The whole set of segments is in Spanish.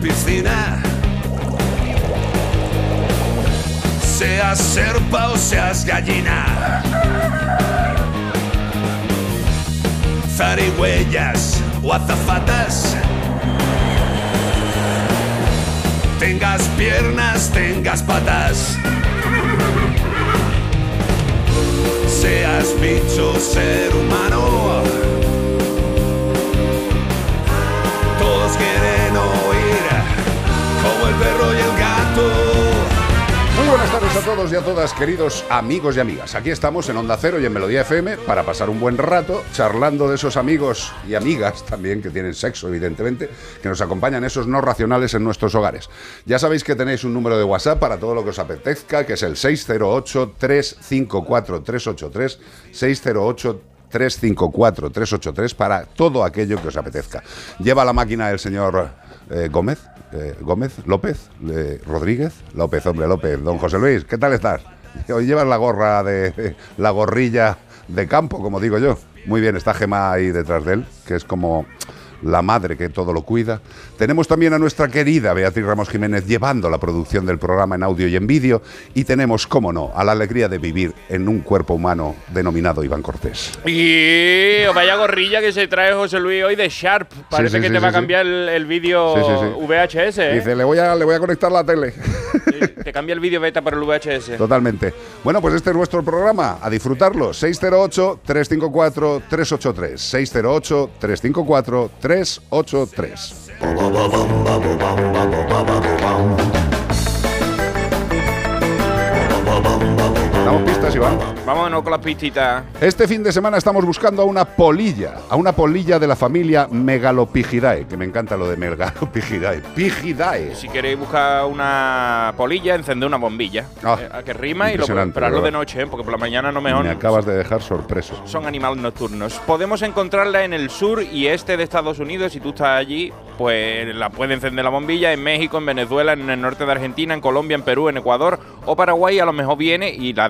piscina. Seas serpa o seas gallina. Zarigüeyas o azafatas. Tengas piernas, tengas patas. Seas bicho, ser humano. Todos quieren buenas tardes a todos y a todas, queridos amigos y amigas. Aquí estamos en Onda Cero y en Melodía FM para pasar un buen rato charlando de esos amigos y amigas también que tienen sexo, evidentemente, que nos acompañan esos no racionales en nuestros hogares. Ya sabéis que tenéis un número de WhatsApp para todo lo que os apetezca, que es el 608-354-383, 608 354-383 para todo aquello que os apetezca. Lleva la máquina el señor eh, Gómez, eh, Gómez, López, Rodríguez, López, hombre, López. Don José Luis, ¿qué tal estás? Hoy llevas la gorra de la gorrilla de campo, como digo yo. Muy bien, está Gema ahí detrás de él, que es como la madre que todo lo cuida. Tenemos también a nuestra querida Beatriz Ramos Jiménez llevando la producción del programa en audio y en vídeo. Y tenemos, cómo no, a la alegría de vivir en un cuerpo humano denominado Iván Cortés. Y vaya gorrilla que se trae José Luis hoy de Sharp. Parece sí, que sí, te va a sí, sí. cambiar el, el vídeo Sí, sí, sí. VHS. ¿eh? Dice, le voy a, le voy a conectar la tele. Sí, te cambia el vídeo beta para el VHS. Totalmente. Bueno, pues este es vuestro programa. A disfrutarlo. 608-354-383. 608-354-383. 383. ¿Damos pistas, Iván? Vámonos con las pistitas. Este fin de semana estamos buscando a una polilla, a una polilla de la familia Megalopigidae, que me encanta lo de Megalopigidae. Pigidae. Si queréis buscar una polilla, encender una bombilla. Ah, Eh, a que rima y lo hazlo de noche, ¿eh? porque por la mañana no mejor. Me acabas de dejar sorpreso. Son animales nocturnos. Podemos encontrarla en el sur y este de Estados Unidos. Si tú estás allí, pues la puede encender la bombilla. En México, en Venezuela, en el norte de Argentina, en Colombia, en Perú, en Ecuador o Paraguay, a lo mejor viene y la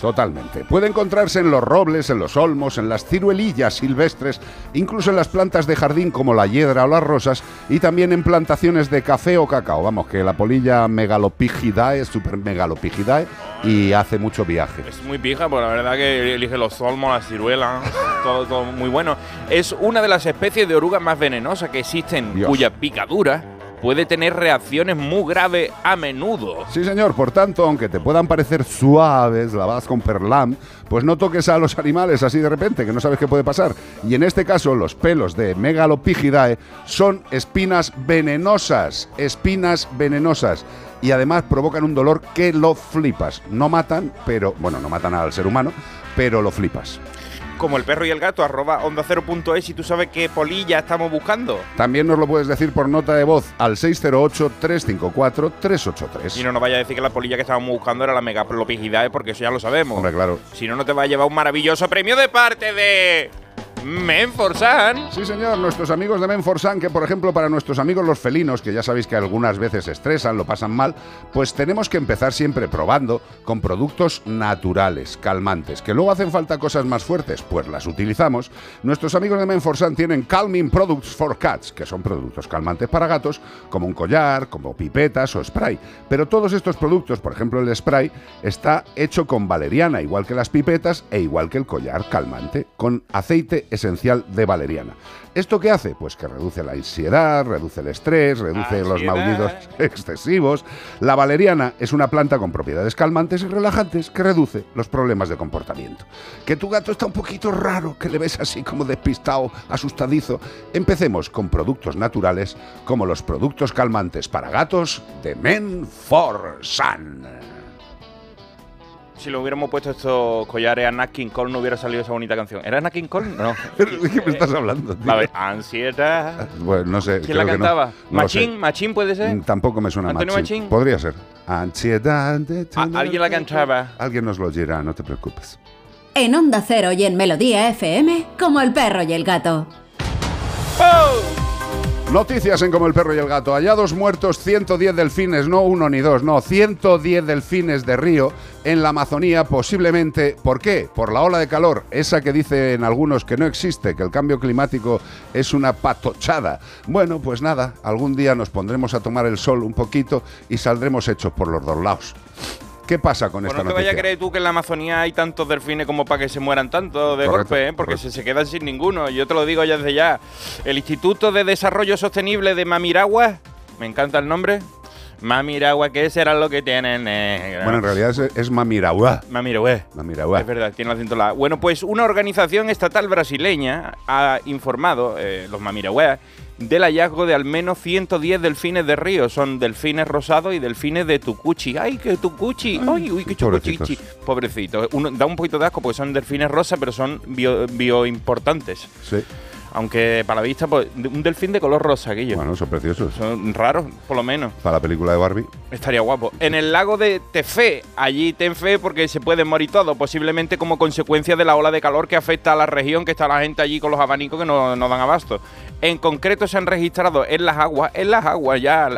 Totalmente. Puede encontrarse en los robles, en los olmos, en las ciruelillas silvestres, incluso en las plantas de jardín como la hiedra o las rosas, y también en plantaciones de café o cacao. Vamos, que la polilla megalopigidae es super megalopigidae y hace mucho viaje. Es muy pija, porque la verdad que elige los olmos, las ciruelas, todo, todo muy bueno. Es una de las especies de orugas más venenosas que existen, Dios. cuya picadura puede tener reacciones muy graves a menudo. Sí, señor. Por tanto, aunque te puedan parecer suaves, lavadas con perlam, pues no toques a los animales así de repente, que no sabes qué puede pasar. Y en este caso, los pelos de Megalopigidae son espinas venenosas. Espinas venenosas. Y además provocan un dolor que lo flipas. No matan, pero. Bueno, no matan al ser humano, pero lo flipas. Como el perro y el gato, arroba onda cero punto es, y tú sabes qué polilla estamos buscando. También nos lo puedes decir por nota de voz al 608-354-383. Y no nos vaya a decir que la polilla que estábamos buscando era la megaplopigidae, porque eso ya lo sabemos. Hombre, claro. Si no, no te va a llevar un maravilloso premio de parte de... Menforsan. Sí, señor, nuestros amigos de Menforsan, que por ejemplo para nuestros amigos los felinos, que ya sabéis que algunas veces estresan, lo pasan mal, pues tenemos que empezar siempre probando con productos naturales, calmantes, que luego hacen falta cosas más fuertes, pues las utilizamos. Nuestros amigos de Menforsan tienen Calming Products for Cats, que son productos calmantes para gatos, como un collar, como pipetas o spray. Pero todos estos productos, por ejemplo el spray, está hecho con valeriana, igual que las pipetas e igual que el collar calmante, con aceite esencial de valeriana. ¿Esto qué hace? Pues que reduce la ansiedad, reduce el estrés, reduce los maullidos excesivos. La valeriana es una planta con propiedades calmantes y relajantes que reduce los problemas de comportamiento. Que tu gato está un poquito raro, que le ves así como despistado, asustadizo. Empecemos con productos naturales como los productos calmantes para gatos de Men for Sun. Si le hubiéramos puesto estos collares a Nat King Cole no hubiera salido esa bonita canción. ¿Era Nat King Cole? No. ¿Pero ¿De qué me estás hablando? tío? A ver, ansiedad. Bueno, no sé. ¿Quién la no. cantaba? No sé. ¿Machín? ¿Machín puede ser? Mm, Tampoco me suena ¿Antonio Machín. Machín? Podría ser. Ansiedad. de Ah, tener- alguien la cantaba. Alguien nos lo dirá, no te preocupes. En Onda Cero y en Melodía FM, como el perro y el gato. Noticias en Como el perro y el gato. Hallados muertos 110 delfines, no uno ni dos, no, 110 delfines de río en la Amazonía, posiblemente, ¿por qué? Por la ola de calor, esa que dicen algunos que no existe, que el cambio climático es una patochada. Bueno, pues nada, algún día nos pondremos a tomar el sol un poquito y saldremos hechos por los dos lados. ¿Qué pasa con Pues esta no te vayas a creer tú que en la Amazonía hay tantos delfines como para que se mueran tanto de Correcto, golpe, ¿eh? porque correcto. se, se quedan sin ninguno. Yo te lo digo ya desde ya. El Instituto de Desarrollo Sostenible de Mamiragua, me encanta el nombre. Mamiragua, ¿qué será lo que tienen? eh? Bueno, en realidad es, es Mamiragua. Mamiragua. Mamiragua. Es verdad, tiene el acento la. Bueno, pues una organización estatal brasileña ha informado, eh, los Mamiragüeas, del hallazgo de al menos 110 delfines de río. Son delfines rosados y delfines de tucuchi. ¡Ay, qué tucuchi! ¡Ay, uy, qué chucuchichi! Pobrecitos. Uno, da un poquito de asco porque son delfines rosas, pero son bio, bioimportantes. Sí. Aunque para la vista, pues, un delfín de color rosa, aquello. Bueno, son preciosos. Son raros, por lo menos. Para la película de Barbie. Estaría guapo. En el lago de Tefé, allí ten fe porque se pueden morir todos, posiblemente como consecuencia de la ola de calor que afecta a la región, que está la gente allí con los abanicos que no, no dan abasto. En concreto se han registrado en las aguas, en las aguas ya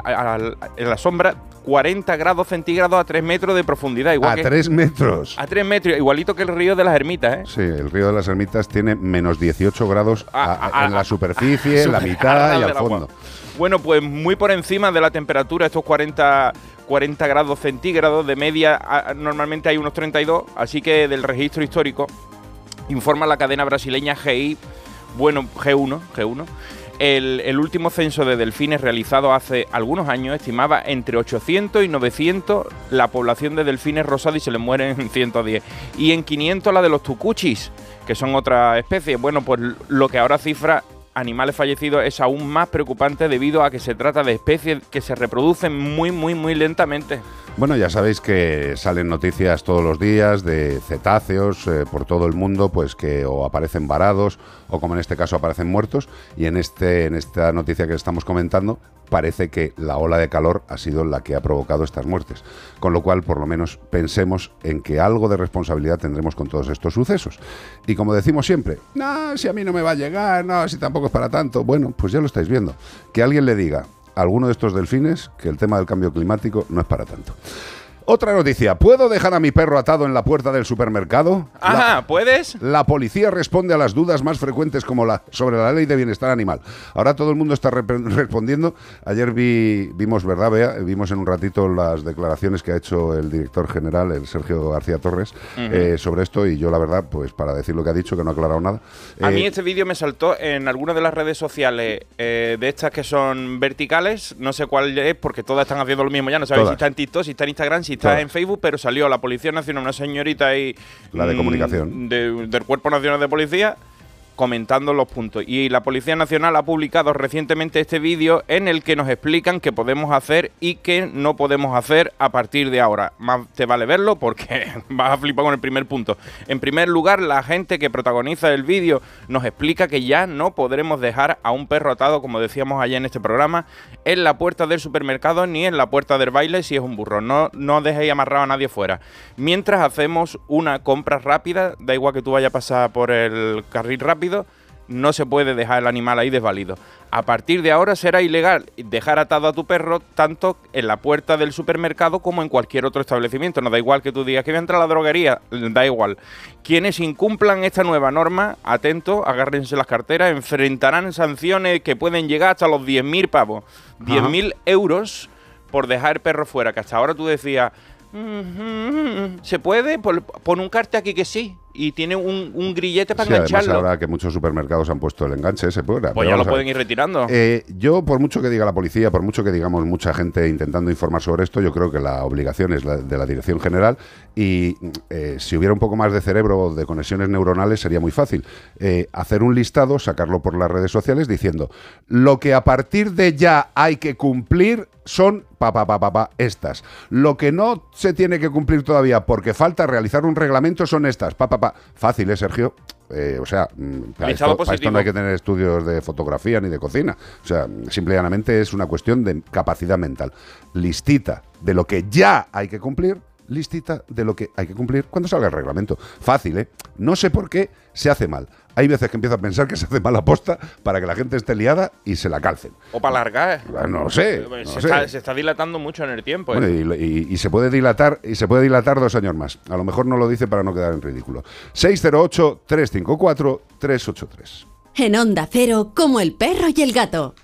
en la sombra, 40 grados centígrados a 3 metros de profundidad. Igual A que- tres metros. a 3 metros, igualito que el río de las ermitas, ¿eh? Sí, el río de las Ermitas tiene menos 18 grados a- A- a- en la superficie, en la mitad y al fondo. Bueno, pues muy por encima de la temperatura, estos 40, 40 grados centígrados, de media normalmente hay unos 32, así que del registro histórico informa la cadena brasileña GI, bueno, G1, G1. El, el último censo de delfines realizado hace algunos años estimaba entre 800 y 900 la población de delfines rosados y se les mueren en 110. Y en 500 la de los tucuchis, que son otra especie. Bueno, pues lo que ahora cifra animales fallecidos es aún más preocupante debido a que se trata de especies que se reproducen muy, muy, muy lentamente. Bueno, ya sabéis que salen noticias todos los días de cetáceos eh, por todo el mundo, pues que o aparecen varados o como en este caso aparecen muertos. Y en este, en esta noticia que estamos comentando, parece que la ola de calor ha sido la que ha provocado estas muertes. Con lo cual, por lo menos, pensemos en que algo de responsabilidad tendremos con todos estos sucesos. Y como decimos siempre, no, si a mí no me va a llegar, no, si tampoco es para tanto. Bueno, pues ya lo estáis viendo. Que alguien le diga a alguno de estos delfines que el tema del cambio climático no es para tanto. Otra noticia. ¿Puedo dejar a mi perro atado en la puerta del supermercado? La- Ajá, ¿puedes? la policía responde a las dudas más frecuentes como la sobre la ley de bienestar animal. Ahora todo el mundo está rep- respondiendo. Ayer vi, vimos, ¿verdad, Bea? Vimos en un ratito las declaraciones que ha hecho el director general, el Sergio García Torres, eh, sobre esto y yo la verdad, pues para decir lo que ha dicho, que no ha aclarado nada. A eh, mí este vídeo me saltó en alguna de las redes sociales eh, de estas que son verticales. No sé cuál es porque todas están haciendo lo mismo ya. No sabéis Todas. si está en TikTok, si está en Instagram, si está en Facebook, pero salió la Policía Nacional, una señorita ahí. La de mm, comunicación. de- del Cuerpo Nacional de Policía comentando los puntos. Y la Policía Nacional ha publicado recientemente este vídeo en el que nos explican qué podemos hacer y qué no podemos hacer a partir de ahora. Más te vale verlo porque vas a flipar con el primer punto. En primer lugar, la gente que protagoniza el vídeo nos explica que ya no podremos dejar a un perro atado, como decíamos ayer en este programa, en la puerta del supermercado ni en la puerta del baile si es un burro. No, no dejéis amarrado a nadie fuera. Mientras hacemos una compra rápida, da igual que tú vayas a pasar por el carril rápido, no se puede dejar el animal ahí desvalido. A partir de ahora será ilegal dejar atado a tu perro tanto en la puerta del supermercado como en cualquier otro establecimiento. No da igual que tú digas que voy a entrar a la droguería, da igual. Quienes incumplan esta nueva norma, atentos, agárrense las carteras, enfrentarán sanciones que pueden llegar hasta los 10.000 pavos. 10.000 euros por dejar perro fuera, que hasta ahora tú decías, "Mm, ¿se puede? Pon pon un cartel aquí que sí. Y tiene un, un grillete para Sí, además engancharlo. ahora que muchos supermercados han puesto el enganche ese, pues, Pues ya lo pueden ir retirando. Eh, yo, por mucho que diga la policía, por mucho que digamos mucha gente intentando informar sobre esto, yo creo que la obligación es la de la Dirección General y eh, si hubiera un poco más de cerebro, de conexiones neuronales, sería muy fácil. Eh, hacer un listado, sacarlo por las redes sociales diciendo lo que a partir de ya hay que cumplir son pa, pa, pa, pa, pa, estas. Lo que no se tiene que cumplir todavía porque falta realizar un reglamento son estas. Pa, pa, Fácil, ¿eh, Sergio? Eh, o sea, mm, para esto, para esto no hay que tener estudios de fotografía ni de cocina. O sea, simple y llanamente es una cuestión de capacidad mental. Listita de lo que ya hay que cumplir, listita de lo que hay que cumplir cuando salga el reglamento. Fácil, ¿eh? No sé por qué se hace mal. Hay veces que empiezo a pensar que se hace mal aposta para que la gente esté liada y se la calcen. O para alargar. No lo sé. no se, sé. está, se está dilatando mucho en el tiempo. ¿eh? Bueno, y, y- y se puede dilatar y se puede dilatar dos años más. A lo mejor no lo dice para no quedar en ridículo. 608 354 383. En Onda Cero, como el perro y el gato.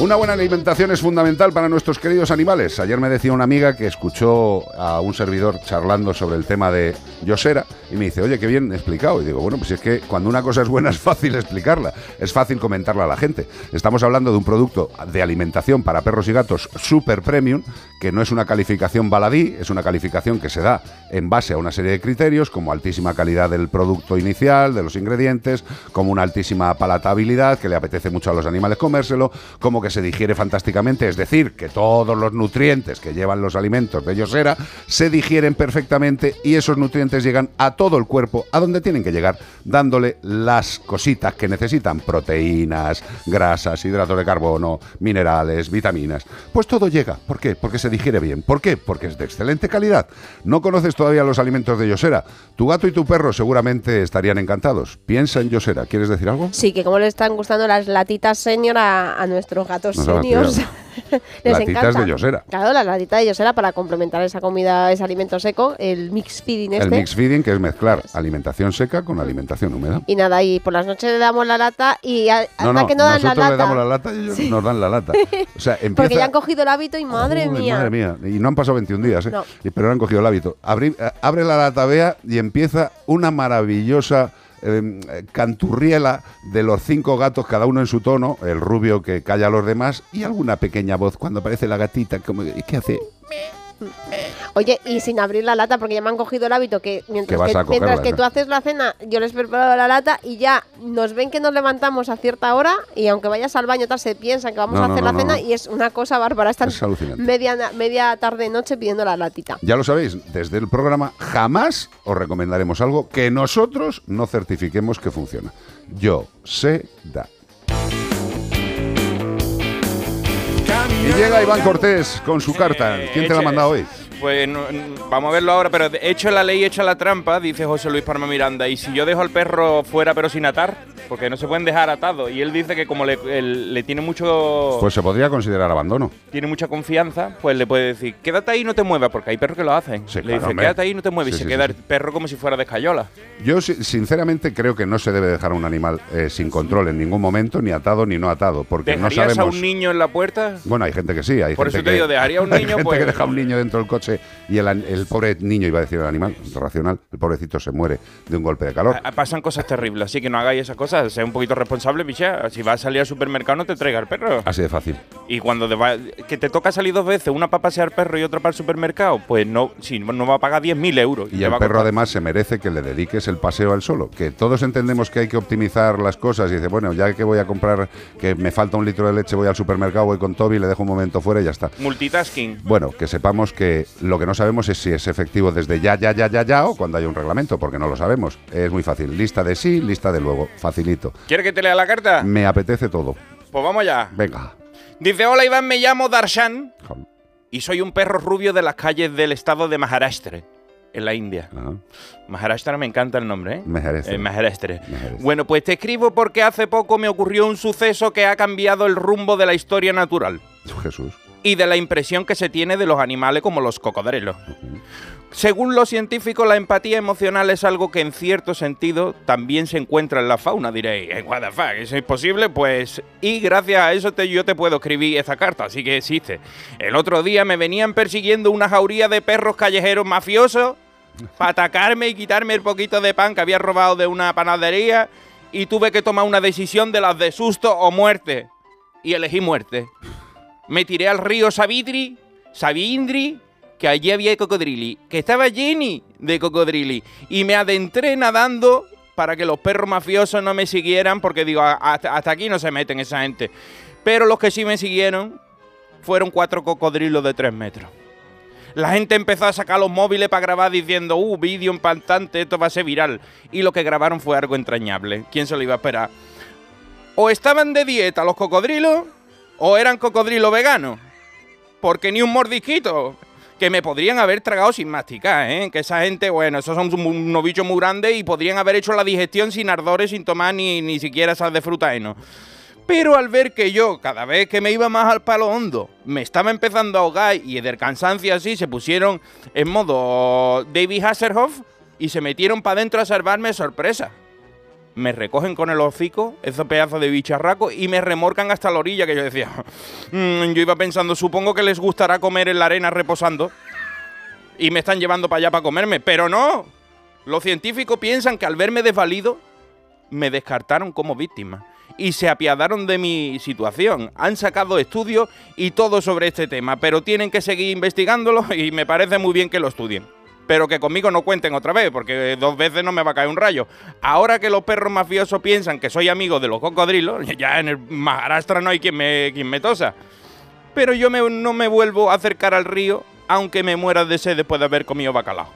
Una buena alimentación es fundamental para nuestros queridos animales. Ayer me decía una amiga que escuchó a un servidor charlando sobre el tema de Yosera y me dice, oye, qué bien explicado. Y digo, bueno, pues es que cuando una cosa es buena es fácil explicarla, es fácil comentarla a la gente. Estamos hablando de un producto de alimentación para perros y gatos super premium, que no es una calificación baladí, es una calificación que se da en base a una serie de criterios, como altísima calidad del producto inicial, de los ingredientes, como una altísima palatabilidad, que le apetece mucho a los animales comérselo, como que se digiere fantásticamente, es decir, que todos los nutrientes que llevan los alimentos de Yosera se digieren perfectamente y esos nutrientes llegan a todo el cuerpo, a donde tienen que llegar, dándole las cositas que necesitan, proteínas, grasas, hidratos de carbono, minerales, vitaminas. Pues todo llega. ¿Por qué? Porque se digiere bien. ¿Por qué? Porque es de excelente calidad. ¿No conoces todavía los alimentos de Yosera? Tu gato y tu perro seguramente estarían encantados. Piensa en Yosera. ¿Quieres decir algo? Sí, que como le están gustando las latitas senior a, a nuestros gatos No seniors. tirar. Les Latitas encanta. de Yosera. Claro, las latitas de Yosera para complementar esa comida, ese alimento seco, el mix feeding este. El mix feeding, que es mezclar alimentación seca con alimentación húmeda. Y nada, y por las noches le damos la lata y a- No, no, que no dan la nosotros lata. le damos la lata y ellos nos dan la lata. O sea, empieza... Porque ya han cogido el hábito y madre mía. Madre mía. Y no han pasado 21 días, ¿eh? No. Pero han cogido el hábito. Eh, abre la lata Bea y empieza una maravillosa eh, canturriela de los cinco gatos, cada uno en su tono, el rubio que calla a los demás y alguna pequeña voz cuando aparece la gatita, como, ¿qué hace? Oye, y sin abrir la lata, porque ya me han cogido el hábito que mientras Que cogerla, mientras que ¿no? tú haces la cena, yo les preparo la lata y ya nos ven que nos levantamos a cierta hora y aunque vayas al baño tal se piensan que vamos No, a hacer no, la cena y es una cosa bárbara. Están Es media, media tarde noche pidiendo la latita. Ya lo sabéis, desde el programa jamás os recomendaremos algo que nosotros no certifiquemos que funciona. Yo sé da. Y llega Iván Cortés con su carta. ¿Quién te la ha mandado hoy? Pues no- vamos a verlo ahora, pero hecho la ley, hecha la trampa, dice José Luis Parma Miranda. Y si yo dejo al perro fuera pero sin atar, porque no se pueden dejar atados. Y él dice que como le, él- le tiene mucho Pues se podría considerar abandono. tiene mucha confianza, pues le puede decir, quédate ahí y no te muevas, porque hay perros que lo hacen. Sí, le claro, dice, hombre. quédate ahí y no te mueves. Sí, y se sí, queda el perro como si fuera de escayola. Yo si- sinceramente creo que no se debe dejar a un animal eh, sin control en ningún momento, ni atado ni no atado, porque no ¿Dejarías sabemos. a un niño en la puerta? Bueno, hay gente que sí, hay Por gente eso te que, digo, dejaría a un hay niño, gente pues- que deja a un niño dentro del coche y el, pobre niño, iba a decir el animal, racional, el pobrecito se muere de un golpe de calor. Pasan cosas terribles, así que no hagáis esas cosas. Sea un poquito responsable, picha. Si vas a salir al supermercado, no te traiga el perro. Así de fácil. Y cuando te va- que te toca salir dos veces, una para pasear perro y otra para el supermercado, pues no, si no va a pagar 10.000 euros. Y te el va perro además se merece que le dediques el paseo al solo. Que todos entendemos que hay que optimizar las cosas y dice, bueno, ya que voy a comprar, que me falta un litro de leche, voy al supermercado, voy con Toby, le dejo un momento fuera y ya está. Multitasking. Bueno, que sepamos que lo que no sabemos es si es efectivo desde ya, ya, ya, ya, ya o cuando hay un reglamento, porque no lo sabemos. Es muy fácil. Lista de sí, lista de luego. Facilito. ¿Quieres que te lea la carta? Me apetece todo. Pues vamos allá. Venga. Dice, hola Iván, me llamo Darshan y soy un perro rubio de las calles del estado de Maharashtra. en la India. Ajá. Maharashtra me encanta el nombre, ¿eh? Maharashtra. Eh, Maharashtra. Maharashtra. Bueno, pues te escribo porque hace poco me ocurrió un suceso que ha cambiado el rumbo de la historia natural Jesús. Y de la impresión que se tiene de los animales como los cocodrilos. Según los científicos, la empatía emocional es algo que en cierto sentido también se encuentra en la fauna. Diréis, "Eh, what the fuck, ¿eso es posible? Pues, y gracias a eso te- yo te puedo escribir esta carta, así que existe. El otro día me venían persiguiendo una jauría de perros callejeros mafiosos para atacarme y quitarme el poquito de pan que había robado de una panadería y tuve que tomar una decisión de las de susto o muerte. Y elegí muerte. Me tiré al río Savidri, Savindri, que allí había cocodrili, que estaba lleni de cocodrili. Y me adentré nadando para que los perros mafiosos no me siguieran, porque digo, "A- hasta, hasta aquí no se meten esa gente. Pero los que sí me siguieron fueron cuatro cocodrilos de tres metros. La gente empezó a sacar los móviles para grabar diciendo, uh, vídeo impactante, esto va a ser viral. Y lo que grabaron fue algo entrañable. ¿Quién se lo iba a esperar? O estaban de dieta los cocodrilos, o eran cocodrilos veganos. Porque ni un mordisquito. Que me podrían haber tragado sin masticar, ¿eh? Que esa gente, bueno, esos son un- unos bichos muy grandes y podrían haber hecho la digestión sin ardores, sin tomar ni, ni siquiera sal de fruta. Pero al ver que yo, cada vez que me iba más al palo hondo, me estaba empezando a ahogar y del cansancio así, se pusieron en modo David Hasselhoff y se metieron para adentro a salvarme sorpresa. Me recogen con el hocico, esos pedazos de bicharraco, y me remorcan hasta la orilla que yo decía. "Mm", yo iba pensando, supongo que les gustará comer en la arena reposando. Y me están llevando para allá para comerme. Pero no. Los científicos piensan que al verme desvalido, me descartaron como víctima y se apiadaron de mi situación. Han sacado estudios y todo sobre este tema, pero tienen que seguir investigándolo y me parece muy bien que lo estudien. Pero que conmigo no cuenten otra vez, porque dos veces no me va a caer un rayo. Ahora que los perros mafiosos piensan que soy amigo de los cocodrilos, ya en el Maharashtra no hay quien me, quien me tosa. Pero yo me- no me vuelvo a acercar al río, aunque me muera de sed después de haber comido bacalao.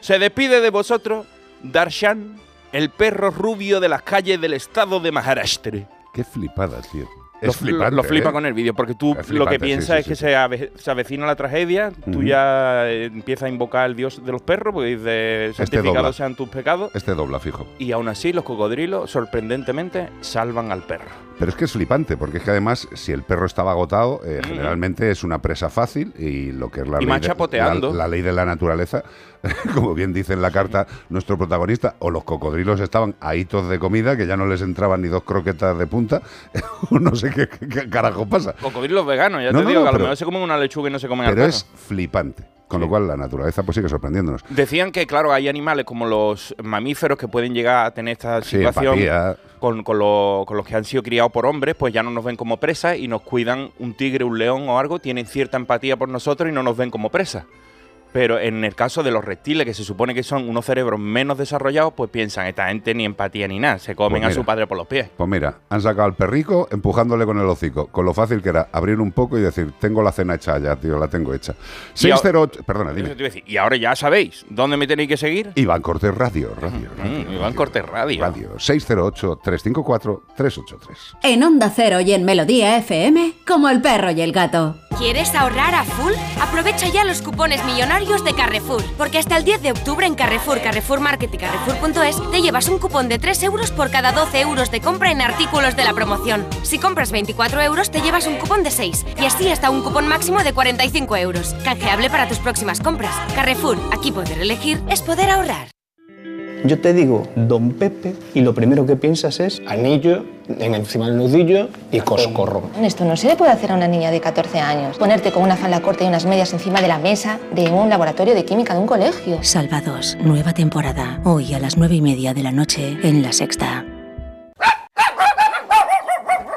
Se despide de vosotros Darshan, el perro rubio de las calles del estado de Maharashtra. Qué flipada, tío. Lo, Es flipante. lo flipa ¿eh? con el vídeo, porque tú lo que piensas sí, es sí, que sí. Se, ave- se avecina la tragedia, tú ya eh, empiezas a invocar al dios de los perros, porque dice, Este santificados sean tus pecados, Este dobla, fijo. y aún así los cocodrilos, sorprendentemente, salvan al perro. Pero es que es flipante, porque es que además, si el perro estaba agotado, eh, Mm. generalmente es una presa fácil y lo que es la, Y ley, más de, chapoteando. la, la ley de la naturaleza, como bien dice en la carta nuestro protagonista, o los cocodrilos estaban ahitos de comida, que ya no les entraban ni dos croquetas de punta, o no sé qué, qué- qué carajo pasa. Cocodrilos veganos, ya No, te no, digo, no, que a lo mejor se comen una lechuga y no se comen Pero es flipante. Con Sí. lo cual la naturaleza pues sigue sorprendiéndonos. Decían que, claro, hay animales como los mamíferos que pueden llegar a tener esta Sí, situación empatía. con, con lo- con los que han sido criados por hombres, pues ya no nos ven como presas y nos cuidan un tigre, un león o algo, tienen cierta empatía por nosotros y no nos ven como presas. Pero en el caso de los reptiles, que se supone que son unos cerebros menos desarrollados, pues piensan, esta gente ni empatía ni nada, se comen Pues a su padre por los pies. Pues mira, han sacado al perrico empujándole con el hocico, con lo fácil que era abrir un poco y decir, tengo la cena hecha ya, tío, la tengo hecha. Y ahora- 608, perdona, Eso dime. te iba a decir. Y ahora ya sabéis, ¿dónde me tenéis que seguir? Iván Cortés Radio, radio, radio. Mm, Iván Cortés Radio. Radio 608-354-383. En Onda Cero y en Melodía FM, como el perro y el gato. ¿Quieres ahorrar a full? Aprovecha ya los cupones millonarios de Carrefour, porque hasta el 10 de octubre en Carrefour, Carrefour Market y Carrefour.es te llevas un cupón de 3 euros por cada 12 euros de compra en artículos de la promoción. Si compras 24 euros te llevas un cupón de 6 y así hasta un cupón máximo de 45 euros. Canjeable para tus próximas compras. Carrefour, aquí poder elegir es poder ahorrar. Yo te digo Don Pepe y lo primero que piensas es anillo en encima del nudillo y coscorro. Esto no se le puede hacer a una niña de 14 años. Ponerte con una falda corta y unas medias encima de la mesa de un laboratorio de química de un colegio. Salvados, nueva temporada. Hoy a las nueve y media de la noche en La Sexta.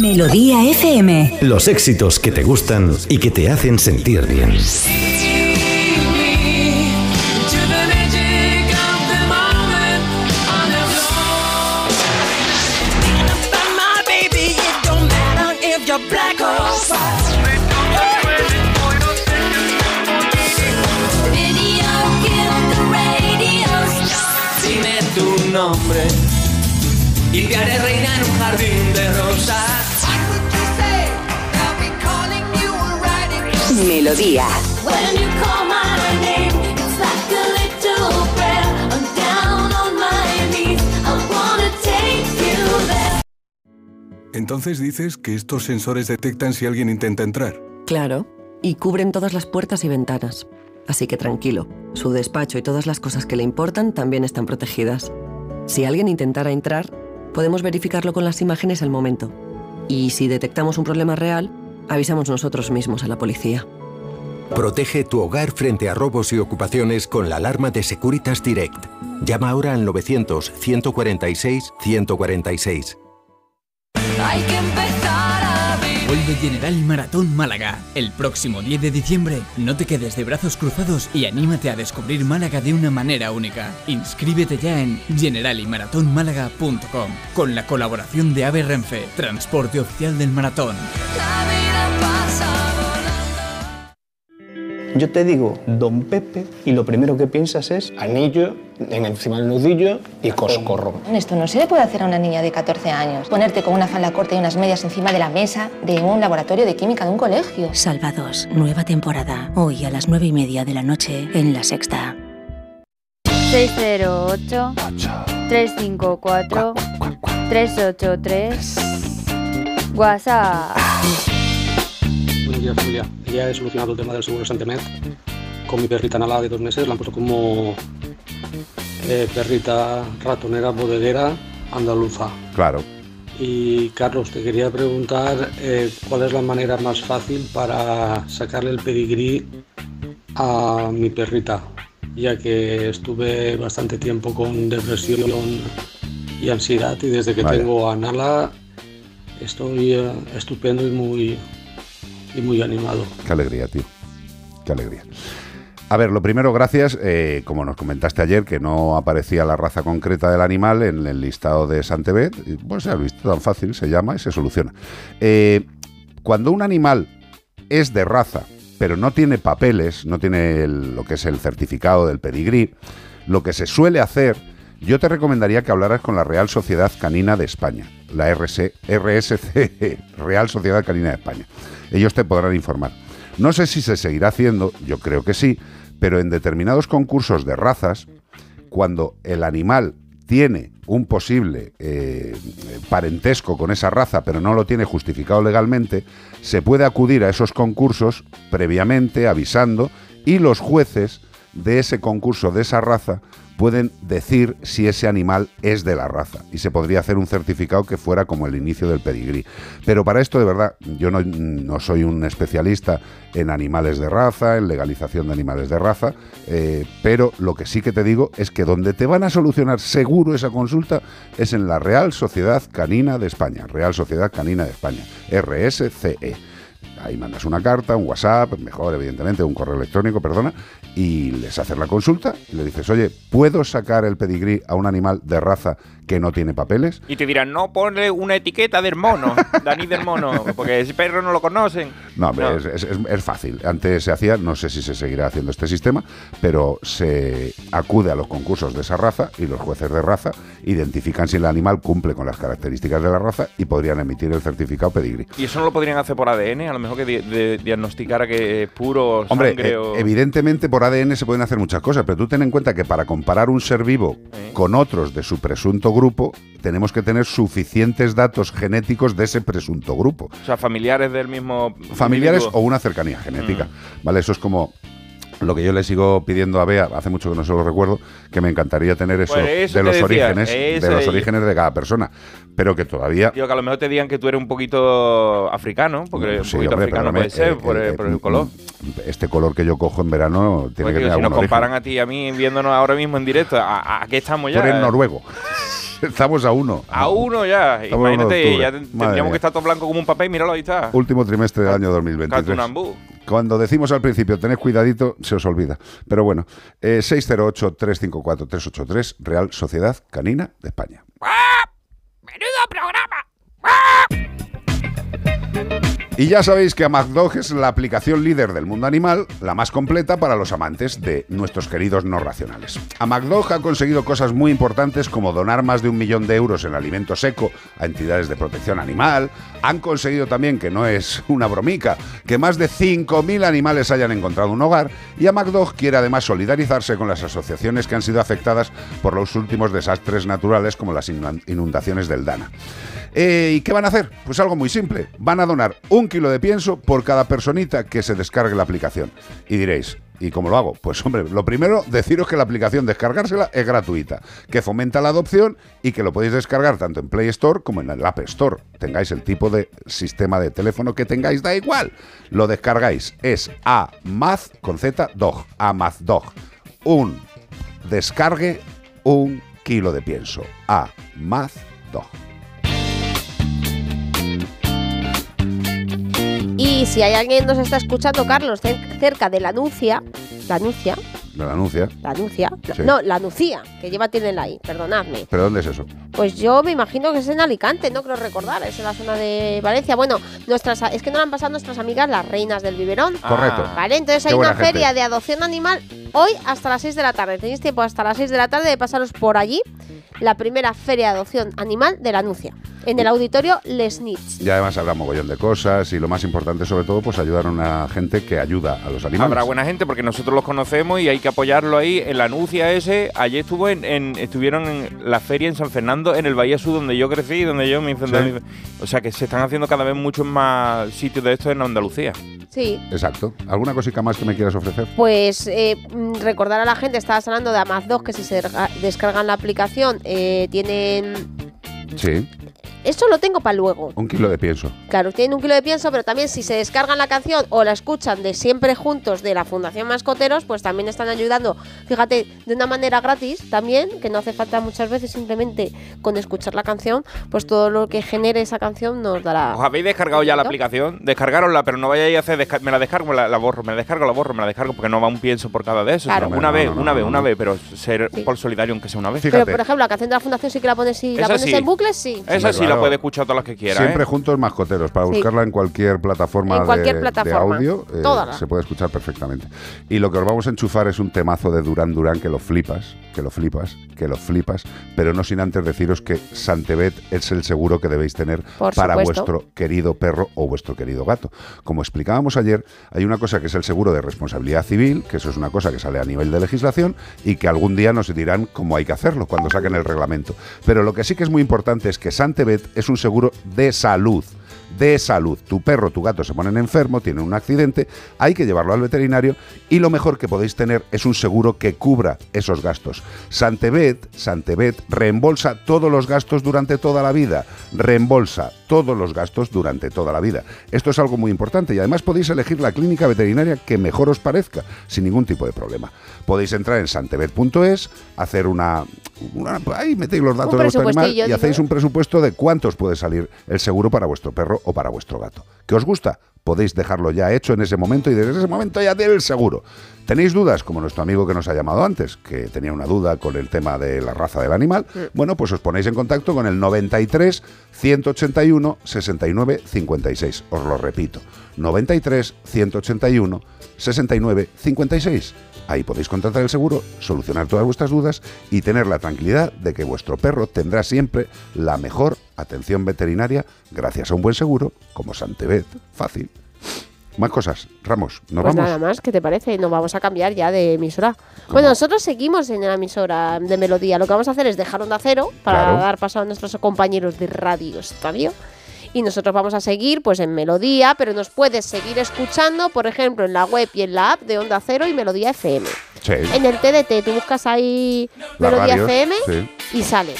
Melodía FM. Los éxitos que te gustan y que te hacen sentir bien. Dime tu nombre y te haré reina en un jardín there. Entonces dices que estos sensores detectan si alguien intenta entrar. Claro, y cubren todas las puertas y ventanas. Así que tranquilo, su despacho y todas las cosas que le importan también están protegidas. Si alguien intentara entrar, podemos verificarlo con las imágenes al momento. Y si detectamos un problema real, avisamos nosotros mismos a la policía. Protege tu hogar frente a robos y ocupaciones con la alarma de Securitas Direct. Llama ahora al 900-146-146. Hay que empezar a vivir. Vuelve General Maratón Málaga. El próximo 10 de diciembre, no te quedes de brazos cruzados y anímate a descubrir Málaga de una manera única. Inscríbete ya en generaliMaratónmálaga.com con la colaboración de AVE Renfe, transporte oficial del maratón. Yo te digo Don Pepe y lo primero que piensas es anillo en encima del nudillo y coscorro. Esto no se le puede hacer a una niña de 14 años. Ponerte con una falda corta y unas medias encima de la mesa de un laboratorio de química de un colegio. Salvados, nueva temporada. Hoy a las nueve y media de la noche en La Sexta. 608 354 383 WhatsApp. Familia. Ya he solucionado el tema del seguro Santemed con mi perrita Nala de dos meses. La han puesto como eh, perrita ratonera, bodeguera, andaluza. Claro. Y Carlos, te quería preguntar eh, cuál es la manera más fácil para sacarle el pedigrí a mi perrita, ya que estuve bastante tiempo con depresión y ansiedad y desde que tengo a Nala estoy eh, estupendo y muy, y muy animado. Qué alegría, tío. Qué alegría. A ver, lo primero, gracias. eh, como nos comentaste ayer, que no aparecía la raza concreta del animal en el listado de Santebet, pues se ha visto tan fácil, se llama y se soluciona. Eh, cuando un animal es de raza, pero no tiene papeles, no tiene el- lo que es el certificado del pedigrí, lo que se suele hacer, yo te recomendaría que hablaras con la Real Sociedad Canina de España, la RC, RSC, Real Sociedad Canina de España. Ellos te podrán informar. No sé si se seguirá haciendo, yo creo que sí, pero en determinados concursos de razas, cuando el animal tiene un posible eh, parentesco con esa raza, pero no lo tiene justificado legalmente, se puede acudir a esos concursos previamente, avisando, y los jueces de ese concurso de esa raza pueden decir si ese animal es de la raza y se podría hacer un certificado que fuera como el inicio del pedigrí. Pero para esto de verdad yo no, soy un especialista en animales de raza, en legalización de animales de raza, eh, pero lo que sí que te digo es que donde te van a solucionar seguro esa consulta es en la Real Sociedad Canina de España, Real Sociedad Canina de España, RSCE. Ahí mandas una carta, un WhatsApp, mejor evidentemente, un correo electrónico, perdona, y les haces la consulta y le dices, oye, ¿puedo sacar el pedigrí a un animal de raza que no tiene papeles? Y te dirán, no ponle una etiqueta del mono, Dani del mono, porque ese perro no lo conocen. No, hombre, No. Es, es- es- es fácil. Antes se hacía, no sé si se seguirá haciendo este sistema, pero se acude a los concursos de esa raza y los jueces de raza identifican si el animal cumple con las características de la raza y podrían emitir el certificado pedigrí. Y eso no lo podrían hacer por ADN, a lo mejor que di- diagnosticara que es puro Hombre, sangre o... evidentemente por ADN se pueden hacer muchas cosas, pero tú ten en cuenta que para comparar un ser vivo con otros de su presunto grupo, tenemos que tener suficientes datos genéticos de ese presunto grupo. O sea, familiares del mismo... Familiares individuo. o una cercanía genética. ¿Vale? Eso es como lo que yo le sigo pidiendo a Bea, hace mucho que no se lo recuerdo, que me encantaría tener eso, Pues eso de los decía, orígenes, de los orígenes de cada persona, pero que todavía Digo, que a lo mejor te digan que tú eres un poquito africano, porque Sí, un poquito hombre, africano puede ser eh, por, el- eh, por el mm, color. este color que yo cojo en verano tiene Porque que tener si nos origen. comparan a ti y a mí viéndonos ahora mismo en directo, ¿a, a qué estamos ya? Tú eres noruego. Estamos a uno. A uno ya. Estamos Imagínate, ya tendríamos mía. que estar todo blanco como un papel. Míralo, ahí está. Último trimestre del año 2023. Catunambú. Cuando decimos al principio, tened cuidadito, se os olvida. Pero bueno, eh, 608-354-383, Real Sociedad Canina de España. ¡Menudo programa! Y ya sabéis que AmazDog es la aplicación líder del mundo animal, la más completa para los amantes de nuestros queridos no racionales. AmazDog ha conseguido cosas muy importantes como donar más de un millón de euros en alimento seco a entidades de protección animal. Han conseguido también, que no es una bromica, que más de 5.000 animales hayan encontrado un hogar. Y AmazDog quiere además solidarizarse con las asociaciones que han sido afectadas por los últimos desastres naturales como las inun- inundaciones del Dana. Eh, ¿Y qué van a hacer? Pues algo muy simple. Van a donar un kilo de pienso por cada personita que se descargue la aplicación. Y diréis, ¿y cómo lo hago? Pues hombre, lo primero, deciros que la aplicación descargársela es gratuita, que fomenta la adopción y que lo podéis descargar tanto en Play Store como en el App Store. Tengáis el tipo de sistema de teléfono que tengáis, da igual. Lo descargáis. Es Amaz con Z Dog. Amazdog. Un descargue, un kilo de pienso. Amazdog. Y si hay alguien que nos está escuchando, Carlos, cer- cerca de la Nucia, la Nucia, Me lo anuncia. la Nucia, Sí. no, la Nucía, que lleva tiene la I, perdonadme. ¿Pero dónde es eso? Pues yo me imagino que es en Alicante, no creo recordar, es en la zona de Valencia. Bueno, nuestras es que no lo han pasado nuestras amigas las reinas del biberón. Correcto. Vale, entonces hay una gente. feria de adopción animal hoy hasta las 6 de la tarde. Tenéis tiempo hasta las 6 de la tarde de pasaros por allí. La primera feria de adopción animal de la Nucia, en el auditorio Les Nits. Y además habrá mogollón de cosas y lo más importante sobre todo pues ayudar a una gente que ayuda a los animales. Habrá buena gente porque nosotros los conocemos y hay que apoyarlo ahí. En la Anuncia ese, ayer estuvo en, en- estuvieron en la feria en San Fernando, en el Bahía Sur, donde yo crecí, donde yo me enfrenté. Sí. O sea que se están haciendo cada vez muchos más sitios de estos en Andalucía. Sí. Exacto. ¿Alguna cosita más que me quieras ofrecer? Pues eh, mm, recordar a la gente, estabas hablando de Amaz2, que si se descargan la aplicación eh, tienen... Sí. Eso lo tengo para luego. Un kilo de pienso. Claro, tienen un kilo de pienso, pero también si se descargan la canción o la escuchan de Siempre Juntos de la Fundación Mascoteros, pues también están ayudando, fíjate, de una manera gratis también, que no hace falta muchas veces simplemente con escuchar la canción, pues todo lo que genere esa canción nos dará... ¿Os habéis descargado ya la aplicación? Descargarosla, pero no vayáis a hacer. desca- me la descargo, me la, la borro, me la descargo, la borro, me la descargo, porque no va un pienso por cada de esos. Claro. Una No, vez, no, no, una no, vez, no, una no. vez, pero ser por solidario, aunque sea una vez. Pero por ejemplo, la canción de la Fundación sí que la pones, si la pones sí. en bucle, sí. Esa sí. La puede escuchar todas las que quiera. Siempre ¿eh? juntos mascoteros, para Sí. buscarla en cualquier plataforma, En cualquier de, plataforma. de audio, eh, se puede escuchar perfectamente. Y lo que os vamos a enchufar es un temazo de Durán Durán que lo flipas, que lo flipas, que lo flipas, pero no sin antes deciros que Santebet es el seguro que debéis tener Por para supuesto. vuestro querido perro o vuestro querido gato. Como explicábamos ayer, hay una cosa que es el seguro de responsabilidad civil, que eso es una cosa que sale a nivel de legislación y que algún día nos dirán cómo hay que hacerlo cuando saquen el reglamento. Pero lo que sí que es muy importante es que Santebet es un seguro de salud de salud. Tu perro tu gato se ponen enfermo, tienen un accidente, hay que llevarlo al veterinario y lo mejor que podéis tener es un seguro que cubra esos gastos. Santebet, Santebet reembolsa todos los gastos durante toda la vida. Reembolsa todos los gastos durante toda la vida. Esto es algo muy importante y además podéis elegir la clínica veterinaria que mejor os parezca, sin ningún tipo de problema. Podéis entrar en santebet.es, hacer una, una- ahí metéis los datos de vuestro animal y hacéis un presupuesto de cuántos puede salir el seguro para vuestro perro o para vuestro gato. ¿Qué os gusta? Podéis dejarlo ya hecho en ese momento y desde ese momento ya tiene el seguro. ¿Tenéis dudas? Como nuestro amigo que nos ha llamado antes, que tenía una duda con el tema de la raza del animal. Bueno, pues os ponéis en contacto con el 93 181 69 56. Os lo repito. 93 181 69 56. Ahí podéis contratar el seguro, solucionar todas vuestras dudas y tener la tranquilidad de que vuestro perro tendrá siempre la mejor atención veterinaria gracias a un buen seguro como Santebet. Fácil. Más cosas. Ramos, nos pues vamos. nada más, ¿qué te parece? Nos vamos a cambiar ya de emisora. Bueno, nosotros seguimos en la emisora de Melodía. Lo que vamos a hacer es dejar onda cero para Claro. dar paso a nuestros compañeros de Radio Estadio. Y nosotros vamos a seguir pues en Melodía, pero nos puedes seguir escuchando, por ejemplo, en la web y en la app de Onda Cero y Melodía FM. Sí. En el TDT, tú buscas ahí Melodía FM sí. y sale.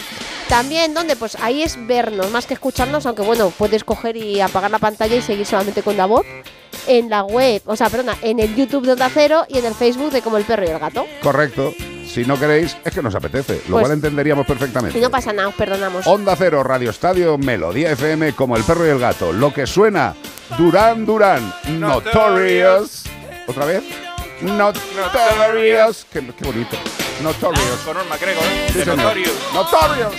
También, donde Pues ahí es vernos, más que escucharnos, aunque bueno, puedes coger y apagar la pantalla y seguir solamente con la voz. En la web, o sea, perdona, en el YouTube de Onda Cero y en el Facebook de Como el Perro y el Gato. Correcto. Si no queréis, es que nos apetece, lo Pues- cual entenderíamos perfectamente. Y no pasa nada, os perdonamos. Onda Cero, Radio Estadio, Melodía FM, como el perro y el gato. Lo que suena, Durán Durán, Notorious. ¿Otra vez? Notorious. Qué, qué bonito. Notorious. Con Norma Gregor, Sí, de señor. Notorious. Notorious.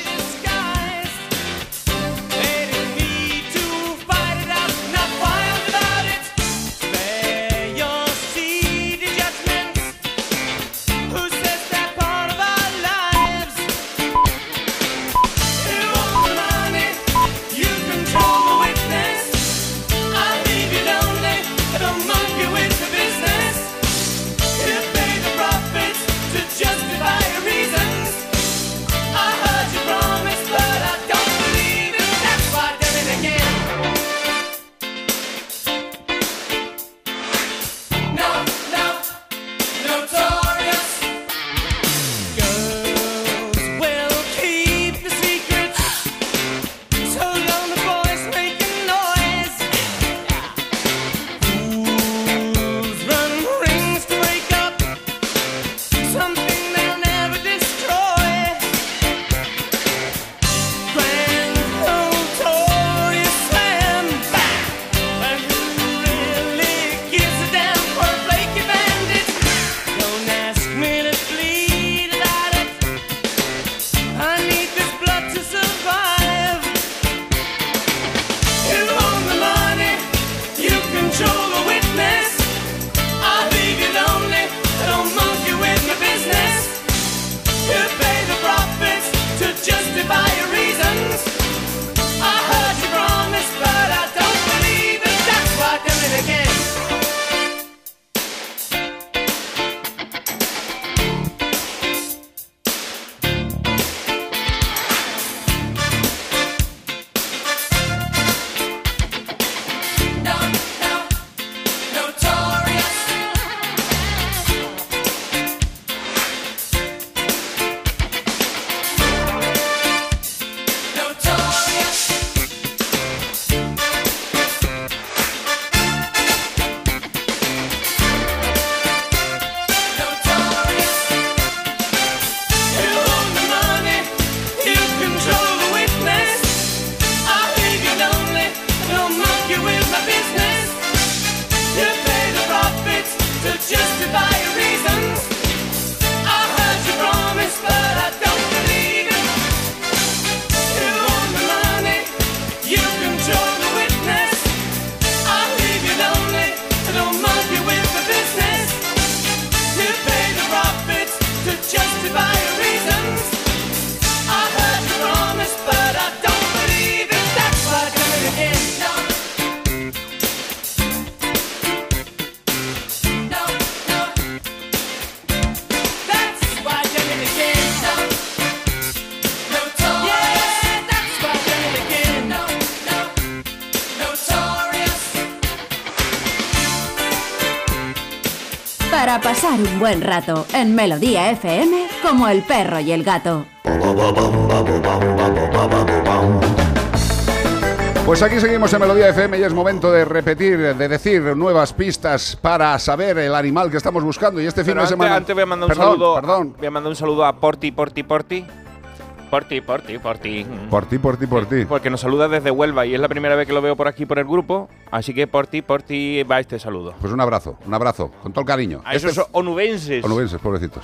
Para pasar un buen rato en Melodía FM como el perro y el gato. Pues aquí seguimos en Melodía FM y es momento de repetir, de decir nuevas pistas para saber el animal que estamos buscando. Y este fin Pero de antes, semana. antes voy a mandar un Perdón, saludo. Perdón. Voy a mandar un saludo a Porti, Porti, Porti. Porti, Porti, Porti. Por ti, por ti, por ti. Porque nos saluda desde Huelva y es la primera vez que lo veo por aquí por el grupo. Así que por ti, por ti va este saludo. Pues un abrazo, un abrazo, con todo el cariño. A esos onubenses. Onubenses, pobrecitos.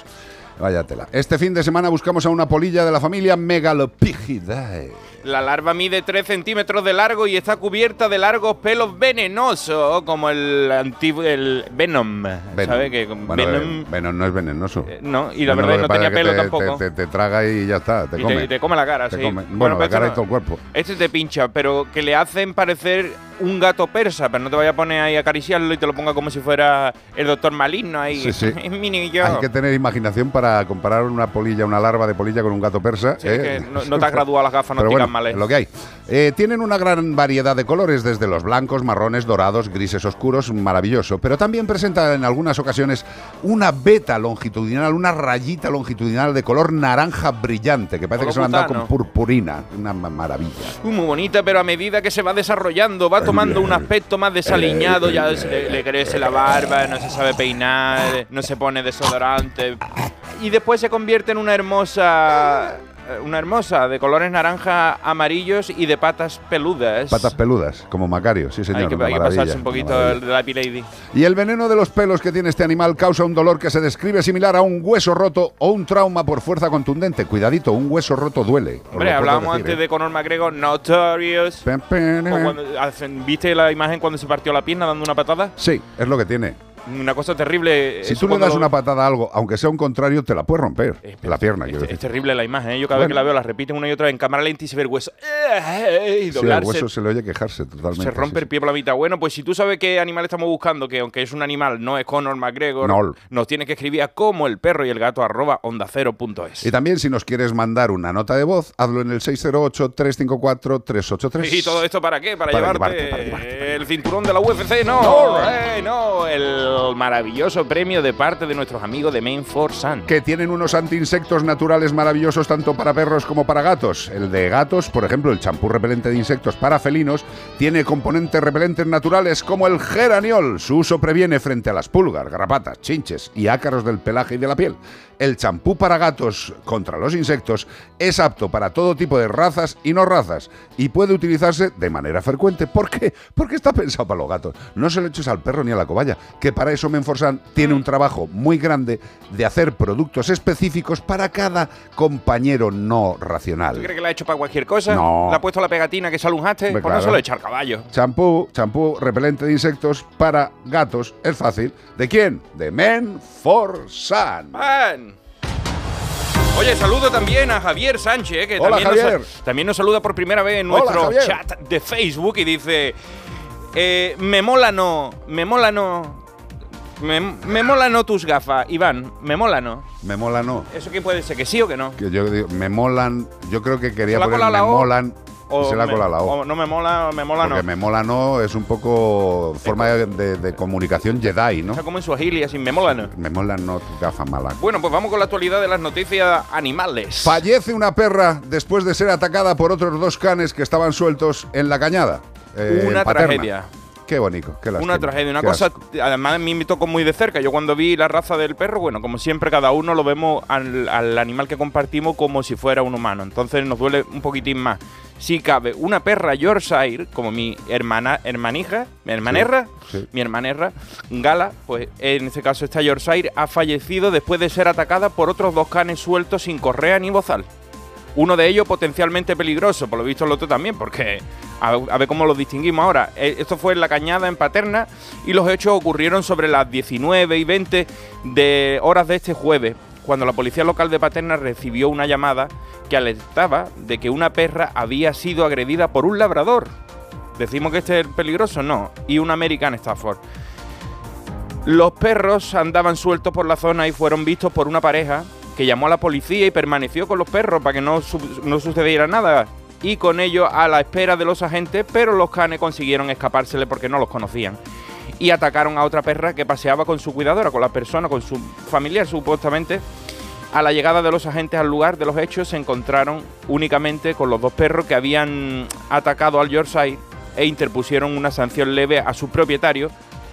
Vaya tela. Este fin de semana buscamos a una polilla de la familia Megalopigidae. La larva mide 3 centímetros de largo y está cubierta de largos pelos venenosos, como el antiguo el Venom. Venom. ¿Sabe? Que Bueno, Venom. eh, Venom no es venenoso. no, y la Venom verdad no que pasa tenía es pelo te- tampoco. Te, te- te traga y ya está, te Y come. te, te come la cara, sí. come. Bueno, la cara y este todo el no- cuerpo. Este te pincha, pero que le hacen parecer un gato persa, pero no te vaya a poner ahí a acariciarlo y te lo ponga como si fuera el doctor maligno ahí. Sí, sí. Es mi niño. Hay que tener imaginación para comparar una polilla, una larva de polilla con un gato persa. Sí, ¿eh? que no, no te has graduado las gafas, no Pero tiran bueno, mal. es lo que hay. Eh, tienen una gran variedad de colores, desde los blancos, marrones, dorados, grises oscuros, maravilloso. Pero también presenta en algunas ocasiones una beta longitudinal, una rayita longitudinal de color naranja brillante, que parece que se lo han dado con purpurina. Una ma- maravilla. Muy bonita, pero a medida que se va desarrollando, va tomando un aspecto más desaliñado, ya se le, le crece la barba, no se sabe peinar, no se pone desodorante. y después se convierte en una hermosa eh, una hermosa de colores naranja amarillos y de patas peludas. Patas peludas, como Macario, sí señor. hay que, hay que pasarse un poquito el de la. Y el veneno de los pelos que tiene este animal causa un dolor que se describe similar a un hueso roto o un trauma por fuerza contundente. Cuidadito, un hueso roto duele. Hombre, hablábamos decir, antes ¿eh? de Conor McGregor, Notorious. Eh. cuando- ¿Viste la imagen cuando se partió la pierna dando una patada? Sí, es lo que tiene. Una cosa terrible. Si tú le das lo- una patada a algo, aunque sea un contrario, te la puedes romper. la pierna, Es decir. terrible la imagen, ¿eh? yo cada vez que la veo la repiten una y otra vez en cámara lenta y se ve el hueso. ¡eh! Y Sí, al doblarse. hueso se le oye quejarse totalmente. se rompe el pie por la mitad. Bueno, pues si tú sabes qué animal estamos buscando, que aunque es un animal, no es Conor McGregor, No. nos tienes que escribir a como el perro y el gato arroba onda cero punto es. Y también si nos quieres mandar una nota de voz, hazlo en el 608-354-383. ¿Y todo esto para qué? Para, Para llevarte, llevarte, para el cinturón de la UFC. No, No. eh, no, el maravilloso premio de parte de nuestros amigos de Main for Sun. que tienen unos antiinsectos naturales maravillosos tanto para perros como para gatos. El de gatos, por ejemplo, el champú repelente de insectos para felinos, tiene componentes repelentes naturales como el geraniol. Su uso previene frente a las pulgas, garrapatas, chinches y ácaros del pelaje y de la piel. El champú para gatos contra los insectos es apto para todo tipo de razas y no razas y puede utilizarse de manera frecuente. ¿Por qué? Porque está pensado para los gatos. No se lo eches al perro ni a la cobaya, que para eso Menforsan tiene un trabajo muy grande de hacer productos específicos para cada compañero no ¿Tú racional. crees que la ha hecho para cualquier cosa? No. ¿Le ha puesto la pegatina que sale un haste? Pues no claro. se lo echa al caballo. Champú, champú repelente de insectos para gatos. Es fácil. ¿De quién? De Men for Sun. ¡Man! Oye, saludo también a Javier Sánchez, que Hola, también, Javier. Nos, también nos saluda por primera vez en nuestro chat de Facebook y dice: eh, Me mola no, me mola no. Me, me mola no tus gafas, Iván, me mola no. Me mola no. ¿Eso qué puede ser? ¿Que sí o que no? Que yo digo, me molan. Yo creo que quería ¿Se le ha poner me la O? molan. y se me- colado la O. o no me mola, me mola Porque no. me mola no es un poco forma de, de- de comunicación Jedi, ¿no? O sea, como en su agili, así, me mola no. Me mola no tu gafa mala. Bueno, pues vamos con la actualidad de las noticias animales. Fallece una perra después de ser atacada por otros dos canes que estaban sueltos en la cañada. eh, Una tragedia. Qué bonito, qué lástima. Una tragedia, una qué cosa, asco. además a mí me tocó muy de cerca. Yo cuando vi la raza del perro, bueno, como siempre cada uno lo vemos al, al animal que compartimos como si fuera un humano. Entonces nos duele un poquitín más. Si cabe una perra Yorkshire, como mi hermana, hermanija, mi hermanerra, sí. mi hermanerra, Gala, pues en este caso esta Yorkshire ha fallecido después de ser atacada por otros dos canes sueltos sin correa ni bozal. Uno de ellos potencialmente peligroso, por lo visto el otro también, porque a, ver cómo lo distinguimos ahora. Eh, Esto fue en la cañada en Paterna y los hechos ocurrieron sobre las 19 y 20 de horas de este jueves, cuando la policía local de Paterna recibió una llamada que alertaba de que una perra había sido agredida por un labrador. ¿Decimos que este es peligroso? No. Y un American Stafford. Los perros andaban sueltos por la zona y fueron vistos por una pareja que llamó a la policía y permaneció con los perros para que no, no sucediera nada. Y con ello a la espera de los agentes, pero los canes consiguieron escapársele porque no los conocían. Y atacaron a otra perra que paseaba con su cuidadora, con la persona, con su familiar supuestamente. A la llegada de los agentes al lugar de los hechos se encontraron únicamente con los dos perros que habían atacado al Yorkshire e interpusieron una sanción leve a su propietario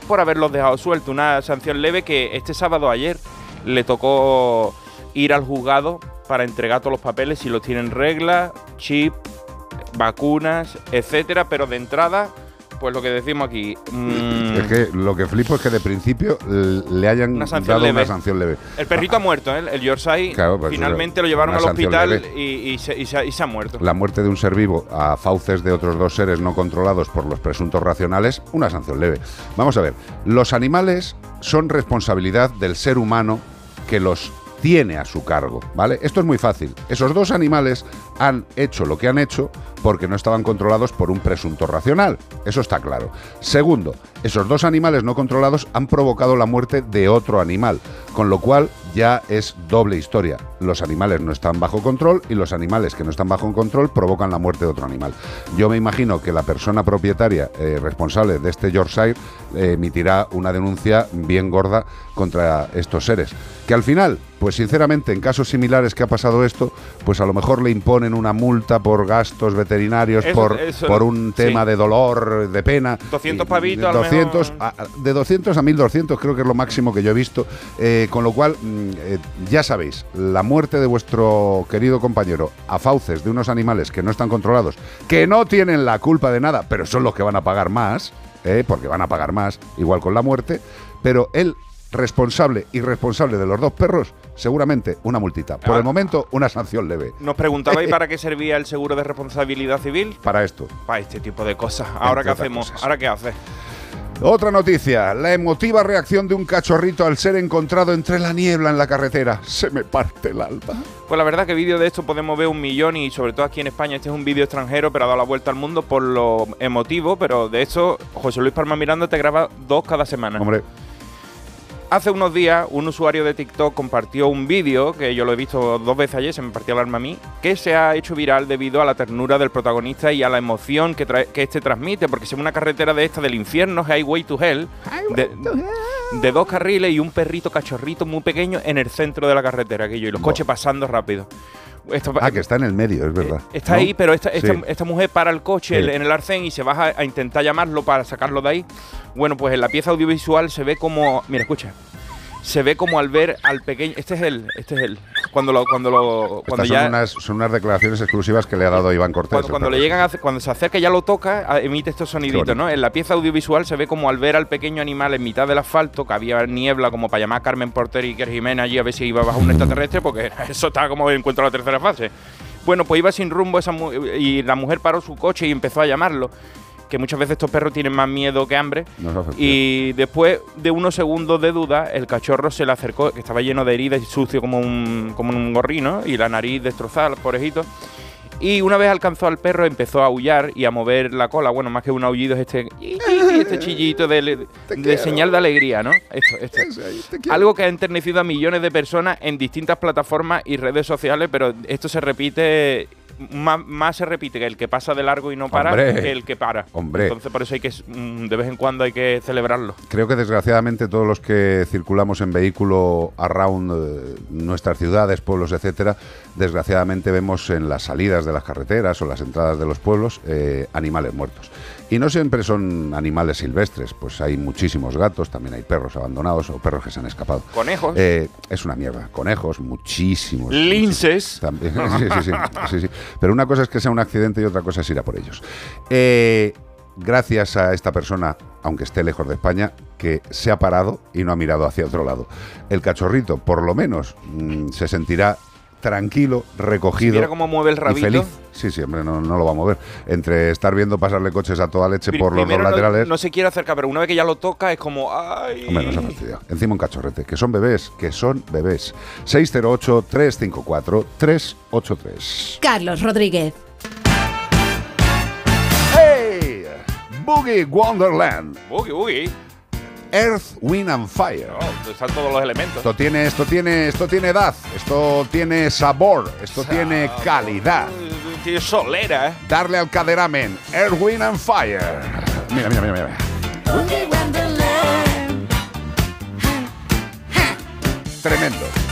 por haberlos dejado sueltos. Una sanción leve que este sábado ayer le tocó ir al juzgado para entregar todos los papeles si los tienen regla, chip, vacunas, etcétera, pero de entrada, pues lo que decimos aquí. mm, Es que lo que flipo es que de principio le hayan Una dado leve. una sanción leve. el perrito ha muerto, ¿eh? el Yorkshire. Claro, pues, finalmente lo llevaron al hospital y, y se, y se ha- y se ha muerto. La muerte de un ser vivo a fauces de otros dos seres no controlados por los presuntos racionales, una sanción leve. Vamos a ver, los animales son responsabilidad del ser humano que los tiene a su cargo, ¿vale? Esto es muy fácil. Esos dos animales han hecho lo que han hecho porque no estaban controlados por un presunto racional. Eso está claro. Segundo, esos dos animales no controlados han provocado la muerte de otro animal, con lo cual ya es doble historia. Los animales no están bajo control y los animales que no están bajo control provocan la muerte de otro animal. Yo me imagino que la persona propietaria eh, responsable de este Yorkshire eh, emitirá una denuncia bien gorda contra estos seres. Que al final, pues sinceramente, en casos similares que ha pasado esto, pues a lo mejor le imponen una multa por gastos veterinarios, Eso- por, eso- por un tema sí. de dolor, de pena. 200 Y- pavitos, a lo 200, mejor. a- a- de 200 a 1200 creo que es lo máximo que yo he visto. Eh, Eh, con lo cual, mm, eh, ya sabéis, la muerte de vuestro querido compañero a fauces de unos animales que no están controlados, que no tienen la culpa de nada, pero son los que van a pagar más, eh, porque van a pagar más, igual con la muerte, pero él responsable y responsable de los dos perros, seguramente una multita. Por Ah. el momento, una sanción leve. Nos preguntabais para qué servía el seguro de responsabilidad civil. Para esto. Para este tipo de cosas. Ahora Entre qué hacemos, cosas. ahora qué haces. Otra noticia, la emotiva reacción de un cachorrito al ser encontrado entre la niebla en la carretera. Se me parte el alma. Pues la verdad que vídeo de esto podemos ver un millón y sobre todo aquí en España este es un vídeo extranjero pero ha dado la vuelta al mundo por lo emotivo, pero de esto José Luis Palma Miranda te graba dos cada semana. Hombre, Hace unos días un usuario de TikTok compartió un vídeo, que yo lo he visto dos veces ayer, se me partió el alma a mí, que se ha hecho viral debido a la ternura del protagonista y a la emoción que, trae- que este transmite, porque se ve una carretera de esta del infierno, Highway to Hell, de, de dos carriles y un perrito cachorrito muy pequeño en el centro de la carretera, aquello, y los coches pasando rápido. Esto- ah, que está en el medio, es verdad. Está ¿No? ahí, pero esta, esta, Sí. esta mujer para el coche Sí. en el arcén y se baja a intentar llamarlo para sacarlo de ahí. Bueno, pues en la pieza audiovisual se ve como. Mira, escucha. Se ve como al ver al pequeño. Este es él, este es él. Cuando lo. Cuando lo. Cuando Estas ya. son, unas, son unas declaraciones exclusivas que le ha dado Iván Cortés. Cuando, le llegan a cuando se acerca ya lo toca, emite estos soniditos. ¿no? En la pieza audiovisual se ve como al ver al pequeño animal en mitad del asfalto, que había niebla como para llamar a Carmen Porter y Iker Jiménez allí a ver si iba bajo un extraterrestre, porque eso está como encuentro la tercera fase. Bueno, pues iba sin rumbo esa mu- y la mujer paró su coche y empezó a llamarlo. Que muchas veces estos perros tienen más miedo que hambre. Y después de unos segundos de duda, el cachorro se le acercó, que estaba lleno de heridas y sucio como un, como un gorrino, y la nariz destrozada, pobrecito. Y una vez alcanzó al perro, empezó a aullar y a mover la cola. Bueno, más que un aullido es este, este chillito de, de señal de alegría, ¿no? Esto, esto. Algo que ha enternecido a millones de personas en distintas plataformas y redes sociales, pero esto se repite, más, más se repite que el que pasa de largo y no para Hombre. que el que para. Hombre. Entonces por eso hay que, mm, de vez en cuando hay que celebrarlo. Creo que desgraciadamente todos los que circulamos en vehículo around eh, nuestras ciudades, pueblos, etcétera, desgraciadamente vemos en las salidas de las carreteras o las entradas de los pueblos eh, animales muertos. Y no siempre son animales silvestres, pues hay muchísimos gatos, también hay perros abandonados o perros que se han escapado. Conejos. Eh, es una mierda. Conejos, muchísimos. Linces. También, sí, sí, sí. Pero una cosa es que sea un accidente y otra cosa es ir a por ellos. Eh, gracias a esta persona, aunque esté lejos de España, que se ha parado y no ha mirado hacia otro lado. El cachorrito, por lo menos, mm, se sentirá tranquilo, recogido viera cómo mueve el y rabito. feliz. Sí, sí, hombre, no, no lo va a mover. Entre estar viendo pasarle coches a toda leche por los dos no- laterales... No, se quiere acercar, pero una vez que ya lo toca es como. ¡Ay! Hombre, ha fastidiado. Encima un cachorrete, que son bebés, que son bebés. 608-354-383. Carlos Rodríguez. ¡Hey! Boogie Wonderland. Boogie, boogie. Earth, Wind and Fire. Oh, están todos los elementos. Esto tiene, esto tiene, esto tiene edad, esto tiene sabor, esto tiene calidad. Tiene solera, ¿eh? Darle al caderamen. Earth, Wind and Fire. Mira, mira, mira, mira. Tremendo.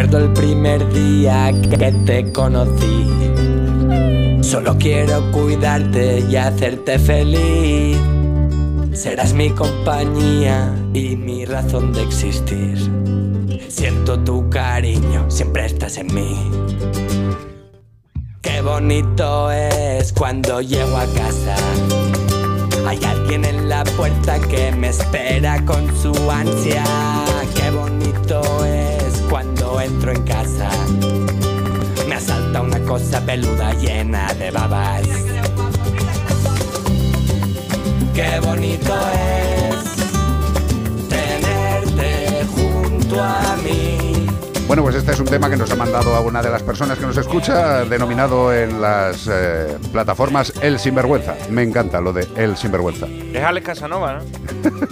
Recuerdo el primer día que te conocí. Solo quiero cuidarte y hacerte feliz. Serás mi compañía y mi razón de existir. Siento tu cariño, siempre estás en mí. Qué bonito es cuando llego a casa. Hay alguien en la puerta que me espera con su ansia. Qué bonito es cuando entro en casa. Me asalta una cosa peluda llena de babas. Qué bonito es tenerte junto a mí. Bueno, pues este es un tema que nos ha mandado a una de las personas que nos escucha, denominado en las eh, plataformas El Sinvergüenza. Me encanta lo de El Sinvergüenza. Es Alex Casanova, ¿no?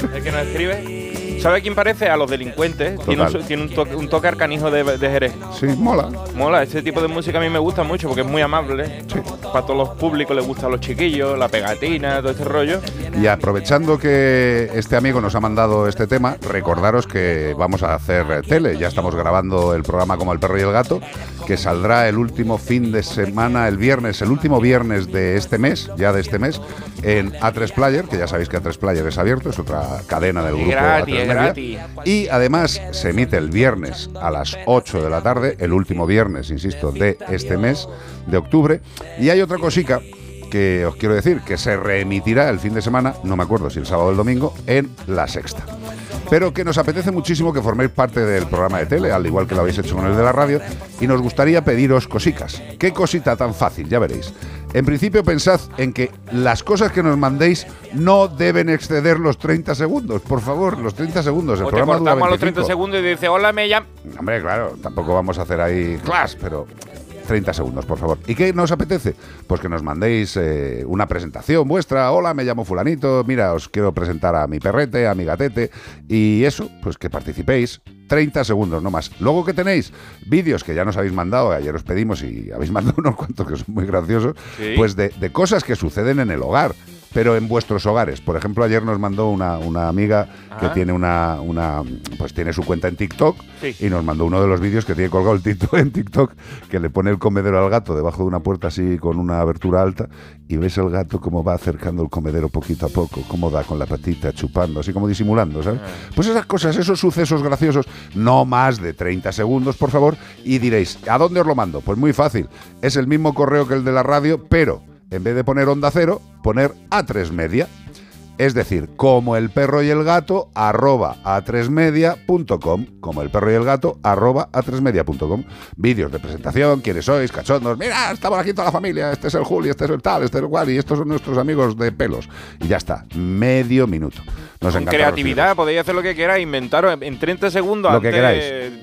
El que nos escribe. ¿Sabe a quién parece? A los delincuentes. Tiene, un, Total. tiene un, toque, un toque arcanijo de, de Jerez. Sí, mola. Mola, este tipo de música a mí me gusta mucho porque es muy amable. Para todos los públicos les gusta a los chiquillos, la pegatina, todo este rollo. Y aprovechando que este amigo nos ha mandado este tema, recordaros que vamos a hacer tele. Ya estamos grabando el programa Como el perro y el gato, que saldrá el último fin de semana, el viernes, el último viernes de este mes, ya de este mes, en A3 Player, que ya sabéis que A3 Player es abierto, es otra cadena del grupo gratis, A3 es Y además se emite el viernes a las 8 de la tarde, el último viernes, insisto, de este mes de octubre. Y hay otra cosica que os quiero decir, que se reemitirá el fin de semana, no me acuerdo si el sábado o el domingo, en La Sexta. Pero que nos apetece muchísimo que forméis parte del programa de tele, al igual que lo habéis hecho con el de la radio, y nos gustaría pediros cosicas. ¿Qué cosita tan fácil? Ya veréis. En principio pensad en que las cosas que nos mandéis no deben exceder los 30 segundos, por favor, los 30 segundos. El O te programa dura cortamos a los 30 25. segundos y dice, hola, me llamo... Hombre, claro, tampoco vamos a hacer ahí class, pero 30 segundos, por favor. ¿Y qué nos apetece? Pues que nos mandéis eh, una presentación vuestra. Hola, me llamo fulanito, mira, os quiero presentar a mi perrete, a mi gatete. Y eso, pues que participéis. 30 segundos, no más. Luego que tenéis vídeos que ya nos habéis mandado, ayer os pedimos y habéis mandado unos cuantos que son muy graciosos, Sí. pues de, de cosas que suceden en el hogar, pero en vuestros hogares. Por ejemplo, ayer nos mandó una, una amiga que Ah. tiene una, una, pues tiene su cuenta en TikTok Sí. y nos mandó uno de los vídeos que tiene colgado el TikTok en TikTok, que le pone el comedero al gato debajo de una puerta así con una abertura alta y ves el gato como va acercando el comedero poquito a poco, cómo da con la patita, chupando, así como disimulando, ¿sabes? Pues esas cosas, esos sucesos graciosos, no más de 30 segundos, por favor, y diréis, ¿a dónde os lo mando? Pues muy fácil, es el mismo correo que el de la radio, pero en vez de poner onda cero, poner A3 media. Es decir, como el perro y el gato, arroba a3media.com. Como el perro y el gato, arroba a3media.com. Vídeos de presentación, quiénes sois, cachondos. Mira, estamos aquí toda la familia. Este es el Juli, este es el tal, este es el cual, y estos son nuestros amigos de pelos. Y ya está, medio minuto. Nos Con creatividad, podéis hacer lo que queráis, inventaros en 30 segundos. Lo que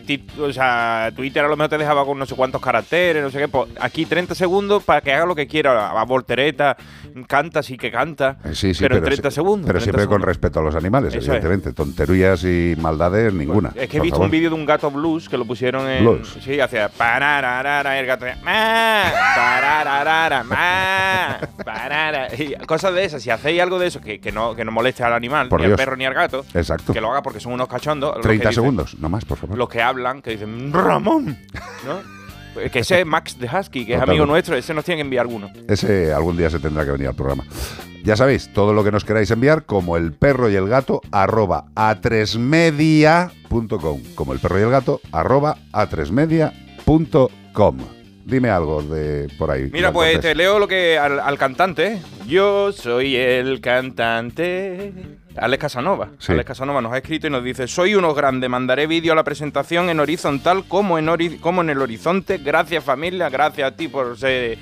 ti- O sea, Twitter a lo mejor te dejaba con no sé cuántos caracteres, no sé qué. pues aquí 30 segundos para que haga lo que quiera. A voltereta, canta, sí que canta. Eh, Sí, sí, pero, en si- 30 segundos. Pero 30 siempre con respeto a los animales, Eso es. evidentemente. Tonterías y maldades ninguna. Es que he visto favor. un vídeo de un gato blues que lo pusieron en. Blues. Sí, hacía. El gato. cosas de esas. Si hacéis algo de eso que, que no, que no moleste al animal, Por ni Dios. al perro ni al gato, Exacto. que lo haga porque son unos cachondos. los que 30 dicen- segundos, no más, por favor. Los que hablan, que dicen Ramón, ¿no? Que ese es Max de Husky, que es amigo nuestro, ese nos tiene que enviar alguno. Ese algún día se tendrá que venir al programa. Ya sabéis, todo lo que nos queráis enviar, como el perro y el gato, arroba a3media.com. Como el perro y el gato, arroba a3media.com. Dime algo de por ahí. Mira, pues te leo lo que al, al cantante. ¿eh? Yo soy el cantante. Alex Casanova. Sí. Alex Casanova nos ha escrito y nos dice: Soy unos grandes, mandaré vídeo a la presentación en horizontal como en, ori- como en el horizonte. Gracias, familia, gracias a ti por ser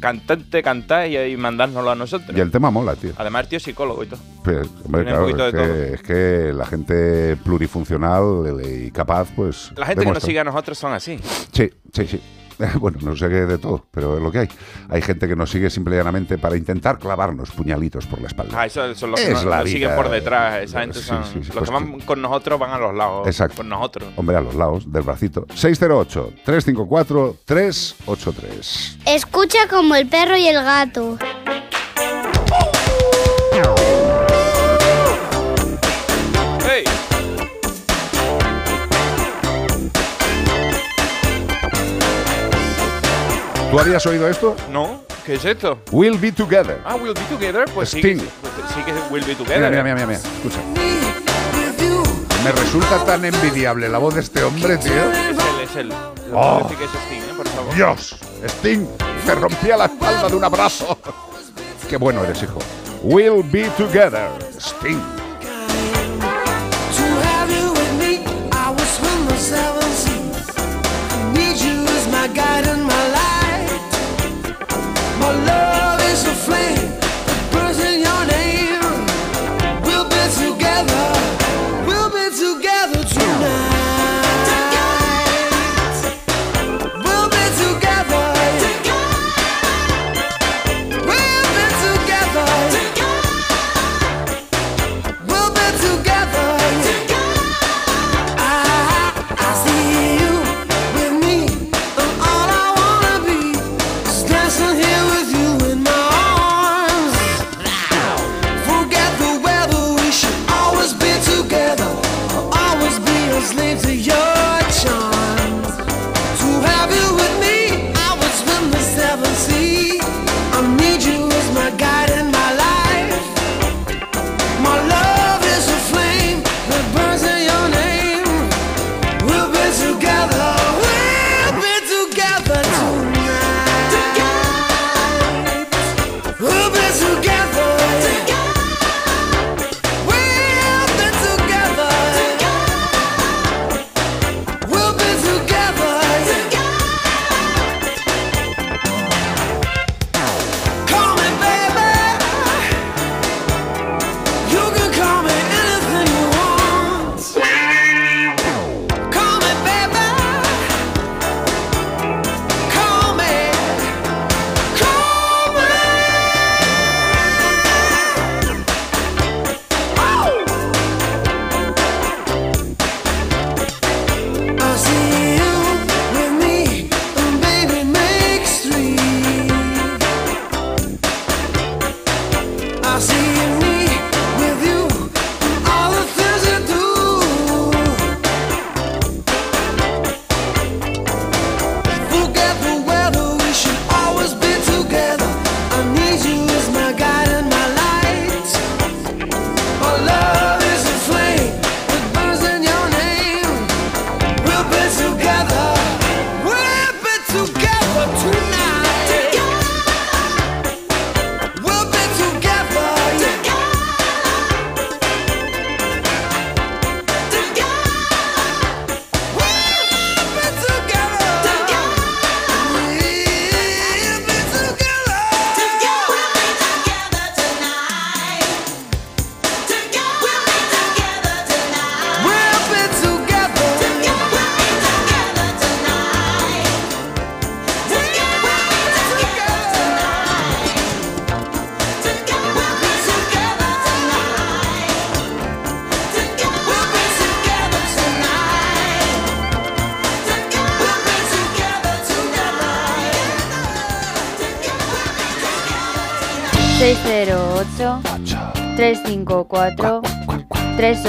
cantante, cantar y, y mandárnoslo a nosotros. Y el tema mola, tío. Además, el tío es psicólogo y todo. Pues, hombre, claro, es, de que, es que la gente plurifuncional y capaz, pues. La gente que nos sigue a nosotros son así. Sí, sí, sí. Bueno, no sé qué de todo, pero es lo que hay. Hay gente que nos sigue simple y llanamente para intentar clavarnos puñalitos por la espalda. Ah, eso son los que Es nos, la nos siguen vida. por detrás. Esa gente Sí, son. sí, sí, los pues que van con nosotros van a los lados. Exacto. Con nosotros. Hombre, a los lados del bracito. 608-354-383. Escucha como el perro y el gato. ¿Tú habías oído esto? ¿No? ¿Qué es esto? We'll be together. Ah, We'll Be Together. Pues sí, que, Sting. pues sí que es We'll Be Together. Mira, mira, mira, mira, mira. Escucha. Me resulta tan envidiable la voz de este hombre, tío. Es él, es él. Oh. que es Sting, ¿eh? Por favor. Dios, Sting, me rompía la espalda de un abrazo. Qué bueno eres, hijo. We'll be together, Sting. To have you with me, I will swim the seven seas. I need you as my guide and my light. My love is a flame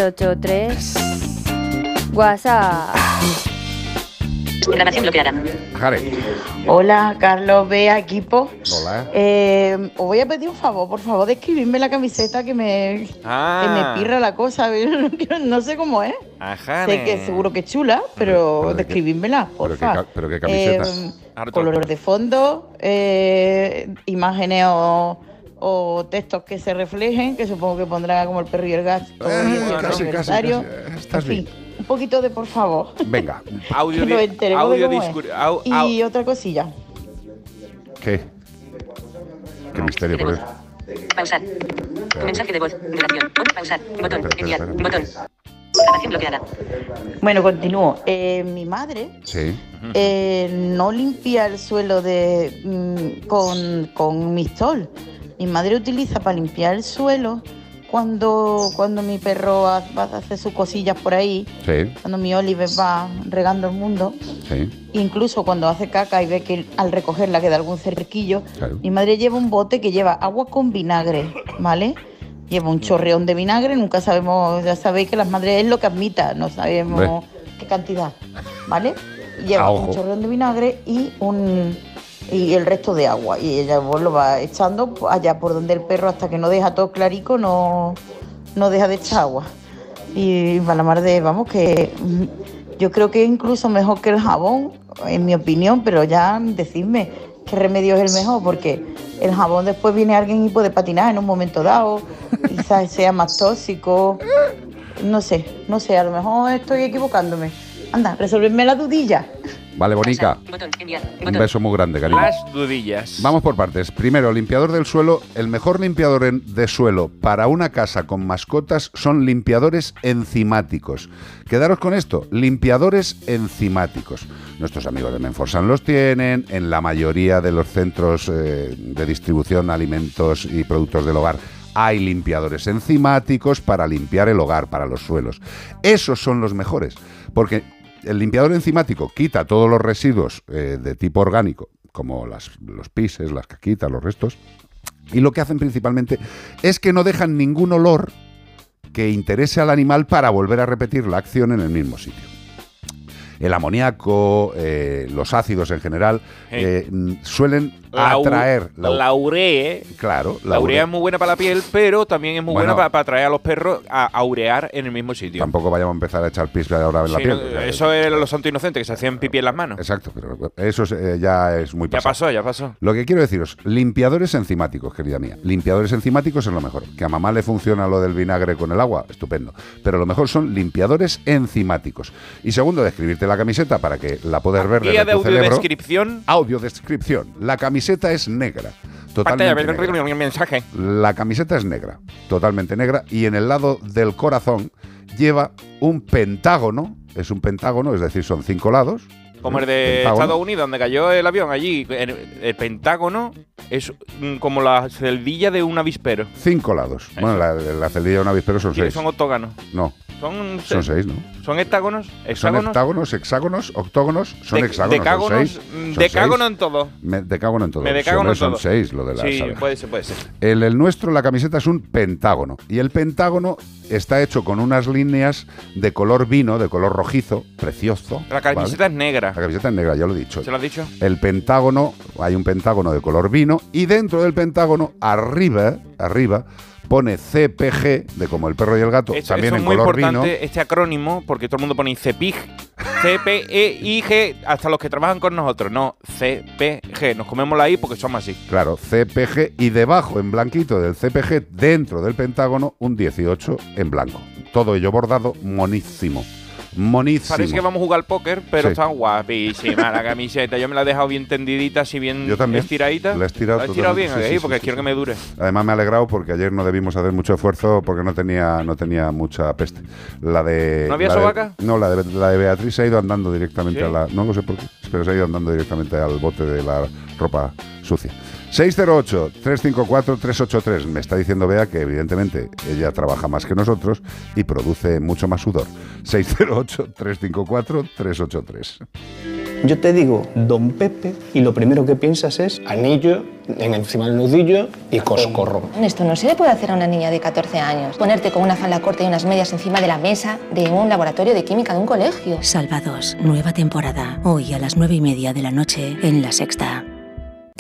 383 WhatsApp. Grabación bloqueada. Jare. Hola, Carlos, vea equipo. Hola. Eh, os voy a pedir un favor, por favor, de escribirme la camiseta que me, Ah. que me pirra la cosa. no sé cómo es. Ajá. Sé que seguro que es chula, pero describírmela, ¿Pero qué, porfa. ca- pero qué camiseta? Eh, color de fondo, eh, imágenes o, o textos que se reflejen, que supongo que pondrá como el perro y el gato. Eh, casi, casi, aniversario. casi. Estás En bien. fin, un poquito de por favor. Venga. Audio, audio au- au- Y otra cosilla. ¿Qué? ¿Qué misterio por eso? Pausar. Mensaje de voz. Grabación. Pausar. Botón. Enviar. Botón. Grabación bloqueada. Bueno, continúo. Eh, mi madre Sí. eh, no limpia el suelo de, mm, con, con mistol. Mi madre utiliza para limpiar el suelo cuando, cuando mi perro va a hacer sus cosillas por ahí, Sí, cuando mi Oliver va regando el mundo. sí. Incluso cuando hace caca y ve que al recogerla queda algún cerquillo, Claro. mi madre lleva un bote que lleva agua con vinagre, ¿vale? Lleva un chorreón de vinagre, nunca sabemos, ya sabéis que las madres es lo que admita, no sabemos qué cantidad, ¿vale? Lleva A un chorreón de vinagre y un y el resto de agua. Y ella pues, lo va echando allá por donde el perro hasta que no deja todo clarico, no, no deja de echar agua. Y para la mar de, vamos, que mm, yo creo que es incluso mejor que el jabón, en mi opinión, pero ya decidme qué remedio es el mejor, porque el jabón después viene alguien y puede patinar en un momento dado, quizás sea más tóxico, no sé, no sé, a lo mejor estoy equivocándome. Anda, resolverme la dudilla. Vale, Bonica. Un beso muy grande, cariño. Las dudillas. Vamos por partes. Primero, limpiador del suelo. El mejor limpiador en- de suelo para una casa con mascotas son limpiadores enzimáticos. Quedaros con esto, limpiadores enzimáticos. Nuestros amigos de Menforsan los tienen, en la mayoría de los centros eh, de distribución de alimentos y productos del hogar hay limpiadores enzimáticos para limpiar el hogar, para los suelos. Esos son los mejores, porque el limpiador enzimático quita todos los residuos eh, de tipo orgánico, como los pises, las caquitas, los restos, y lo que hacen principalmente es que no dejan ningún olor que interese al animal para volver a repetir la acción en el mismo sitio. El amoníaco, eh, los ácidos en general, eh, suelen La atraer La urea. Claro, La urea es muy buena para la piel, pero también es muy Bueno. buena para, para atraer a los perros a, urear en el mismo sitio. Tampoco vayamos a empezar a echar pis ahora en la piel. no, eso es los santos inocentes que se hacían pipí en las manos. Exacto, pero eso es, eh, ya es muy Ya pasado. pasó, ya pasó. Lo que quiero deciros, limpiadores enzimáticos, querida mía. Limpiadores enzimáticos es lo mejor. Que a mamá le funciona lo del vinagre con el agua, estupendo. Pero lo mejor son limpiadores enzimáticos. Y segundo, describirte la camiseta para que la puedas ver desde de tu cerebro. Audiodescripción. La camiseta es negra. Totalmente negra. mensaje. La camiseta es negra, totalmente negra, y en el lado del corazón lleva un pentágono, es un pentágono, es decir, son cinco lados. Como el ¿eh? de Pentágono. Estados Unidos, donde cayó el avión allí. El, el Pentágono es mm, como la celdilla de un avispero. Cinco lados. Bueno, la, la celdilla de un avispero son seis. son octóganos. No, Son, son seis, ¿no? ¿Son hectágonos? Son ¿Hexágonos? hectágonos, hexágonos, octógonos, son De- hexágonos. decágonos, son seis, mm, son decágono seis. en todo. Me decágono en todo. Me hombre, en todo. Son seis lo de las Sí, abejas. puede ser, puede ser. El, el nuestro, la camiseta es un pentágono. Y el pentágono está hecho con unas líneas de color vino, de color rojizo, precioso. La camiseta es negra. La camiseta es negra, ya lo he dicho. ¿Se lo has dicho? El pentágono, hay un pentágono de color vino y dentro del pentágono, arriba, arriba, pone CPG, de como el perro y el gato, también eso en es muy color vino. importante, este acrónimo, porque todo el mundo pone CPIG. C-P-E-I-G, hasta los que trabajan con nosotros. No, CPG. Nos comemos la I porque somos así. Claro, CPG y debajo en blanquito del CPG, dentro del pentágono, un 18 en blanco. Todo ello bordado, monísimo. Monísimo. Parece que vamos a jugar póker, pero Sí. está guapísima la camiseta. Yo me la he dejado bien tendidita, así bien Yo también. estiradita. La he estirado ¿La he estirado bien, totalmente, sí, ahí, sí, porque quiero que me dure. Además me ha alegrado porque ayer no debimos hacer mucho esfuerzo porque no tenía, no tenía mucha peste. La de. ¿No había la de- no, la de, la de Beatriz se ha ido andando directamente a la. No lo sé por qué, pero se ha ido andando directamente al bote de la ropa sucia. 608-354-383. Me está diciendo Bea que evidentemente ella trabaja más que nosotros y produce mucho más sudor. 608-354-383. Yo te digo Don Pepe y lo primero que piensas es anillo en encima del nudillo y coscorrón. Esto no se le puede hacer a una niña de 14 años. Ponerte con una falda corta y unas medias encima de la mesa de un laboratorio de química de un colegio. Salvados, nueva temporada. Hoy a las nueve y media de la noche en La Sexta.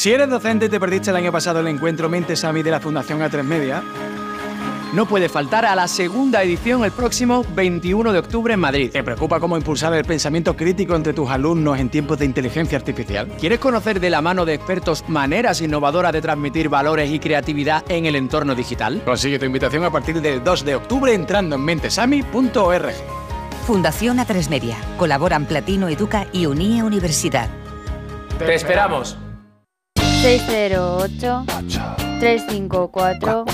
Si eres docente y te perdiste el año pasado el encuentro Mentes AMI de la Fundación A3 Media, no puede faltar a la segunda edición el próximo 21 de octubre en Madrid. ¿Te preocupa cómo impulsar el pensamiento crítico entre tus alumnos en tiempos de inteligencia artificial? ¿Quieres conocer de la mano de expertos maneras innovadoras de transmitir valores y creatividad en el entorno digital? Consigue tu invitación a partir del 2 de octubre entrando en mentesami.org. Fundación A3 Media. Colaboran Platino Educa y Unie Universidad. ¡Te esperamos! 608 354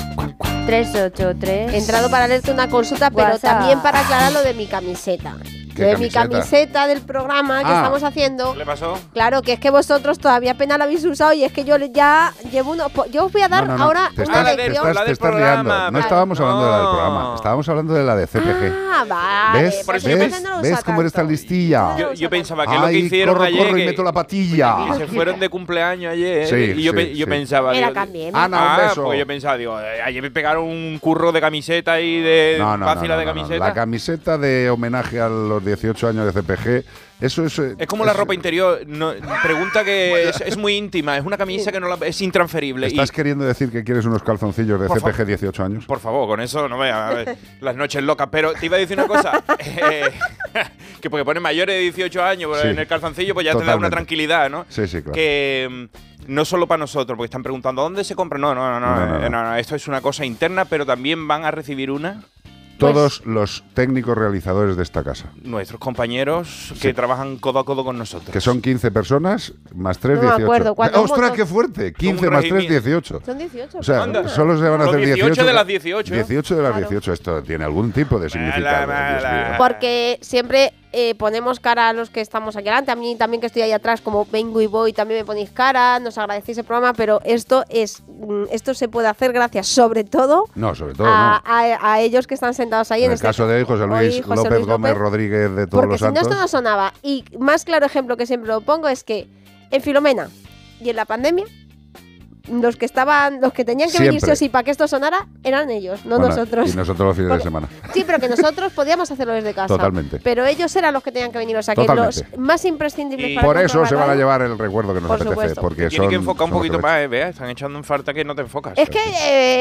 383 He entrado para leerte una consulta, pero WhatsApp. también para aclarar lo de mi camiseta. ¿Qué Lo de mi camiseta? camiseta del programa que Ah. estamos haciendo. ¿Qué le pasó? Claro, que es que vosotros todavía apenas la habéis usado y es que yo le- ya llevo uno. po- Yo os voy a dar No, no, no, ahora te una estás, te lección. estás- te estás liando. No estábamos hablando de la del programa, estábamos hablando de la de CPG. Ah, vale. ¿Ves? pues eso ¿Ves? ¿Ves cómo eres tan listilla? Yo, yo pensaba que es lo que Ay, hicieron corro, ayer. corro y que- meto la patilla. y se fueron de cumpleaños ayer. Sí, y yo, sí, pe- yo sí. pensaba. Era digo, Cambiemos. Ana, un ah, beso. pues yo pensaba, digo, eh, ayer me pegaron un curro de camiseta y de No, no, de camiseta. La camiseta de homenaje a los 18 años de CPG, eso es... eh, Es como la ropa interior. No, pregunta que es, es muy íntima. Es una camisa que no la- es intransferible. ¿Estás Y, queriendo decir que quieres unos calzoncillos de CPG favor. 18 años? por favor, con eso no veas las noches locas. Pero te iba a decir una cosa. eh, que porque pone mayores de 18 años Sí. en el calzoncillo, pues ya te da una Totalmente. tranquilidad, ¿no? Sí, sí, claro. que mm, no solo para nosotros, porque están preguntando dónde se compra. No, no, no, no, no. no, no, esto es una cosa interna, pero también van a recibir una Todos los técnicos realizadores de esta casa, nuestros compañeros que trabajan codo a codo con nosotros. que son 15 personas más 3, No me 18. acuerdo, cuando ¡Ostras, qué fuerte! 15 un más 3, regimiento. 18. Son 18. O sea, Anda. solo se van a hacer 18 18. de las 18. 18 de las Claro. 18. Esto tiene algún tipo de significado. Mala, Dios mala. mío. Porque siempre eh, ponemos cara a los que estamos aquí delante. A mí también que estoy ahí atrás, como vengo y voy, también me ponéis cara, nos agradecéis el programa, pero esto es mm, esto se puede hacer gracias sobre todo No, sobre todo a, no. a- a ellos que están sentados ahí. En el este caso de José hoy Luis José López Luis Gómez Rodríguez de Todos Porque los si no Santos. esto no sonaba. Y más claro ejemplo que siempre lo pongo es que en Filomena y en la pandemia los que estaban, los que tenían que Siempre. o sí para que esto sonara eran ellos, no Bueno, nosotros. Y nosotros los fines de semana. Sí, pero que nosotros podíamos hacerlo desde casa. Totalmente. Pero ellos eran los que tenían que venir. O sea, que Totalmente. los más imprescindibles Y- para Por eso se van a llevar el recuerdo que nos Por apetece. supuesto. Porque Tiene que son- enfocar un poquito más, eh, vea, están echando en falta que no te enfocas. Es que,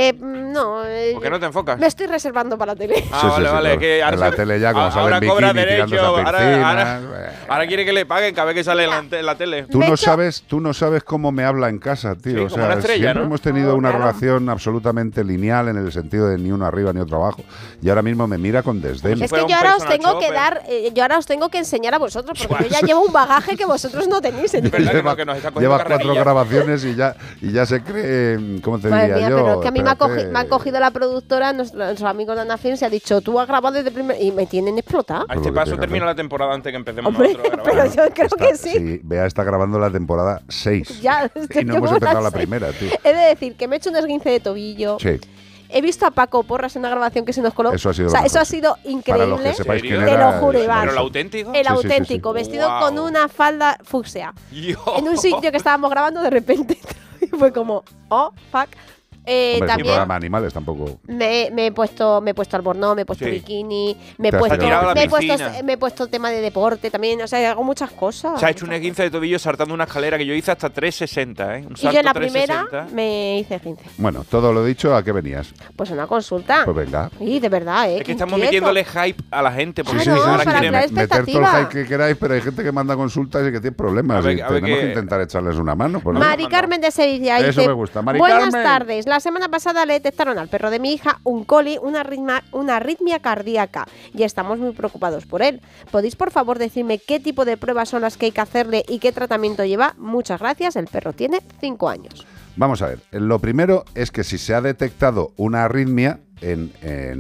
eh, no. eh, ¿Por qué no te enfocas? Me estoy reservando para la tele. Ah, Sí, sí, vale, sí, vale. Que ahora En la tele ya, como ahora sale cobra bikini derecho. a Ahora, piscinas, ahora- ahora quiere que le paguen cada vez que sale en la, tele. Tú no sabes, tú no sabes cómo me habla en casa, tío. O sea, estrella, siempre ¿no? hemos tenido una claro. relación absolutamente lineal en el sentido de ni uno arriba ni otro abajo. Y ahora mismo me mira con desdén. Es fuera que yo ahora os tengo que dar, eh, yo ahora os tengo que enseñar a vosotros, porque yo ya llevo un bagaje que vosotros no tenéis. Es Lleva, que nos está lleva cuatro grabaciones y ya, y ya se cree, ¿cómo te Madre diría mía, yo? pero es que a mí me, ha Espérate. cogi- me han cogido la productora, nos- nuestros amigos de Ana Film, se ha dicho, tú has grabado desde el primer... Y me tienen explotado. A este paso termina la temporada antes que empecemos Hombre, nosotros a pero grabar. yo creo Está- que sí. Bea está grabando la temporada 6. Ya, y no hemos empezado la primera, tío. He de decir que me he hecho un esguince de tobillo. Sí. He visto a Paco Porras en una grabación que se nos coló. Eso ha sido o sea, eso ha sido Para los que increíble. sepáis quién ¿Serio? era. Te lo juro, Iván. ¿Pero el auténtico? El Sí, sí, sí, auténtico, sí. vestido con una falda fucsia. Yo. En un sitio que estábamos grabando de repente. Y fue como, oh, fuck. Eh, Hombre, también programa animales tampoco. me, me he puesto me he puesto albornoz, me he puesto Sí. bikini, me he puesto, me he puesto me he puesto tema de deporte también, o sea, hago muchas cosas. Se ha hecho un esguince de tobillo saltando una escalera que yo hice hasta 360, ¿eh? Un y salto yo en la 360. primera me hice 15. Bueno, todo lo dicho, ¿a qué venías? Pues una consulta. Pues venga. Y de verdad, ¿eh? Es que Qué estamos inquieto. metiéndole hype a la gente. Porque Claro, ahora para quieren- crear Meter todo el hype que queráis, pero hay gente que manda consultas y que tiene problemas. A ver- y a ver tenemos qué- que intentar echarles una mano. pues, ¿no? Mari Carmen de Sevilla Eso dice, me gusta. Mari Buenas Carmen". tardes. La semana pasada le detectaron al perro de mi hija un coli, una, arritma- una arritmia cardíaca y estamos muy preocupados por él. ¿Podéis por favor decirme qué tipo de pruebas son las que hay que hacerle y qué tratamiento lleva? Muchas gracias. El perro tiene 5 años. Vamos a ver. Lo primero es que si se ha detectado una arritmia en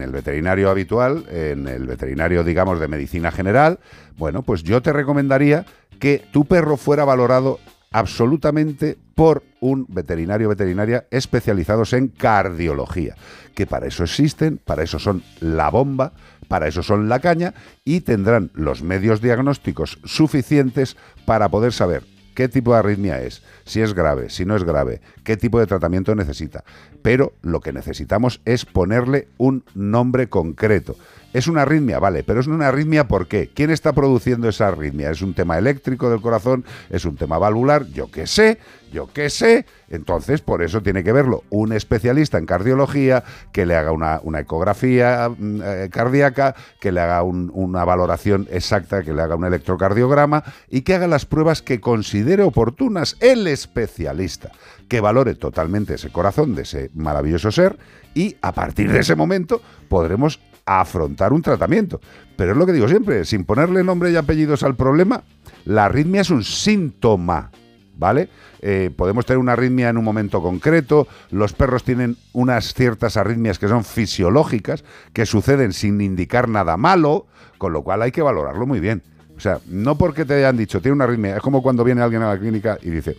el veterinario habitual, en el veterinario, digamos, de medicina general, bueno, pues yo te recomendaría que tu perro fuera valorado absolutamente por un veterinario veterinaria especializados en cardiología, que para eso existen, para eso son la bomba, para eso son la caña y tendrán los medios diagnósticos suficientes para poder saber qué tipo de arritmia es, si es grave, si no es grave, qué tipo de tratamiento necesita. Pero lo que necesitamos es ponerle un nombre concreto. Es una arritmia, vale, pero es una arritmia ¿por qué? ¿Quién está produciendo esa arritmia? ¿Es un tema eléctrico del corazón? ¿Es un tema valvular? Yo qué sé, yo qué sé. Entonces, por eso tiene que verlo un especialista en cardiología, que le haga una, ecografía mm, eh, cardíaca, que le haga un- una valoración exacta, que le haga un electrocardiograma y que haga las pruebas que considere oportunas especialista, que valore totalmente ese corazón de ese maravilloso ser y a partir de ese momento podremos afrontar un tratamiento. Pero es lo que digo siempre, sin ponerle nombre y apellidos al problema, la arritmia es un síntoma. ¿Vale? Eh, podemos tener una arritmia en un momento concreto, los perros tienen unas ciertas arritmias que son fisiológicas, que suceden sin indicar nada malo, con lo cual hay que valorarlo muy bien. O sea, no porque te hayan dicho, tiene una arritmia, es como cuando viene alguien a la clínica y dice,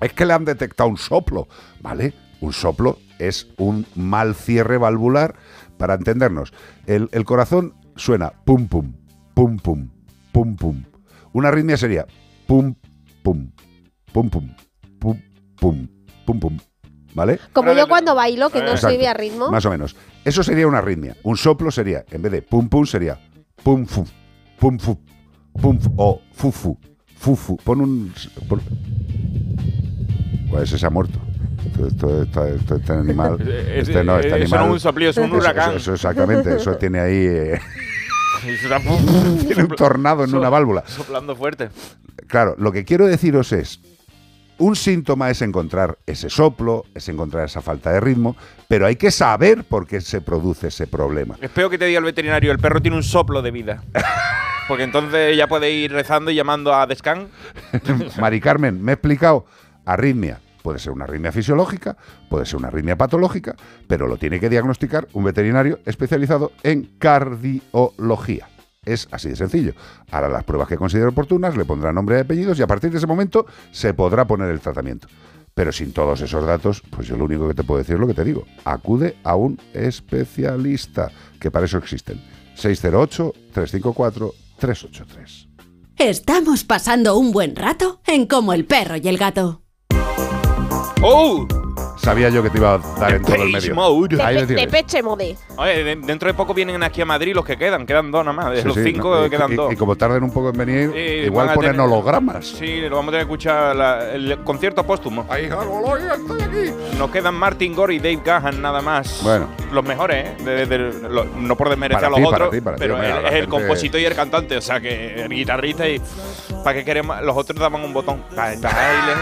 es que le han detectado un soplo, ¿vale? Un soplo es un mal cierre valvular, para entendernos. El, el corazón suena pum pum, pum pum, pum pum. Una arritmia sería pum pum, pum pum, pum pum, pum pum, ¿vale? Como yo cuando bailo, que no Exacto, soy de ritmo. Más o menos. Eso sería una arritmia. Un soplo sería, en vez de pum pum, sería pum fu, pum fu, pum fu, o fu fu, fu fu. Pon un... pon- Pues ese se ha muerto. Esto, esto- esto- este animal... Este no, este eh, eso animal... no es un soplío, es un huracán. Eso, eso exactamente, eso tiene ahí... eh, tiene un tornado en una válvula. Soplando fuerte. Claro, lo que quiero deciros es, un síntoma es encontrar ese soplo, es encontrar esa falta de ritmo, pero hay que saber por qué se produce ese problema. Espero que te diga el veterinario, el perro tiene un soplo de vida. Porque entonces ya puede ir rezando y llamando a Descan. Mari Carmen, me he explicado, arritmia. Puede ser una arritmia fisiológica, puede ser una arritmia patológica, pero lo tiene que diagnosticar un veterinario especializado en cardiología. Es así de sencillo. Hará las pruebas que considere oportunas, le pondrá nombre y apellidos y a partir de ese momento se podrá poner el tratamiento. Pero sin todos esos datos, pues yo lo único que te puedo decir es lo que te digo. Acude a un especialista, que para eso existen. 608-354-383. Estamos pasando un buen rato en Como el perro y el gato. ¡Oh! Sabía yo que te iba a dar en todo el medio. Mode. Ahí De, tienes. Depeche Mode. Oye, de- dentro de poco vienen aquí a Madrid los que quedan. Quedan dos nada más. De Sí, los sí, cinco no, y- quedan y, dos. y como tarden un poco en venir, igual a ponen tener- hologramas. Sí, lo vamos a tener que escuchar la- el concierto póstumo. Nos quedan Martin Gore y Dave Gahan nada más. Bueno. Los mejores, ¿eh? De- de- lo- no por desmerecer Para a los ti, para otros, ti, para ti, pero hombre, él a la es el gente- compositor y el cantante, o sea que el guitarrista y... ¿Para qué queremos? Los otros daban un botón. Pa- pa- baile,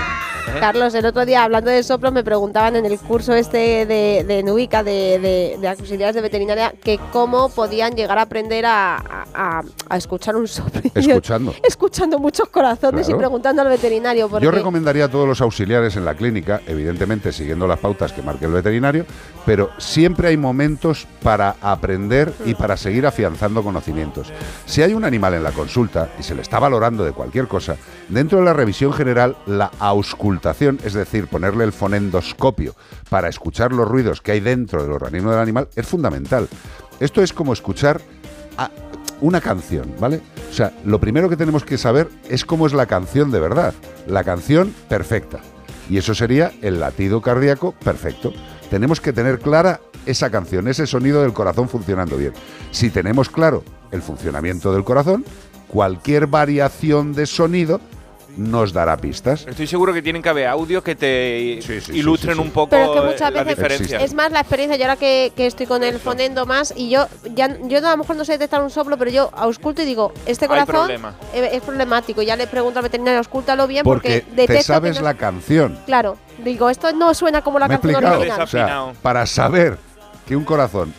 ¿eh? Carlos, el otro día hablando de soplo me preguntaban en el curso este de, de Nubica de, de, de auxiliares de veterinaria que cómo podían llegar a aprender a, a- a- a escuchar un soplo. Escuchando. escuchando muchos corazones Claro. y preguntando al veterinario. Porque Yo recomendaría a todos los auxiliares en la clínica, evidentemente siguiendo las pautas que marque el veterinario, pero siempre hay momentos para aprender y para seguir afianzando conocimientos. Si hay un animal en la consulta y se le está valorando de cualquier cosa, dentro de la revisión general, la auscultación, es decir, ponerle el fonendoscopio para escuchar los ruidos que hay dentro del organismo del animal, es fundamental. Esto es como escuchar una canción, ¿vale? O sea, lo primero que tenemos que saber es cómo es la canción de verdad. La canción perfecta. Y eso sería el latido cardíaco perfecto. tenemos que tener clara esa canción, ese sonido del corazón funcionando bien. Si tenemos claro el funcionamiento del corazón, cualquier variación de sonido nos dará pistas. Estoy seguro que tienen que haber audios que te ilustren sí, sí. un poco Pero es que muchas la veces diferencia. es más la experiencia. Yo ahora que, que estoy con el fonendo más y yo ya yo a lo mejor no sé detectar un soplo, pero yo ausculto y digo, este corazón problema. eh, es problemático. Ya le pregunto al veterinario, auscúltalo bien Porque porque, te sabes que no- la canción. Claro, digo, esto no suena como la ¿Me he canción original. O sea, para saber que un corazón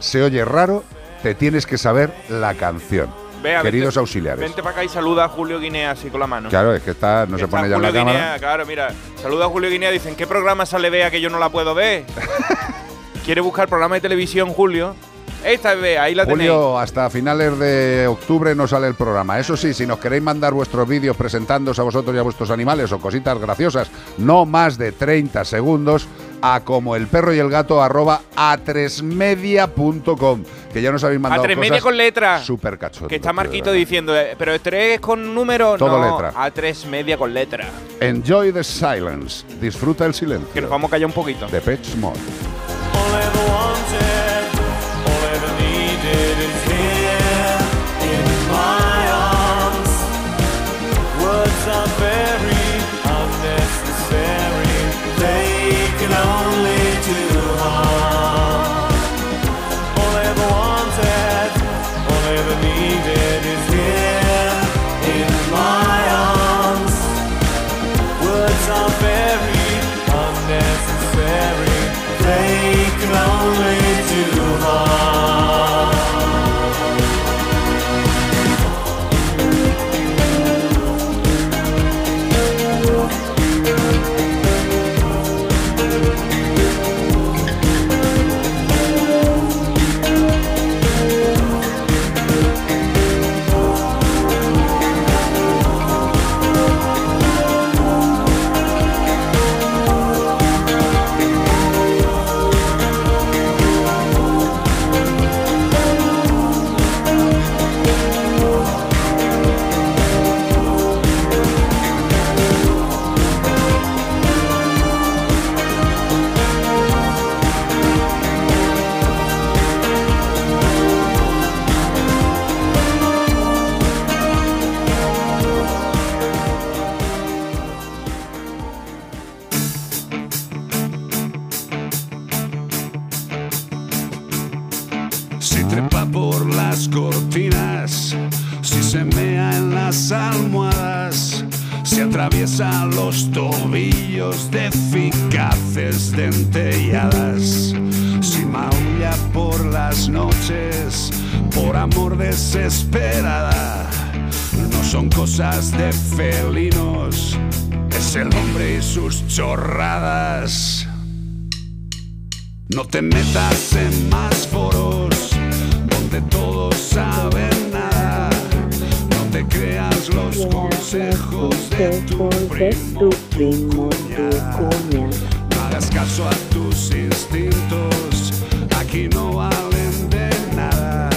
se oye raro, te tienes que saber la canción. Queridos vente- auxiliares. Vente para acá y saluda a Julio Guinea así con la mano. Claro, es que está, no Que se está pone ya en la cámara. Guinea, claro, mira. Saluda a Julio Guinea. Dicen, ¿qué programa sale Bea que yo no la puedo ver? ¿Quiere buscar programa de televisión, Julio? Esta es Bea, ahí la tenéis. Julio, hasta finales de octubre no sale el programa. Eso sí, si nos queréis mandar vuestros vídeos presentándoos a vosotros y a vuestros animales o cositas graciosas, no más de 30 segundos, a como el perro y el gato arroba a tresmedia.com, que ya nos habéis mandado A tres media cosas con letra. Súper cachondas, Que está Marquito diciendo, eh, pero tres con número, Todo no, letra. a tres media con letra. Enjoy the silence. Disfruta el silencio. Que nos vamos a callar un poquito. De Pet Mode. All ever wanted, las almohadas, si atraviesa los tobillos de eficaces dentelladas, si maulla por las noches, por amor desesperada, no son cosas de felinos, es el hombre y sus chorradas. No te metas en más foros donde todos saben los consejos de tu primo, tu cuñada. No hagas caso a tus instintos, aquí no valen de nada.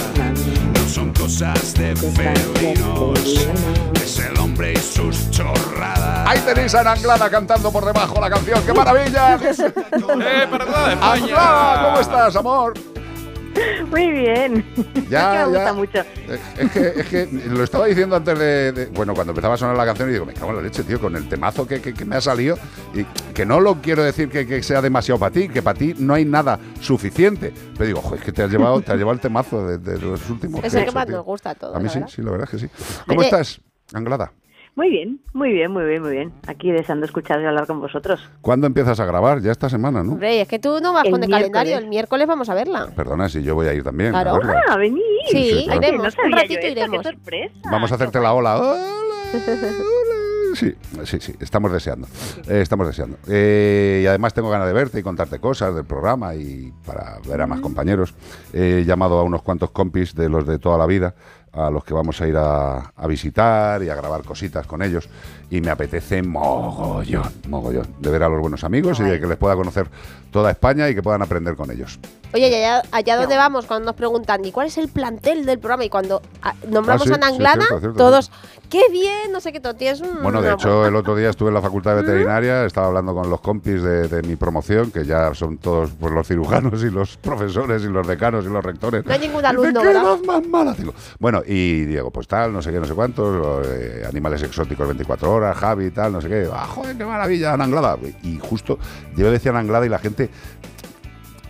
No son cosas de felinos, es el hombre y sus chorradas. Ahí tenéis a Anglada cantando por debajo la canción. ¡Qué maravilla! ¡Eh, perdón, Anglada, ¿cómo estás, amor? Muy bien. Ya, Es que me ya. gusta mucho. Eh, Es que, es que lo estaba diciendo antes de, de- Bueno, cuando empezaba a sonar la canción y digo, me cago en la leche, tío, con el temazo que, que- me ha salido. Y que no lo quiero decir que, que sea demasiado para ti, que para ti no hay nada suficiente. Pero digo, joder, es que te has llevado, te has llevado el temazo de, de los últimos. Es el que más nos gusta a todos. A mí sí, sí, la verdad es que sí. ¿Cómo estás, Anglada? Muy bien, muy bien, muy bien, muy bien. Aquí deseando escuchar y hablar con vosotros. ¿Cuándo empiezas a grabar? Ya esta semana, ¿no? Hombre, es que tú no vas El con el miércoles. calendario. El miércoles vamos a verla. Perdona, si yo voy a ir también. Claro. Ah, venís. Sí, Sí, claro. iremos. No sabía un ratito yo esto, iremos. qué sorpresa. Vamos a hacerte la ola. Hola, hola. Sí, sí, sí, estamos deseando. Eh, estamos deseando. Eh, y además tengo ganas de verte y contarte cosas del programa y para ver a más compañeros. He llamado a unos cuantos compis de los de toda la vida a los que vamos a ir a, a visitar y a grabar cositas con ellos. Y me apetece mogollón, mogollón, de ver a los buenos amigos y de que les pueda conocer toda España y que puedan aprender con ellos. Oye, y allá, allá donde vamos, cuando nos preguntan, ¿y cuál es el plantel del programa? Y cuando ah, nombramos Ah, sí, a sí, Nanglada, cierto, cierto, todos, qué bien, no sé qué, todo tienes un. Bueno, de una hecho, el otro día estuve en la Facultad de Veterinaria, estaba hablando con los compis de, de mi promoción, que ya son todos pues, los cirujanos y los profesores y los decanos y los rectores. No hay ningún alumno, "¿Qué ¿verdad? más mala tengo?". Bueno, y Diego, pues tal, no sé qué, no sé cuántos, eh, animales exóticos 24 horas, Javi, tal, no sé qué. Ah, joder, qué maravilla, Ananglada. Y justo yo decía Ananglada y la gente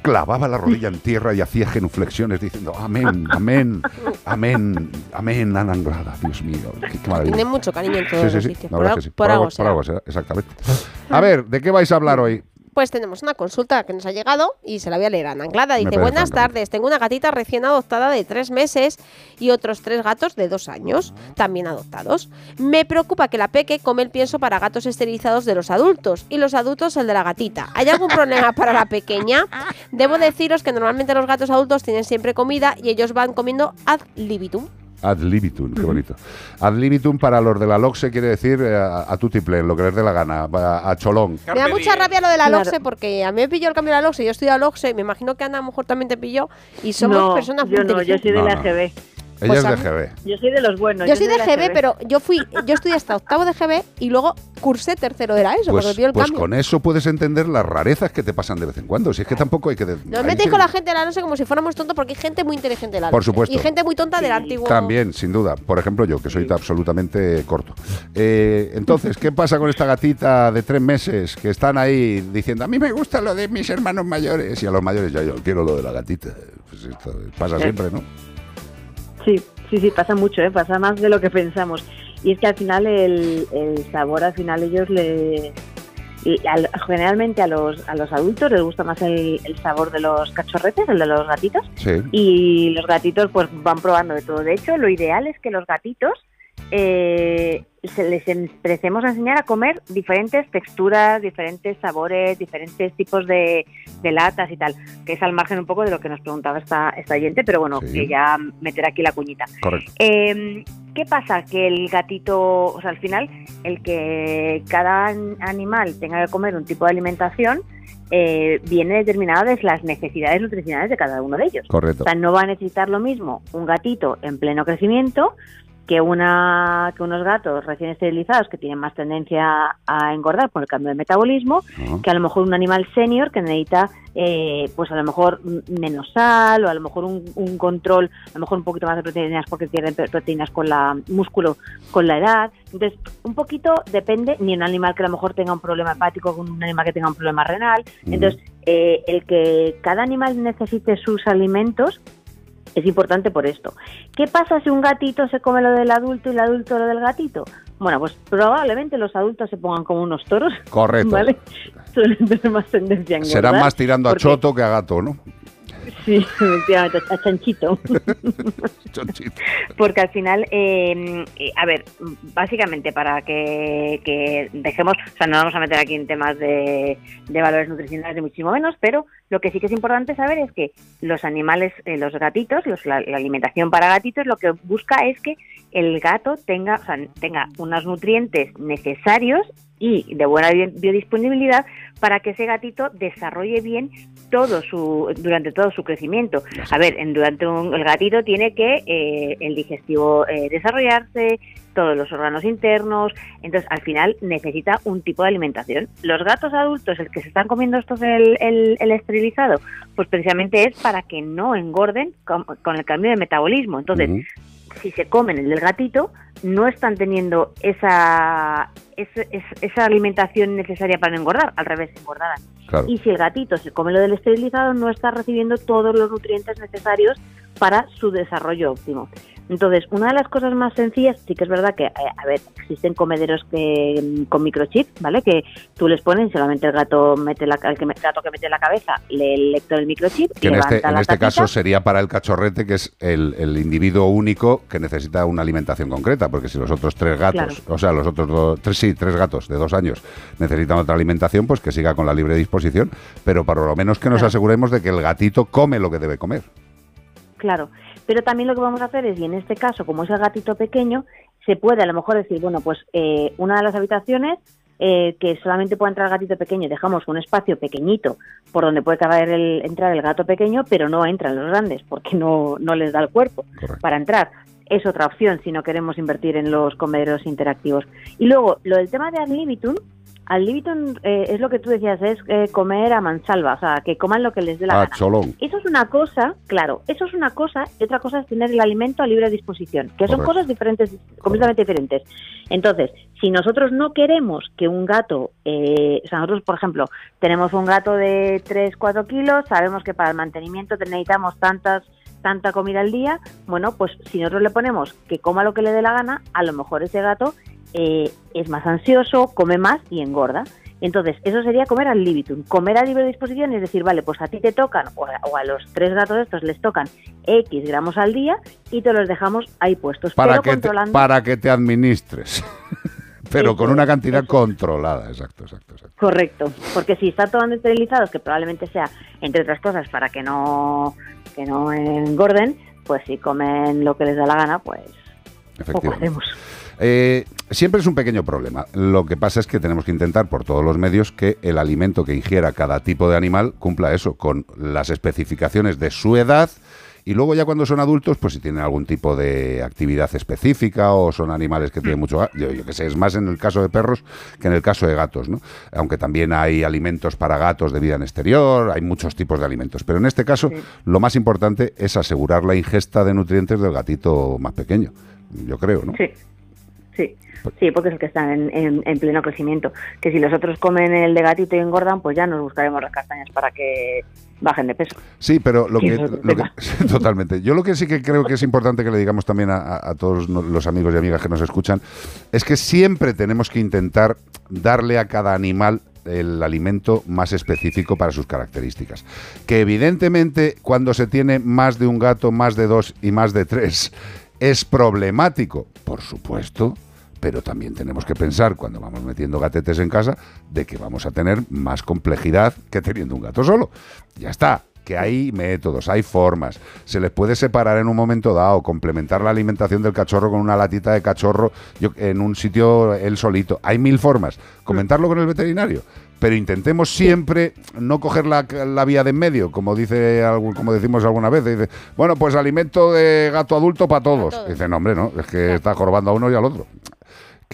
clavaba la rodilla en tierra y hacía genuflexiones diciendo amén, amén, amén, amén, Ananglada. Dios mío, qué, qué maravilla. Tienen mucho cariño en todos Sí, sí, sí, Por, por Por algo- por será, exactamente. A ver, ¿de qué vais a hablar hoy? Pues tenemos una consulta que nos ha llegado y se la voy a leer a Ana Anglada. Dice, buenas fantástico. tardes, tengo una gatita recién adoptada de tres meses y otros tres gatos de dos años, también adoptados. Me preocupa que la peque come el pienso para gatos esterilizados de los adultos y los adultos el de la gatita. ¿Hay algún problema para la pequeña? Debo deciros que normalmente los gatos adultos tienen siempre comida y ellos van comiendo ad libitum. Ad libitum, qué bonito. Ad libitum para los de la LOXE quiere decir eh, a, a tutiplén, lo que les dé la gana, a, a cholón. Me da mucha rabia lo de la Claro. LOXE porque a mí me pilló el cambio de la LOXE, yo estudio la LOXE, me imagino que Ana a lo mejor también te pilló y somos no, personas muy yo no, yo soy de No, la no. GB. Ella Pues es a de GB. Yo soy de los buenos. Yo soy de GB, pero yo fui, yo estudié hasta octavo de GB y luego cursé tercero de la ESO, porque Pues, el pues con eso puedes entender las rarezas que te pasan de vez en cuando. Si es que tampoco hay que... de- No hay me metéis con la gente de la LOXE como si fuéramos tontos porque hay gente muy inteligente de la Por LOXE supuesto. Y gente muy tonta del antiguo. También, sin duda. Por ejemplo, yo, que soy absolutamente corto. Eh, entonces, ¿qué pasa con esta gatita de tres meses que están ahí diciendo, a mí me gusta lo de mis hermanos mayores? Y a los mayores, ya yo quiero lo de la gatita. Pues esto pasa siempre, ¿no? Sí, sí, sí, pasa mucho, ¿eh? pasa más de lo que pensamos. Y es que al final el, el sabor, al final ellos le... y al- generalmente a los, a los adultos les gusta más el, el sabor de los cachorretes, el de los gatitos, Sí. y los gatitos pues van probando de todo. De hecho, lo ideal es que los gatitos eh, se les empecemos a enseñar a comer diferentes texturas, diferentes sabores, diferentes tipos de, de latas y tal, que es al margen un poco de lo que nos preguntaba esta, esta oyente, pero bueno, Sí. que ya meter aquí la cuñita. Correcto. Eh, ¿Qué pasa? Que el gatito, o sea, al final, el que cada an- animal tenga que comer un tipo de alimentación eh, viene determinado de las necesidades nutricionales de cada uno de ellos. Correcto. O sea, no va a necesitar lo mismo un gatito en pleno crecimiento que una que unos gatos recién esterilizados que tienen más tendencia a engordar por el cambio de metabolismo que a lo mejor un animal senior que necesita eh, pues a lo mejor menos sal o a lo mejor un, un control a lo mejor un poquito más de proteínas porque pierden proteínas con la músculo con la edad. Entonces un poquito depende ni un animal que a lo mejor tenga un problema hepático con un animal que tenga un problema renal. Entonces eh, el que cada animal necesite sus alimentos es importante por esto. ¿Qué pasa si un gatito se come lo del adulto y el adulto lo del gatito? Bueno, pues probablemente los adultos se pongan como unos toros. Correcto. ¿Vale? Suelen tener más tendencia a engordar. Serán más tirando a choto que a gato, ¿no? Sí, efectivamente, a chanchito. Porque al final, eh, eh, a ver, básicamente para que, que dejemos, o sea, no vamos a meter aquí en temas de, de valores nutricionales ni muchísimo menos, pero lo que sí que es importante saber es que los animales, eh, los gatitos, los- la, la alimentación para gatitos, lo que busca es que el gato tenga, o sea, tenga unos nutrientes necesarios y de buena bio- biodisponibilidad para que ese gatito desarrolle bien todo su durante todo su crecimiento. A ver, en- durante un, el gatito tiene que eh, el digestivo eh, desarrollarse, todos los órganos internos, entonces al final necesita un tipo de alimentación. Los gatos adultos, el que se están comiendo estos el, esterilizado, pues precisamente es para que no engorden con el cambio de metabolismo. Entonces, si se comen el del gatito, no están teniendo esa, esa alimentación necesaria para no engordar, al revés, engordarán. Claro. Y si el gatito se come lo del esterilizado, no está recibiendo todos los nutrientes necesarios para su desarrollo óptimo. Entonces, una de las cosas más sencillas, sí que es verdad que, eh, a ver, existen comederos que, mm, con microchip, ¿vale? Que tú les pones, solamente el gato mete la, el que, el gato que mete la cabeza, le lector el microchip, Que en este, en la este caso sería para el cachorrete, que es el, el individuo único que necesita una alimentación concreta, porque si los otros tres gatos, Claro. o sea, los otros dos, tres, sí, tres gatos de dos años necesitan otra alimentación, pues que siga con la libre disposición, pero para lo menos que nos Claro. aseguremos de que el gatito come lo que debe comer. Claro, pero también lo que vamos a hacer es, y en este caso, como es el gatito pequeño, se puede a lo mejor decir, bueno, pues eh, una de las habitaciones eh, que solamente pueda entrar el gatito pequeño, dejamos un espacio pequeñito por donde puede caber el, entrar el gato pequeño, pero no entran los grandes porque no, no les da el cuerpo para entrar. Es otra opción si no queremos invertir en los comederos interactivos. Y luego, lo del tema de ad libitum, ad libitum eh, es lo que tú decías, es eh, comer a mansalva, o sea, que coman lo que les dé la Ah, gana. cholón. Eso es una cosa, claro, eso es una cosa y otra cosa es tener el alimento a libre disposición, que son cosas diferentes, completamente diferentes. Entonces, si nosotros no queremos que un gato, eh, o sea, nosotros, por ejemplo, tenemos un gato de 3, 4 kilos, sabemos que para el mantenimiento necesitamos tantas tanta comida al día, bueno, pues si nosotros le ponemos que coma lo que le dé la gana, a lo mejor ese gato eh, es más ansioso, come más y engorda. Entonces, eso sería comer al libitum. Comer a libre disposición es decir, vale, pues a ti te tocan, o a, o a los tres gatos estos les tocan X gramos al día y te los dejamos ahí puestos. Para pero que, te, para que te administres. Pero con una cantidad controlada, exacto, exacto. exacto. Correcto, porque si están todos esterilizados, que probablemente sea, entre otras cosas, para que no, que no engorden, pues si comen lo que les da la gana, pues poco hacemos. Eh, siempre es un pequeño problema. Lo que pasa es que tenemos que intentar por todos los medios que el alimento que ingiera cada tipo de animal cumpla eso, con las especificaciones de su edad. Y luego ya cuando son adultos, pues si tienen algún tipo de actividad específica o son animales que tienen mucho... ga- Yo, yo que sé, es más en el caso de perros que en el caso de gatos, ¿no? Aunque también hay alimentos para gatos de vida en exterior, hay muchos tipos de alimentos. Pero en este caso, lo más importante es asegurar la ingesta de nutrientes del gatito más pequeño. Yo creo, ¿no? Sí, sí, sí, porque es el que está en, en- en pleno crecimiento. Que si los otros comen el de gatito y engordan, pues ya nos buscaremos las castañas para que bajen de peso. Sí, pero lo que, lo totalmente. Yo lo que sí que creo que es importante que le digamos también a, todos los amigos y amigas que nos escuchan es que siempre tenemos que intentar darle a cada animal el alimento más específico para sus características. Que evidentemente cuando se tiene más de un gato, más de dos y más de tres es problemático, por supuesto, pero también tenemos que pensar cuando vamos metiendo gatetes en casa de que vamos a tener más complejidad que teniendo un gato solo. Ya está. Que hay métodos, hay formas. Se les puede separar en un momento dado, complementar la alimentación del cachorro con una latita de cachorro en un sitio él solito. Hay mil formas. Comentarlo con el veterinario. Pero intentemos siempre no coger la, la vía de en medio, como dice como decimos alguna vez. Dice, bueno, pues alimento de gato adulto para todos. Dice, no, hombre, no, es que está jorobando a uno y al otro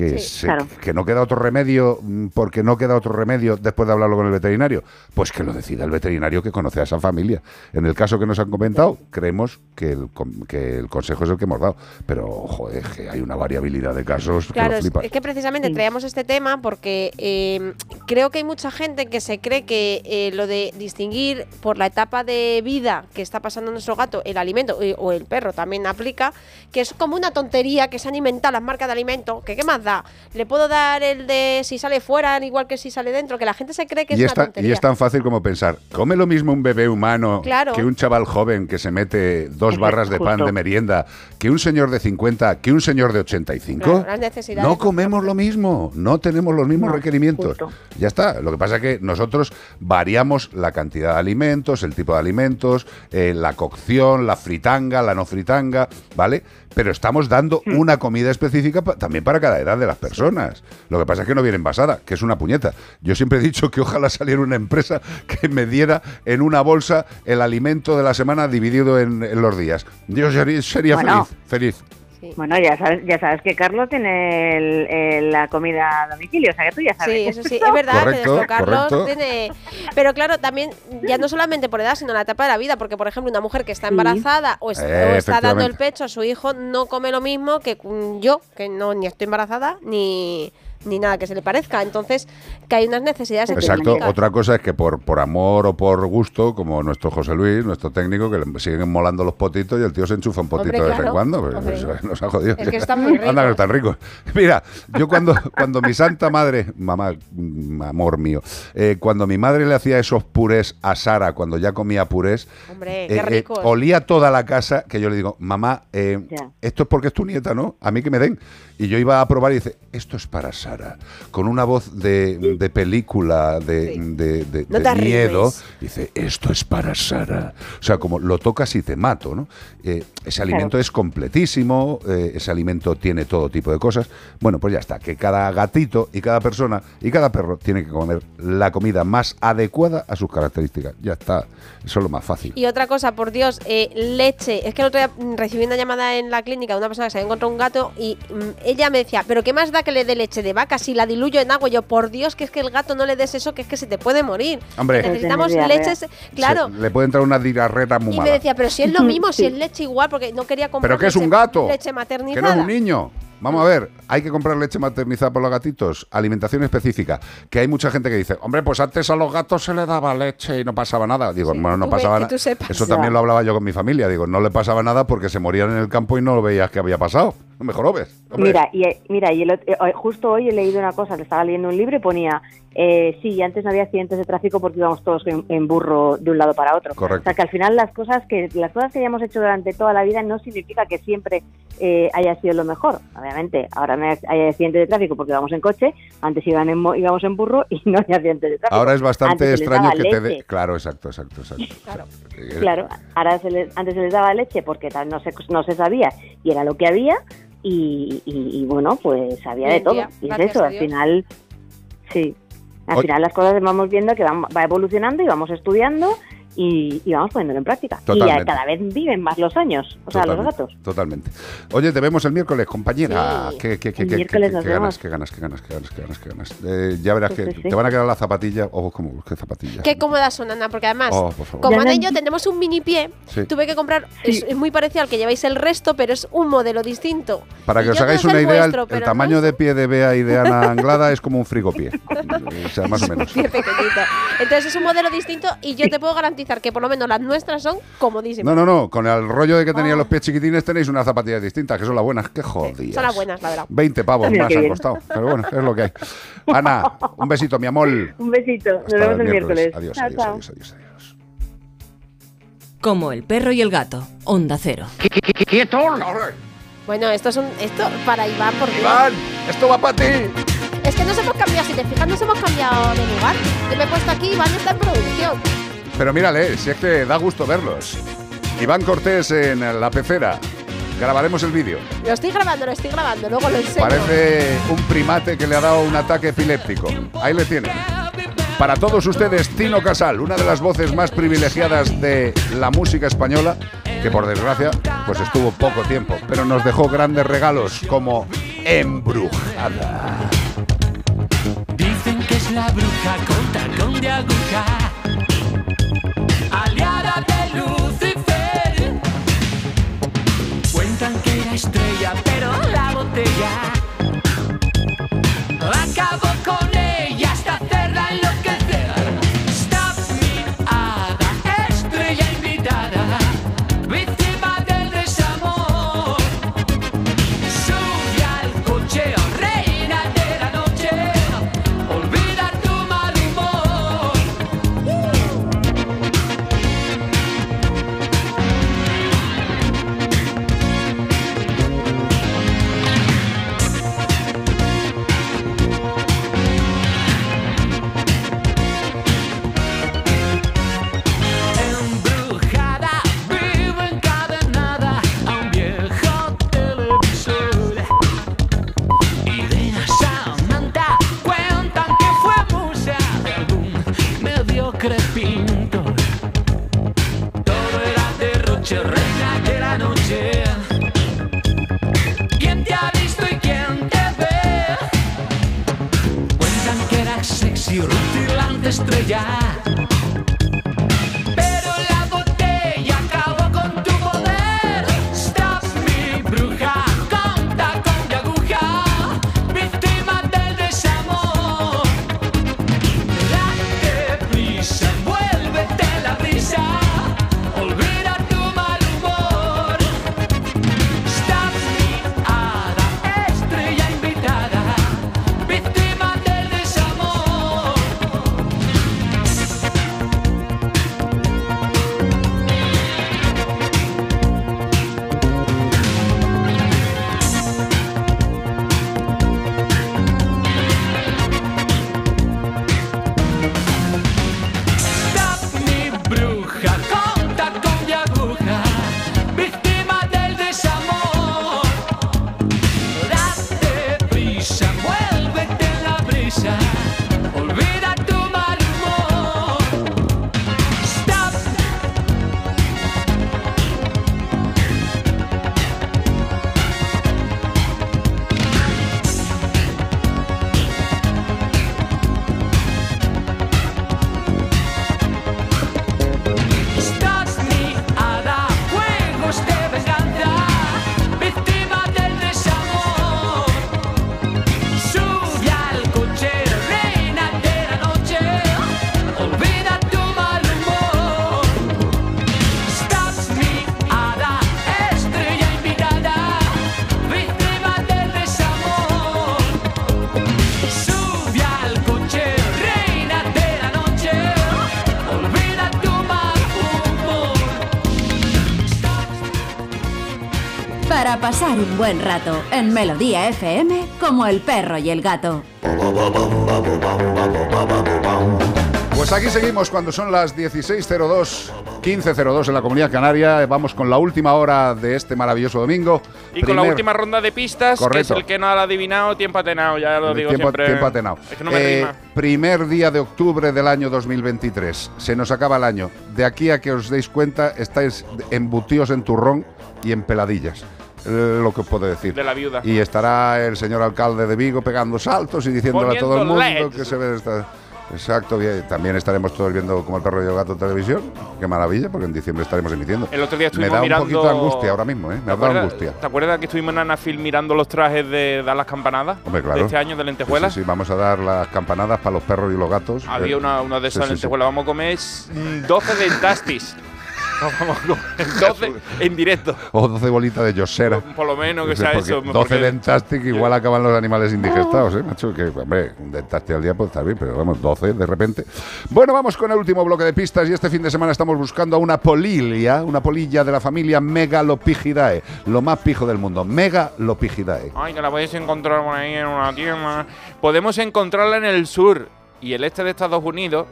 que, se- claro. que no queda otro remedio, mm, porque no queda otro remedio después de hablarlo con el veterinario, pues que lo decida el veterinario que conoce a esa familia. En el caso que nos han comentado, creemos que el, que el consejo es el que hemos dado, pero joder, que hay una variabilidad de casos que Claro, lo es, flipas. es que precisamente traíamos este tema porque eh, creo que hay mucha gente que se cree que eh, lo de distinguir por la etapa de vida que está pasando nuestro gato, el alimento eh, o el perro también aplica, que es como una tontería que se han inventado las marcas de alimento, que qué más da, le puedo dar el de si sale fuera igual que si sale dentro, que la gente se cree que es Y una es, tan, tontería. y es tan fácil como pensar, ¿come lo mismo un bebé humano Claro. que un chaval joven que se mete dos barras de pan de merienda, que un señor de 50, que un señor de 85? Claro, No comemos lo mismo, no tenemos los mismos No, requerimientos. justo. Ya está. Lo que pasa es que nosotros variamos la cantidad de alimentos, el tipo de alimentos, eh, la cocción, la fritanga, la no fritanga, ¿vale? Pero estamos dando Hmm. una comida específica pa- también para cada edad de las personas. Lo que pasa es que no viene envasada, que es una puñeta. Yo siempre he dicho que ojalá saliera una empresa que me diera en una bolsa el alimento de la semana dividido en, en los días. Yo sería, sería Bueno. feliz, feliz. Bueno, ya sabes, ya sabes que Carlos tiene el- el- la comida a domicilio, o sea que tú ya sabes. Sí, eso sí, es verdad que Correcto, Carlos correcto. tiene... Pero claro, también, ya no solamente por edad, sino en la etapa de la vida, porque por ejemplo una mujer que está embarazada o, es- Eh, o está dando el pecho a su hijo no come lo mismo que mm, yo, que no ni estoy embarazada ni, ni nada que se le parezca. Entonces, que hay unas necesidades Exacto. Otra cosa es que por, por amor o por gusto, como nuestro José Luis, nuestro técnico, que le siguen molando los potitos y el tío se enchufa un potito Hombre, de vez en cuando. pues, nos ha jodido. Es que están muy Anda, que ricos. están ricos. Mira, yo cuando, cuando mi santa madre, mamá, mm, amor mío, eh, cuando mi madre le hacía esos purés a Sara cuando ya comía purés, Hombre, eh, qué eh, ricos. olía toda la casa que yo le digo, mamá, eh, esto es porque es tu nieta, ¿no? A mí que me den. Y yo iba a probar y dice, esto es para Sara. Con una voz de, de película, de, de- No miedo, dice, esto es para Sara. O sea, como lo tocas y te mato, ¿no? Eh, ese alimento es completísimo, eh, ese alimento tiene todo tipo de cosas. Bueno, pues ya está, que cada gatito y cada persona y cada perro tiene que comer la comida más adecuada a sus características. Ya está, eso es lo más fácil. Y otra cosa, por Dios, eh, leche. Es que el otro día mm, recibí una llamada en la clínica de una persona que se había encontrado un gato y mm, ella me decía, ¿pero qué más da que le dé leche de vaca si la diluyo en agua? Y yo, por Dios, que es que el gato no le des eso, que es que se te puede morir. Hombre. Necesitamos diarrea. leches, claro. Se- le puede entrar una diarrera muy Y me decía, pero si es lo mismo, si es leche igual, porque no quería comprar ¿Pero qué es un gato? leche Que no es un niño. Vamos a ver, hay que comprar leche maternizada por los gatitos, alimentación específica. Que hay mucha gente que dice, hombre, pues antes a los gatos se les daba leche y no pasaba nada. Digo, bueno, no pasaba que nada. Eso Ya. también lo hablaba yo con mi familia. Digo, no le pasaba nada porque se morían en el campo y no lo veías que había pasado. Mejor lo ves. hombre. Mira, y, mira, y el eh, justo hoy he leído una cosa, le estaba leyendo un libro y ponía, eh, sí, antes no había accidentes de tráfico porque íbamos todos en, en burro de un lado para otro. Correcto. O sea que al final las cosas que las cosas que hayamos hecho durante toda la vida no significa que siempre eh, haya sido lo mejor. Obviamente, ahora no hay accidentes de tráfico porque vamos en coche, antes iban en mo- íbamos en burro y no hay accidentes de tráfico. Ahora es bastante Antes extraño que te dé. leche. Claro, exacto, exacto, exacto. Eh, Claro, ahora se les- antes se les daba leche porque no se, no se sabía y era lo que había y, y- y bueno, pues había de todo. y es eso, al final, sí, al final las cosas vamos viendo que van- va evolucionando y vamos estudiando y, y vamos poniéndolo en práctica. Y Totalmente. cada vez viven más los años, o sea, los gatos. Totalmente. Oye, te vemos el miércoles, compañera. Sí, ¿Qué, qué, qué, el qué- miércoles qué- nos qué ganas, qué ganas, qué ganas, qué ganas, qué ganas, qué ganas. Eh, ya verás que sí, sí. te van a quedar las zapatillas. Ojo, como busques zapatillas. Qué cómodas son, Ana, porque además, Oh, por como Ana y yo tenemos un mini pie, Sí. tuve que comprar, es, es muy parecido al que lleváis el resto, pero es un modelo distinto. Para Y que os hagáis una idea, el- vuestro, el, pero tamaño de pie de Bea y de Ana Anglada es como un frigopié. o sea, más o menos. Entonces es un modelo distinto y yo te puedo garantizar que por lo menos las nuestras son comodísimas. No, no, no. Con el rollo de que tenían los pies chiquitines tenéis unas zapatillas distintas, que son las buenas. Qué jodidas. Son las buenas, la verdad. 20 pavos Mira más han costado. Pero bueno, es lo que hay. Ana, un besito, mi amor. Un besito, nos Hasta vemos el miércoles. Adiós, Chao, adiós, chao. adiós, adiós, adiós. Como el perro y el gato. Onda cero. Bueno, esto es un. Esto para Iván, por Dios. Iván, esto va para ti. Es que nos hemos cambiado, si te fijas, nos hemos cambiado de lugar. Yo me he puesto aquí, Iván está en producción. Pero mírale, si es que da gusto verlos. Iván Cortés en la pecera. Grabaremos el vídeo. Lo estoy grabando, lo estoy grabando, luego lo enseño. Parece un primate que le ha dado un ataque epiléptico. Ahí le tienen. Para todos ustedes, Tino Casal, una de las voces más privilegiadas de la música española, que por desgracia, pues estuvo poco tiempo, pero nos dejó grandes regalos como Embrujada. Dicen que es la bruja con tacón de aguja, aliada pasar un buen rato en Melodía FM como el perro y el gato. Pues aquí seguimos cuando son las 16.02, 15.02 en la Comunidad Canaria. Vamos con la última hora de este maravilloso domingo. Y con la última ronda de pistas, que es Correcto. el que no ha adivinado, tiempo atenado, ya lo digo tiempo, siempre. tiempo atenado. Es que no me Eh, rima. primer día de octubre del año 2023. Se nos acaba el año. De aquí a que os deis cuenta, estáis embutidos en turrón y en peladillas. Lo que os puedo decir. De la viuda. Y estará el señor alcalde de Vigo pegando saltos y diciéndole a todo el mundo que se ve esta. Exacto, bien. también estaremos todos viendo como el perro y el gato en televisión. Qué maravilla, porque en diciembre estaremos emitiendo. El otro día Me estuvimos da un mirando. poquito de angustia ahora mismo, ¿eh? Me ¿Te ha dado angustia. ¿Te acuerdas que estuvimos en Anafil mirando los trajes de dar las campanadas? Hombre, claro. De este año de lentejuelas. Sí, sí, sí, vamos a dar las campanadas para los perros y los gatos. Había Eh, una, una de esas sí, lentejuelas. Vamos a comer mm, 12 dentastis. Nos vamos comer 12 en directo. O 12 bolitas de Yosera. Por lo menos que sea eso. 12 porque- dentastic igual acaban los animales indigestados, ¿eh, macho? Que, hombre, un dentastic al día puede estar bien, pero vamos, 12 de repente. Bueno, vamos con el último bloque de pistas y este fin de semana estamos buscando a una polilia, una polilla de la familia Megalopigidae, lo más pijo del mundo, Megalopigidae. Ay, que la podéis encontrar por ahí en una tienda. Podemos encontrarla en el sur y el este de Estados Unidos,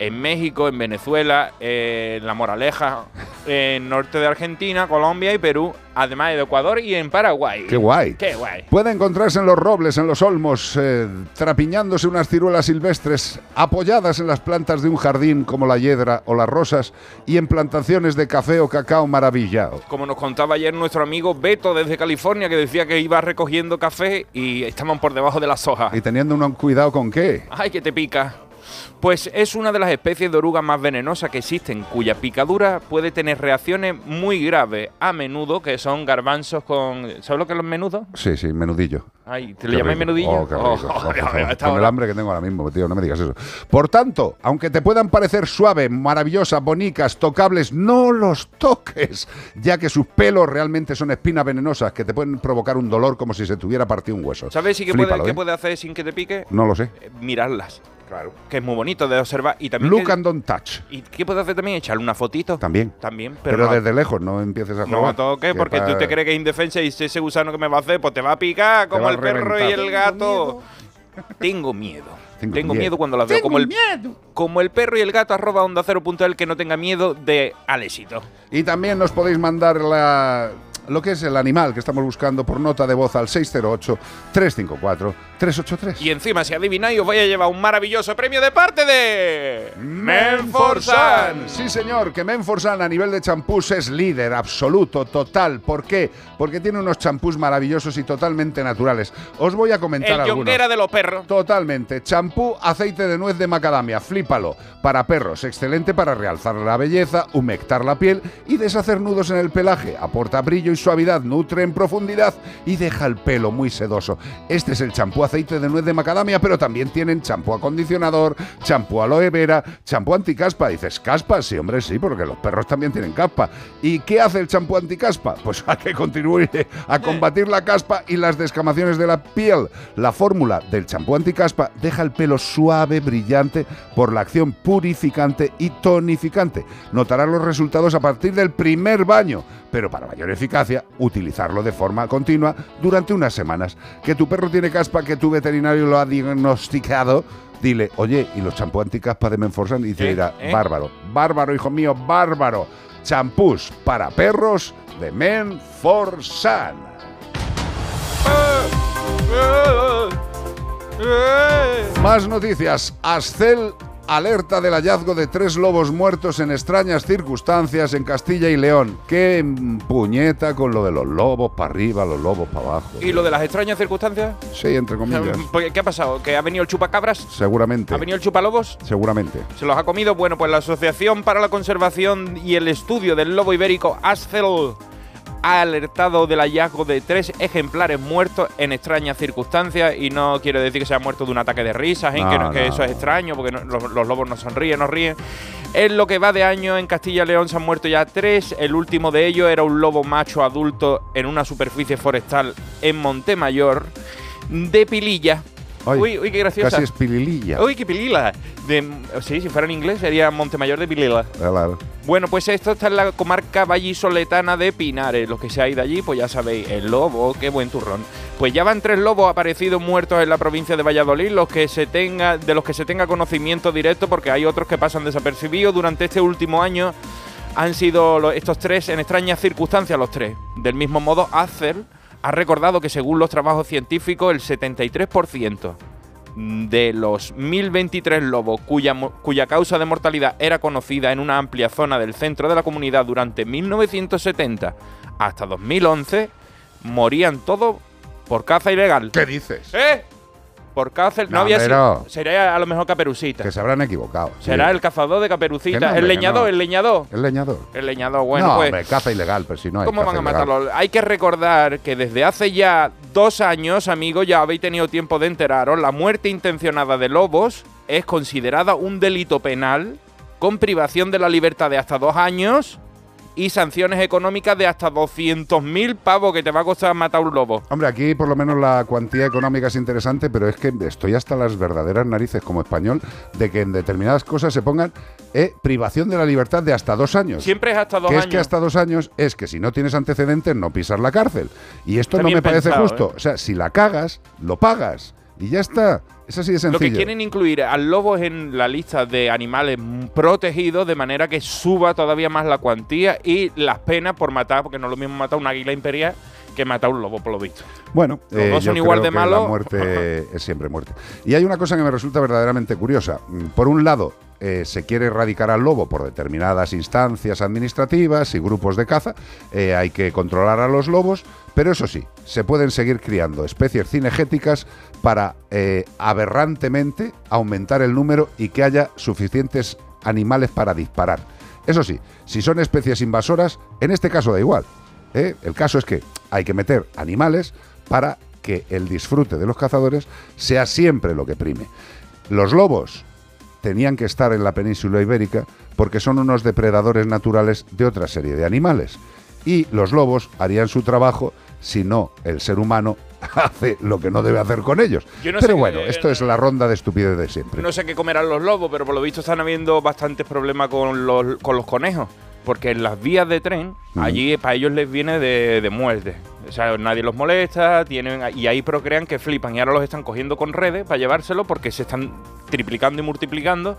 en México, en Venezuela, en La Moraleja, en norte de Argentina, Colombia y Perú, además de Ecuador y en Paraguay. ¡Qué guay! ¡Qué guay! Puede encontrarse en los robles, en los olmos, eh, trapiñándose unas ciruelas silvestres, apoyadas en las plantas de un jardín como la hiedra o las rosas, y en plantaciones de café o cacao maravillado. Como nos contaba ayer nuestro amigo Beto desde California, que decía que iba recogiendo café y estaban por debajo de las hojas. Y teniendo un cuidado con qué. ¡Ay, que te pica! Pues es una de las especies de orugas más venenosas que existen, cuya picadura puede tener reacciones muy graves, a menudo, que son garbanzos con... ¿Sabes lo que es los menudos? Sí, sí, menudillo. Ay, ¿te lo llamáis menudillo? Oh, qué rico. Oh, Oh, Con el hambre que tengo ahora mismo, tío, no me digas eso. Por tanto, aunque te puedan parecer suaves, maravillosas, bonicas, tocables, no los toques, ya que sus pelos realmente son espinas venenosas que te pueden provocar un dolor como si se te hubiera partido un hueso. ¿Sabes sí que Flípalo, puede, qué ¿eh? puede hacer sin que te pique? No lo sé. Eh, Mirarlas. Claro. Que es muy bonito de observar. Y también Look que- and don't touch. ¿Y qué puede hacer también? Echarle una fotito. También. También, pero, Pero, no- desde lejos, no empieces a No jugar. toques, que porque tú te crees que es indefensa y ese gusano que me va a hacer, pues te va a picar como el perro y el gato. Tengo miedo. Tengo Tengo, miedo. miedo. cuando la veo. Tengo como el, miedo. Como el perro y el gato arroba onda cero punto el que no tenga miedo de al éxito. Y también nos podéis mandar la, lo que es el animal que estamos buscando por nota de voz al 608-354-383. Y encima, si adivináis, os voy a llevar un maravilloso premio de parte de. Menforsan. Sí, señor, que Menforsan a nivel de champús es líder absoluto, total. ¿Por qué? Porque tiene unos champús maravillosos y totalmente naturales. Os voy a comentar El algunos. de los perros. Totalmente. Champú aceite de nuez de macadamia, flípalo. Para perros, excelente para realzar la belleza, humectar la piel y deshacer nudos en el pelaje. Aporta brillo y suavidad, nutre en profundidad y deja el pelo muy sedoso. Este es el champú aceite de nuez de macadamia, pero también tienen champú acondicionador, champú aloe vera, champú anticaspa. Dices, ¿caspa? Sí, hombre, sí, porque los perros también tienen caspa. ¿Y qué hace el champú anticaspa? Pues hay que contribuir a combatir la caspa y las descamaciones de la piel. La fórmula del champú anticaspa deja el pelo suave, brillante, por la acción purificante y tonificante. Notarás los resultados a partir del primer baño, pero para mayor eficacia, utilizarlo de forma continua durante unas semanas. Que tu perro tiene caspa, que tu veterinario lo ha diagnosticado, dile, oye, ¿y los champú anticaspa de Menforsan? Y te ¿Eh? dirá, ¿Eh? bárbaro, bárbaro, hijo mío, bárbaro. Champús para perros de Menforsan. Más noticias. Ascel alerta del hallazgo de tres lobos muertos en extrañas circunstancias en Castilla y León. Qué puñeta con lo de los lobos para arriba, los lobos para abajo. ¿Y lo de las extrañas circunstancias? Sí, entre comillas. ¿Qué ha pasado? ¿Que ha venido el chupacabras? Seguramente. ¿Ha venido el chupalobos? Seguramente. ¿Se los ha comido? Bueno, pues la Asociación para la Conservación y el Estudio del Lobo Ibérico, ASCEL, ha alertado del hallazgo de tres ejemplares muertos en extrañas circunstancias y no quiero decir que se han muerto de un ataque de risas, ¿eh? No, que, no- que no. eso es extraño porque los, los lobos no sonríen, no ríen. En lo que va de año en Castilla y León se han muerto ya tres. El último de ellos era un lobo macho adulto en una superficie forestal en Montemayor de Pililla. Ay, uy, uy, qué graciosa. Casi es pilililla. Uy, qué pilila. De, sí, si fuera en inglés sería Montemayor de Pilila. Claro. Bueno, pues esto está en la comarca vallisoletana de Pinares. Los que seáis de allí, pues ya sabéis, el lobo, qué buen turrón. Pues ya van tres lobos aparecidos muertos en la provincia de Valladolid, los que se tenga, de los que se tenga conocimiento directo, porque hay otros que pasan desapercibidos. Durante este último año han sido estos tres en extrañas circunstancias los tres. Del mismo modo, Acer ha recordado que según los trabajos científicos, el 73% de los 1023 lobos cuya, cuya causa de mortalidad era conocida en una amplia zona del centro de la comunidad durante 1970 hasta 2011, morían todos por caza ilegal. ¿Qué dices? ¿Eh? Por caza... No, No, había sido... Sería a lo mejor caperucita. Que se habrán equivocado. Será sí. el cazador de caperucita. No, el leñador, no. el leñador. El leñador. El leñador, bueno, no, pues... hombre, caza ilegal, pero si no hay ¿Cómo van a ilegal. matarlo? Hay que recordar que desde hace ya dos años, amigos, ya habéis tenido tiempo de enteraros, la muerte intencionada de lobos es considerada un delito penal con privación de la libertad de hasta dos años y sanciones económicas de hasta 200.000 pavos que te va a costar matar un lobo. Hombre, aquí por lo menos la cuantía económica es interesante, pero es que estoy hasta las verdaderas narices como español de que en determinadas cosas se pongan eh, privación de la libertad de hasta dos años. Siempre es hasta dos que años. es que hasta dos años es que si no tienes antecedentes no pisas la cárcel. Y esto Está no me parece pensado, justo. ¿eh? O sea, si la cagas, lo pagas. Y ya está. Es así de Lo sencillo. que quieren incluir al lobo es en la lista de animales protegidos de manera que suba todavía más la cuantía y las penas por matar, porque no es lo mismo matar un águila imperial que matar un lobo, por lo visto. Bueno, Los eh, dos yo son igual creo de que La malos. muerte es siempre muerte. Y hay una cosa que me resulta verdaderamente curiosa. Mm, Por un lado, eh, se quiere erradicar al lobo por determinadas instancias administrativas y grupos de caza. Eh, hay que controlar a los lobos, pero eso sí, se pueden seguir criando especies cinegéticas para eh, aberrantemente aumentar el número y que haya suficientes animales para disparar. Eso sí, si son especies invasoras, en este caso da igual. El caso es que hay que meter animales para que el disfrute de los cazadores sea siempre lo que prime. Los lobos tenían que estar en la península ibérica porque son unos depredadores naturales de otra serie de animales. Y los lobos harían su trabajo si no el ser humano hace lo que no debe hacer con ellos. Yo no Pero qué- bueno, esto es la ronda de estupidez de siempre. No sé qué comerán los lobos, pero por lo visto están habiendo bastantes problemas con los, con los conejos. Porque en las vías de tren, allí para ellos les viene de, de muerte. O sea, nadie los molesta, tienen y ahí procrean que flipan. Y ahora los están cogiendo con redes para llevárselo porque se están triplicando y multiplicando.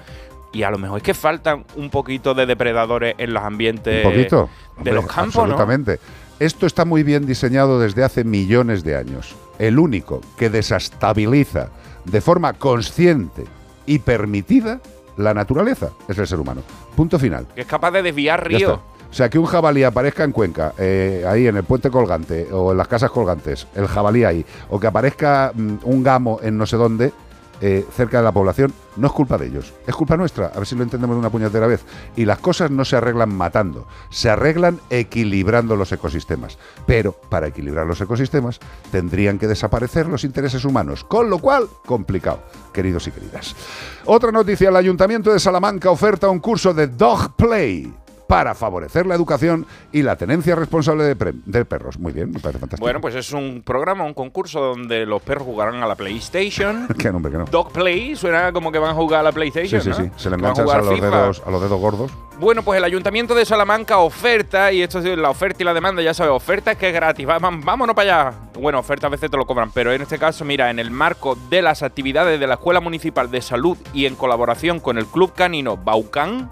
Y a lo mejor es que faltan un poquito de depredadores en los ambientes Un poquito. de Hombre, los campos, ¿no? Absolutamente. Esto está muy bien diseñado desde hace millones de años. El único que desestabiliza de forma consciente y permitida la naturaleza es el ser humano. Punto final. Que es capaz de desviar ríos. O sea, que un jabalí aparezca en Cuenca, eh, ahí en el puente colgante o en las casas colgantes, el jabalí ahí, o que aparezca mm, un gamo en no sé dónde, eh, cerca de la población, no es culpa de ellos, es culpa nuestra, a ver si lo entendemos de una puñetera vez. Y las cosas no se arreglan matando, se arreglan equilibrando los ecosistemas. Pero para equilibrar los ecosistemas tendrían que desaparecer los intereses humanos, con lo cual, complicado, queridos y queridas. Otra noticia, el Ayuntamiento de Salamanca oferta un curso de Dog Play para favorecer la educación y la tenencia responsable de, perros. Muy bien, me parece fantástico. Bueno, pues es un programa, un concurso donde los perros jugarán a la PlayStation. Qué nombre que no. Dog Play suena como que van a jugar a la Sí, PlayStation. sí, ¿no? sí. Se le enganchan jugar a los, dedos, a los dedos gordos. Bueno, pues el Ayuntamiento de Salamanca oferta, y esto es la oferta y la demanda, ya sabes, oferta es que es gratis, vámonos para allá. Bueno, oferta a veces te lo cobran, pero en este caso, mira, en el marco de las actividades de la Escuela Municipal de Salud y en colaboración con el Club Canino Baucán,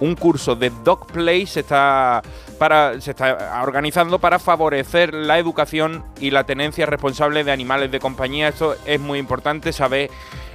un curso de Dog Play se está, para, se está organizando para favorecer la educación y la tenencia responsable de animales de compañía. Esto es muy importante, saber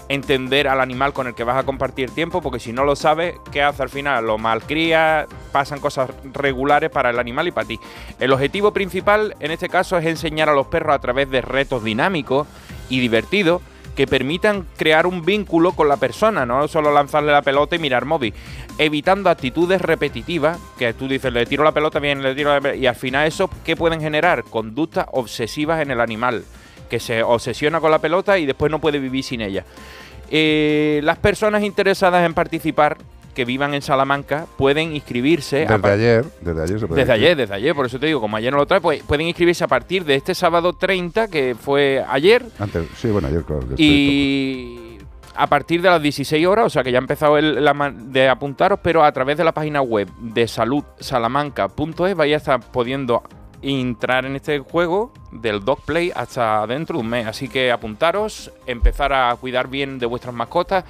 entender al animal con el que vas a compartir tiempo, porque si no lo sabes, ¿qué hace al final? Lo malcría, pasan cosas regulares para el animal y para ti. El objetivo principal en este caso es enseñar a los perros a través de retos dinámicos y divertidos que permitan crear un vínculo con la persona, no solo lanzarle la pelota y mirar móvil, evitando actitudes repetitivas, que tú dices, le tiro la pelota bien, le tiro la pelota, y al final eso, ¿qué pueden generar? Conductas obsesivas en el animal, que se obsesiona con la pelota y después no puede vivir sin ella. Eh, las personas interesadas en participar que vivan en Salamanca pueden inscribirse. Desde ayer, desde ayer se puede Desde ayer, desde ayer, por eso te digo, como ayer no lo trae, pues pueden inscribirse a partir de este sábado 30, que fue ayer, Antes, sí, bueno, ayer claro que y a partir de las 16 horas, o sea que ya ha empezado el- de apuntaros, pero a través de la página web de saludsalamanca.es vais a estar pudiendo entrar en este juego del dog play hasta dentro de un mes. Así que apuntaros, empezar a cuidar bien de vuestras mascotas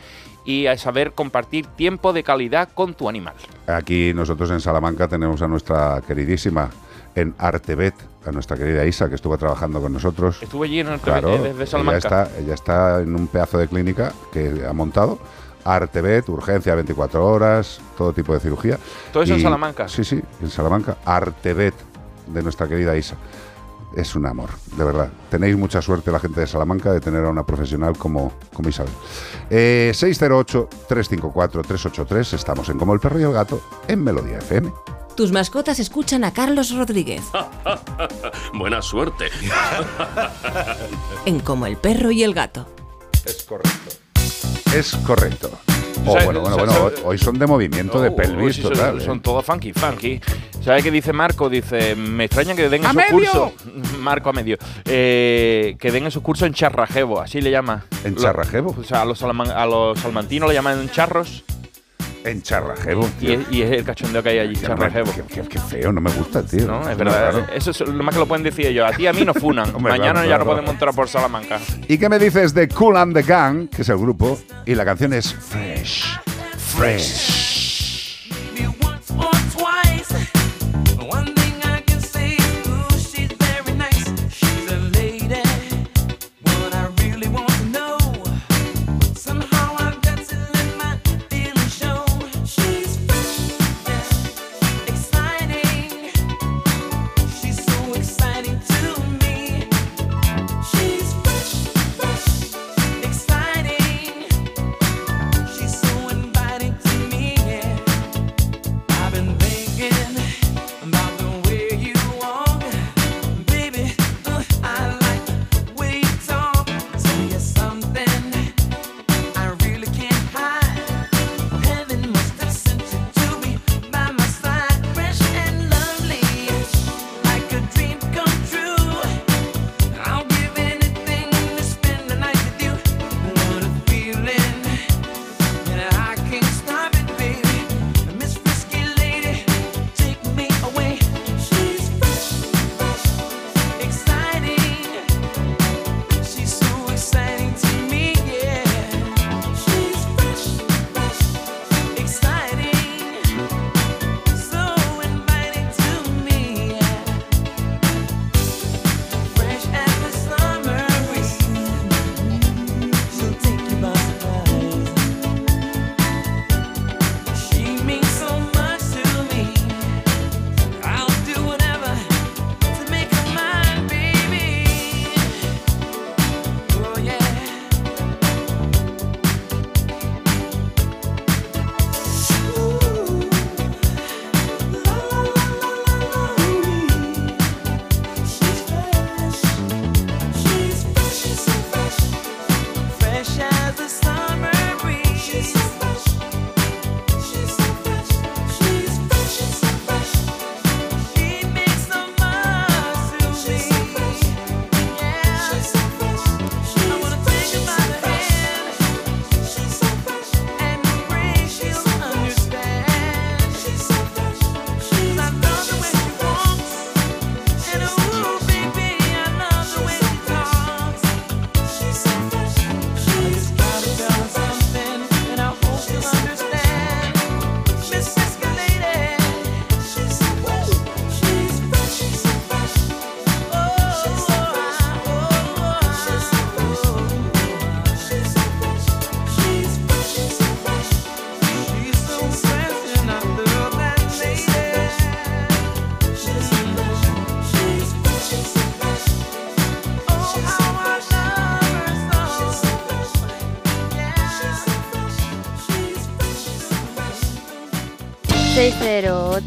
y a saber compartir tiempo de calidad con tu animal. Aquí nosotros en Salamanca tenemos a nuestra queridísima en Artebet, a nuestra querida Isa, que estuvo trabajando con nosotros. Estuve allí en el Claro, TV desde ella Salamanca. está, ella está en un pedazo de clínica que ha montado. Artebet, urgencia 24 horas, todo tipo de cirugía. ¿Todo eso en Salamanca? Sí, sí, en Salamanca. Artebet, de nuestra querida Isa. Es un amor, de verdad. Tenéis mucha suerte la gente de Salamanca de tener a una profesional como, como Isabel. Eh, 608-354-383, estamos en Como el Perro y el Gato, en Melodía FM. Tus mascotas escuchan a Carlos Rodríguez Buena suerte. en Como el Perro y el Gato. Es correcto. Es correcto. Oh, ¿Sabes- bueno, bueno, bueno, hoy- son de movimiento de Oh, pelvis sí son- total. Son, ¿eh? todos funky, funky. ¿Sabes qué dice Marco? Dice, me extraña que den ¡A esos cursos. Marco a medio. Eh, que den esos cursos en charrajevo, así le llama. ¿En charrajevo? O sea, a los, salman- a los salmantinos le llaman charros. En charrajevo. Y es, y es el cachondeo que hay allí, charrajevo. Qué, qué feo, no me gusta, tío. No, es verdad. Eso es lo más que lo pueden decir ellos. A ti y a mí no funan. Hombre, Mañana claro, ya no claro. podemos entrar por Salamanca. ¿Y qué me dices de Cool and the Gang, que es el grupo? Y la canción es Fresh. Fresh.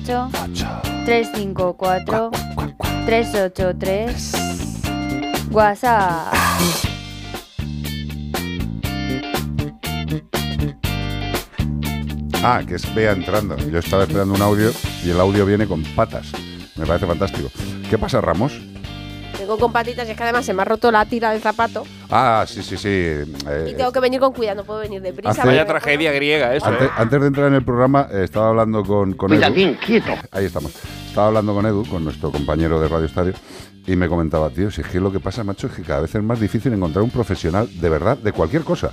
608 354 383 WhatsApp. Ah, que es Bea entrando. Yo estaba esperando un audio y el audio viene con patas. Me parece fantástico. ¿Qué pasa, Ramos? Vengo con patitas y es que además se me ha roto la tira del zapato Ah, sí, sí, sí. eh, y tengo que venir con cuidado, no puedo venir deprisa. Hace- Vaya tragedia griega eso. Antes, ¿eh? antes de entrar en el programa, eh, estaba hablando con, con Mira, Edu. bien, quieto. Ahí estamos. Estaba hablando con Edu, con nuestro compañero de Radio Estadio, y me comentaba, tío, si es que lo que pasa, macho, es que cada vez es más difícil encontrar un profesional de verdad de cualquier cosa.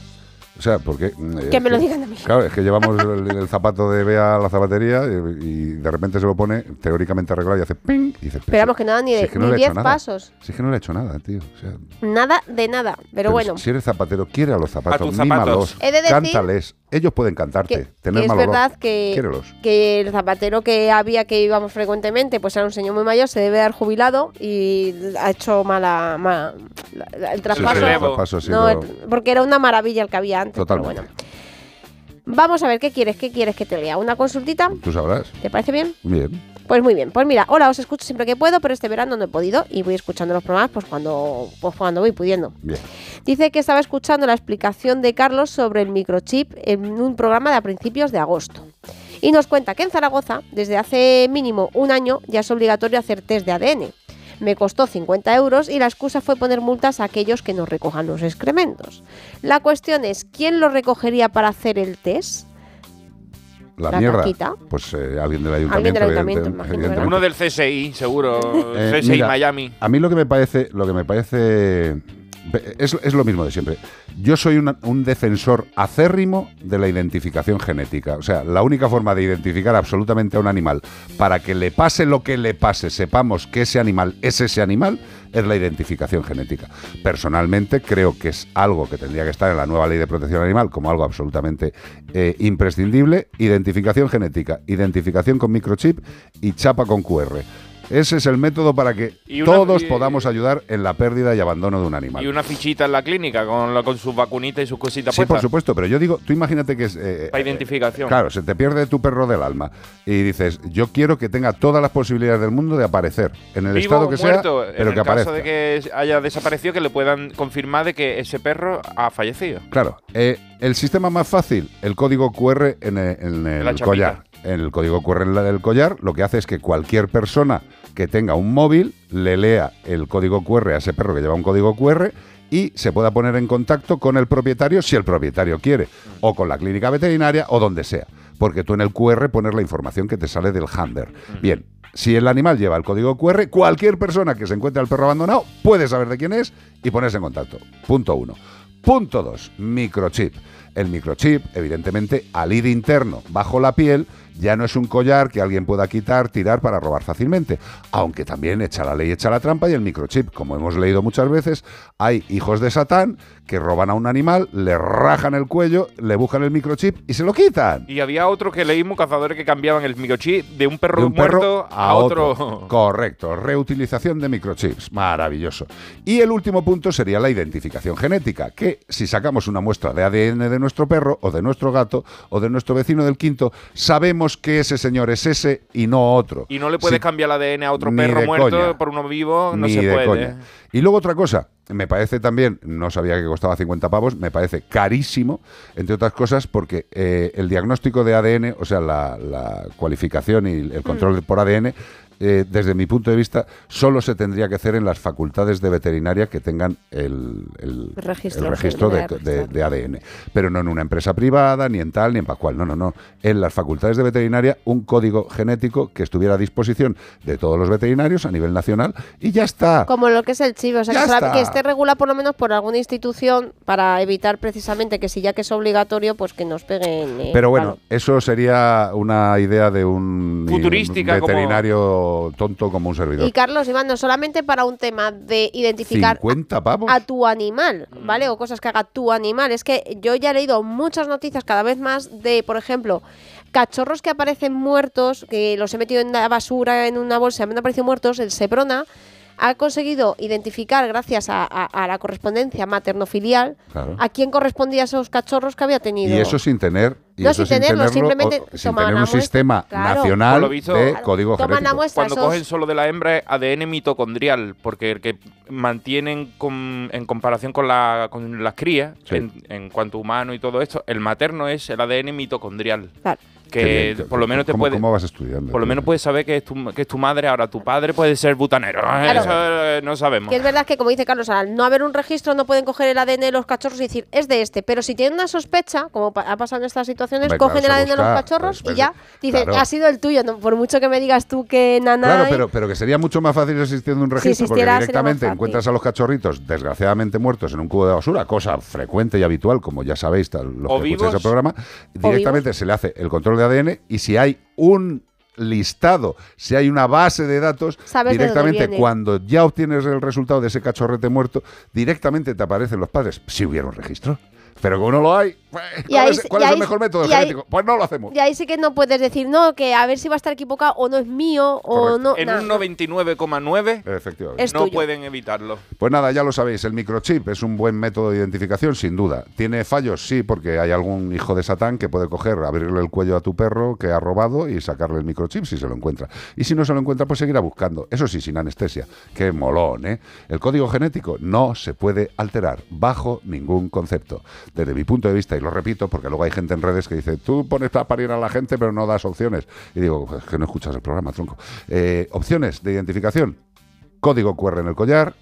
O sea, porque... mm, eh, Que me lo es digan a mí. Claro, es que llevamos el, el zapato de Bea a la zapatería y, y de repente se lo pone teóricamente arreglado y hace ping y dice... Pero vamos, que nada, ni si de es que no ni le he hecho 10 nada. pasos. Si es que no le he hecho nada, tío. O sea, Nada de nada. Pero, bueno, si eres zapatero, quiere a los zapatos, tus mímalos, zapatos. He de decir cántales. Ellos pueden cantarte, que, tener que es mal olor. verdad que, Quiérelos. que el zapatero que había que íbamos frecuentemente, pues era un señor muy mayor, se debe haber jubilado y ha hecho mala, ma- la- el traspaso. sí, el traspaso No, el- porque era una maravilla el que había antes. pero Totalmente. bueno. Vamos a ver, ¿qué quieres? ¿Qué quieres que te lea? ¿Una consultita? Tú sabrás. ¿Te parece bien? Bien. Pues muy bien, pues mira, hola, os escucho siempre que puedo, pero este verano no he podido y voy escuchando los programas pues cuando, pues cuando voy pudiendo. Bien. Dice que estaba escuchando la explicación de Carlos sobre el microchip en un programa de a principios de agosto. Y nos cuenta que en Zaragoza, desde hace mínimo un año, ya es obligatorio hacer test de ADN. Me costó 50 euros y la excusa fue poner multas a aquellos que no recojan los excrementos. La cuestión es, ¿quién lo recogería para hacer el test? La, La mierda. Pues eh, alguien del ayuntamiento. Alguien del ayuntamiento, evidente- imagino, evidentemente. Uno del CSI, seguro. Eh, CSI mira, Miami. A mí lo que me parece, lo que me parece es, lo mismo de siempre. Yo soy un defensor acérrimo de la identificación genética. O sea, la única forma de identificar absolutamente a un animal para que le pase lo que le pase, sepamos que ese animal es ese animal, es la identificación genética. Personalmente creo que es algo que tendría que estar en la nueva ley de protección animal como algo absolutamente eh, imprescindible. Identificación genética, identificación con microchip y chapa con QR. Ese es el método para que Y una- todos y- podamos ayudar en la pérdida y abandono de un animal. Y una fichita en la clínica con, la- con sus vacunitas y sus cositas Sí, por supuesto, pero yo digo, tú imagínate que es... eh, Para identificación. Claro, se te pierde tu perro del alma y dices, yo quiero que tenga todas las posibilidades del mundo de aparecer en el Vivo estado que muerto, sea, en pero el que caso aparezca. de que haya desaparecido, que le puedan confirmar de que ese perro ha fallecido. Claro, eh, el sistema más fácil, el código QR en el, en collar. En el código QR en la del collar, lo que hace es que cualquier persona que tenga un móvil le lea el código QR a ese perro que lleva un código QR y se pueda poner en contacto con el propietario si el propietario quiere, o con la clínica veterinaria o donde sea. Porque tú en el QR pones la información que te sale del handler. Bien, si el animal lleva el código QR, cualquier persona que se encuentre al perro abandonado puede saber de quién es y ponerse en contacto. Punto uno. Punto 2. Microchip. El microchip, evidentemente, al ir interno bajo la piel, ya no es un collar que alguien pueda quitar, tirar para robar fácilmente. Aunque también echa la ley, echa la trampa y el microchip, como hemos leído muchas veces, hay hijos de Satán que roban a un animal, le rajan el cuello, le buscan el microchip y se lo quitan. Y había otros que leímos cazadores que cambiaban el microchip de un perro De un muerto a, otro. Correcto, reutilización de microchips, maravilloso. Y el último punto sería la identificación genética, que si sacamos una muestra de ADN de nuestro perro o de nuestro gato o de nuestro vecino del quinto, sabemos que ese señor es ese y no otro. Y no le puedes Sí, cambiar el ADN a otro ni perro muerto coña. por uno vivo, no ni se de puede. coña. Y luego otra cosa, me parece también, no sabía que costaba 50 pavos, me parece carísimo, entre otras cosas, porque eh, el diagnóstico de ADN, o sea, la, la cualificación y el control por ADN, eh, desde mi punto de vista, solo se tendría que hacer en las facultades de veterinaria que tengan el, el- Registro, el registro sí, de, de- de ADN. Pero no en una empresa privada, ni en tal, ni en pascual. No, no, no. En las facultades de veterinaria, un código genético que estuviera a disposición de todos los veterinarios a nivel nacional y ya está. Como lo que es el chivo, o sea, Ya que, sola- está. que esté regulado por lo menos por alguna institución para evitar precisamente que si ya que es obligatorio, pues que nos peguen. eh, Pero bueno, eso sería una idea de un Futurística, un como- tonto como un servidor. Y Carlos, Iván, no solamente para un tema de identificar 50 pavos. a tu animal, ¿vale? O cosas que haga tu animal. Es que yo ya he leído muchas noticias cada vez más de, por ejemplo, cachorros que aparecen muertos, que los he metido en la basura, en una bolsa, me han aparecido muertos, el Seprona ha conseguido identificar, gracias a, a- a la correspondencia materno-filial, Claro. a quién correspondía a esos cachorros que había tenido. Y eso sin tener. Y No, eso sin tenerlo, simplemente o- sin tener un muestra, sistema claro. nacional visto, de Claro. código Toman la genético. muestra, Cuando esos- cogen solo de la hembra es ADN mitocondrial, porque el que mantienen con- en comparación con, la, con las crías, Sí. en, en cuanto humano y todo esto, el materno es el ADN mitocondrial. Claro. Que bien. por lo menos te ¿Cómo- puede ¿Cómo vas estudiando? por lo menos puedes saber que es tu, que es tu madre, ahora tu padre puede ser butanero. Eso eh, no sabemos. Que es verdad que, como dice Carlos, al no haber un registro no pueden coger el ADN de los cachorros y decir, es de este. Pero si tienen una sospecha, como ha pasado en estas situaciones, Hombre, cogen claro, el ADN de los cachorros pues, y ya dicen, claro. ha sido el tuyo. No, por mucho que me digas tú que nana. Claro, pero, pero que sería mucho más fácil existiendo un Si registro, porque sería más directamente encuentras a los cachorritos desgraciadamente muertos en un cubo de basura, cosa frecuente y habitual, como ya sabéis, tal- los O que escucháis vivos. el programa, directamente se le hace el control de ADN y si hay un listado, si hay una base de datos, Sabes directamente cuando ya obtienes el resultado de ese cachorrete muerto, directamente te aparecen los padres, si hubiera un registro. Pero como no lo hay, pues, Y ¿cuál ahí es, sí- cuál y es el mejor método y ahí- genético? Pues no lo hacemos. Y ahí sí que no puedes decir, no, que a ver si va a estar equivocado o no es mío o no. en nada. un 99,9 Efectivamente. Es no tuyo. pueden evitarlo. Pues nada, ya lo sabéis, el microchip es un buen método de identificación, sin duda. ¿Tiene fallos? Sí, porque hay algún hijo de Satán que puede coger, abrirle el cuello a tu perro que ha robado y sacarle el microchip si se lo encuentra. Y si no se lo encuentra, pues seguirá buscando. Eso sí, sin anestesia. Qué molón, ¿eh? El código genético no se puede alterar bajo ningún concepto. Desde mi punto de vista, y lo repito, porque luego hay gente en redes que dice, tú pones para parir a la gente, pero no das opciones. Y digo, "Pues es que no escuchas el programa, tronco. Eh, opciones de identificación. Código QR en el collar,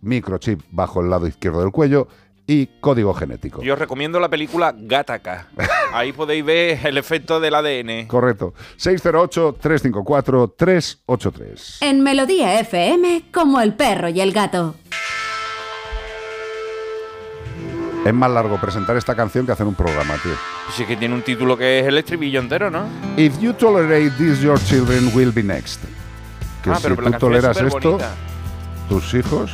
microchip bajo el lado izquierdo del cuello y código genético. Yo os recomiendo la película Gattaca. Ahí podéis ver el efecto del ADN. Correcto. 608-354-383. En Melodía FM, como el perro y el gato. Es más largo presentar esta canción que hacer un programa, tío. Sí que tiene un título que es el estribillo entero, ¿no? If you tolerate this, your children will be next. Que Ah, si pero tú es toleras esto, tus hijos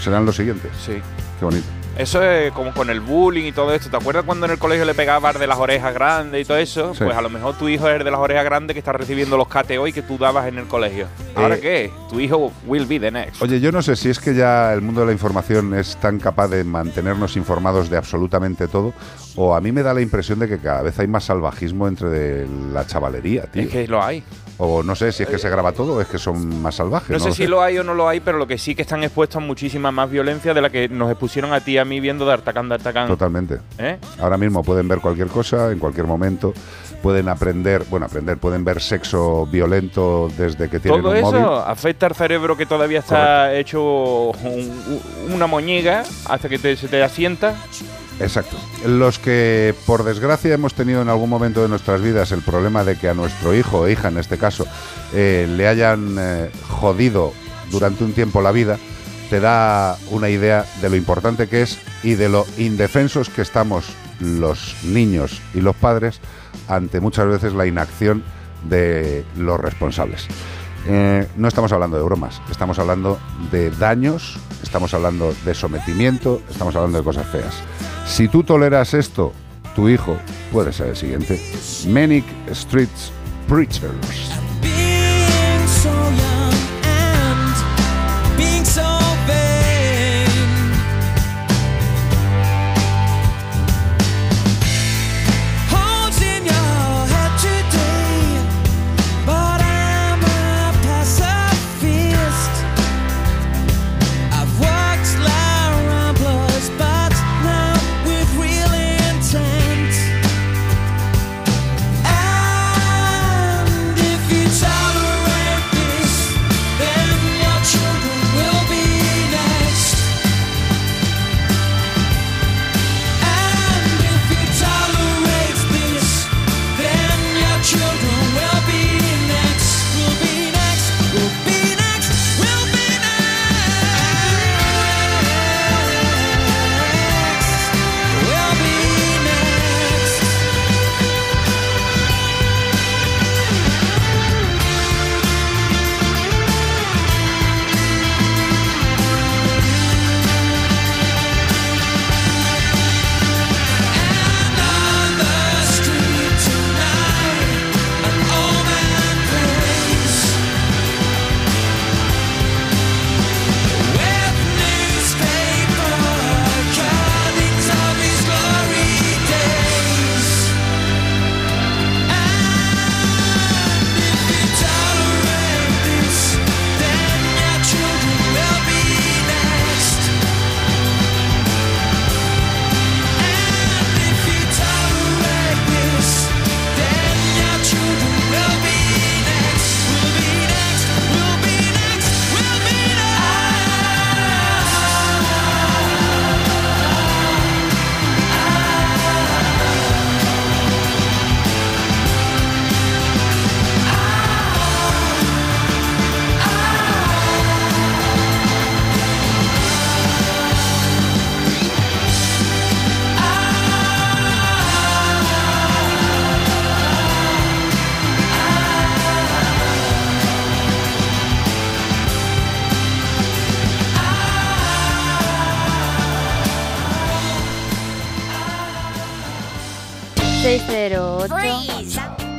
serán los siguientes. Sí. Qué bonito. Eso es como con el bullying y todo esto. ¿Te acuerdas cuando en el colegio le pegabas de las orejas grandes y todo eso? Sí. Pues a lo mejor tu hijo es el de las orejas grandes que está recibiendo los KTO y que tú dabas en el colegio. ¿Ahora Eh, qué? Tu hijo will be the next. Oye, yo no sé si es que ya el mundo de la información es tan capaz de mantenernos informados de absolutamente todo, o a mí me da la impresión de que cada vez hay más salvajismo entre de la chavalería, tío. Es que lo hay. O no sé si es que se graba todo o es que son más salvajes. No, No, sé lo si lo hay o no lo hay, pero lo que sí que están expuestos a muchísima más violencia de la que nos expusieron a ti y a mí viendo de Artacán de Artacán. Totalmente. ¿Eh? Ahora mismo pueden ver cualquier cosa en cualquier momento. Pueden aprender, bueno, aprender, pueden ver sexo violento desde que tienen Todo un eso móvil. afecta al cerebro que todavía está hecho un- un- una moñiga hasta que te- se te asienta. Exacto. Los que, por desgracia, hemos tenido en algún momento de nuestras vidas el problema de que a nuestro hijo o hija, en este caso, eh, le hayan eh, jodido durante un tiempo la vida, te da una idea de lo importante que es y de lo indefensos que estamos los niños y los padres ante muchas veces la inacción de los responsables. Eh, no estamos hablando de bromas, estamos hablando de daños, estamos hablando de sometimiento, estamos hablando de cosas feas. Si tú toleras esto, tu hijo puede ser el siguiente. Manic Streets Preachers.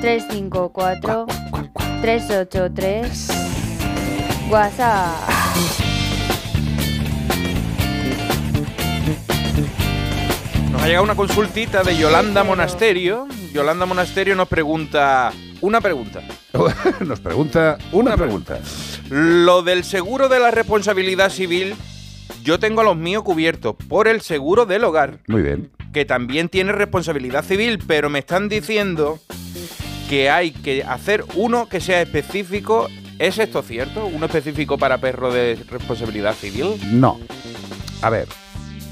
354 383 WhatsApp. Nos ha llegado una consultita de Yolanda Monasterio. Yolanda Monasterio nos pregunta una pregunta. Nos pregunta una pregunta. Lo del seguro de la responsabilidad civil, yo tengo a los míos cubiertos por el seguro del hogar, Muy bien. que también tiene responsabilidad civil, pero me están diciendo que hay que hacer uno que sea específico. ¿Es esto cierto? ¿Uno específico para perro de responsabilidad civil? No. A ver,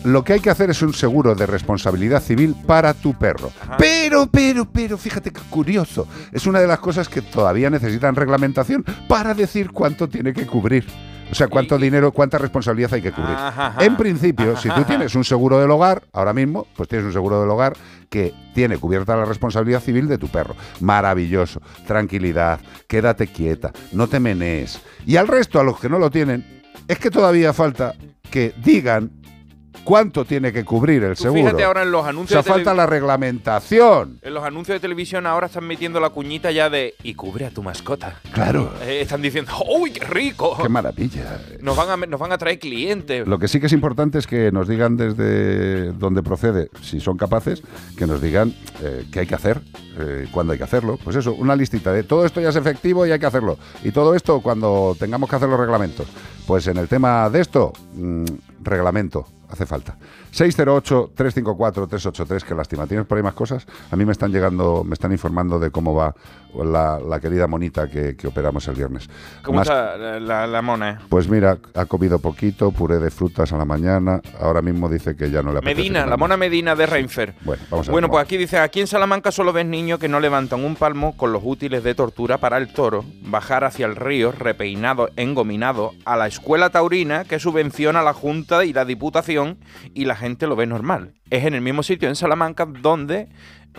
lo que hay que hacer es un seguro de responsabilidad civil para tu perro. Pero, pero, pero, fíjate que curioso. Es una de las cosas que todavía necesitan reglamentación para decir cuánto tiene que cubrir. O sea, cuánto dinero, cuánta responsabilidad hay que cubrir. Ajá, ajá. En principio, si tú tienes un seguro del hogar, ahora mismo, pues tienes un seguro del hogar que tiene cubierta la responsabilidad civil de tu perro. Maravilloso. Tranquilidad, quédate quieta, no te menees. Y al resto, a los que no lo tienen, es que todavía falta que digan cuánto tiene que cubrir el Tú seguro. fíjate ahora en los o sea, anuncios de falta la reglamentación. En los anuncios de televisión ahora están metiendo la cuñita ya de y cubre a tu mascota. Claro. Eh, están diciendo, ¡uy, qué rico! Qué maravilla. Nos van, a, nos van a traer clientes. Lo que sí que es importante es que nos digan desde dónde procede, si son capaces, que nos digan eh, qué hay que hacer, eh, cuándo hay que hacerlo. Pues eso, una listita de todo esto ya es efectivo y hay que hacerlo. Y todo esto cuando tengamos que hacer los reglamentos. Pues en el tema de esto, mm, reglamento, hace falta. 608-354-383, qué lástima. ¿Tienes por ahí más cosas? A mí me están llegando, me están informando de cómo va la, la querida monita que, que operamos el viernes. ¿Cómo Más- está la, la- mona? pues mira, ha comido poquito, puré de frutas a la mañana. Ahora mismo dice que ya no le apetece. Medina, la mona Medina de Reinfer. Bueno, vamos a ver Bueno, pues aquí dice, aquí en Salamanca solo ves niños que no levantan un palmo con los útiles de tortura para el toro, bajar hacia el río, repeinado, engominado, a la escuela taurina que subvenciona la Junta y la Diputación y la gente lo ve normal. Es en el mismo sitio en Salamanca donde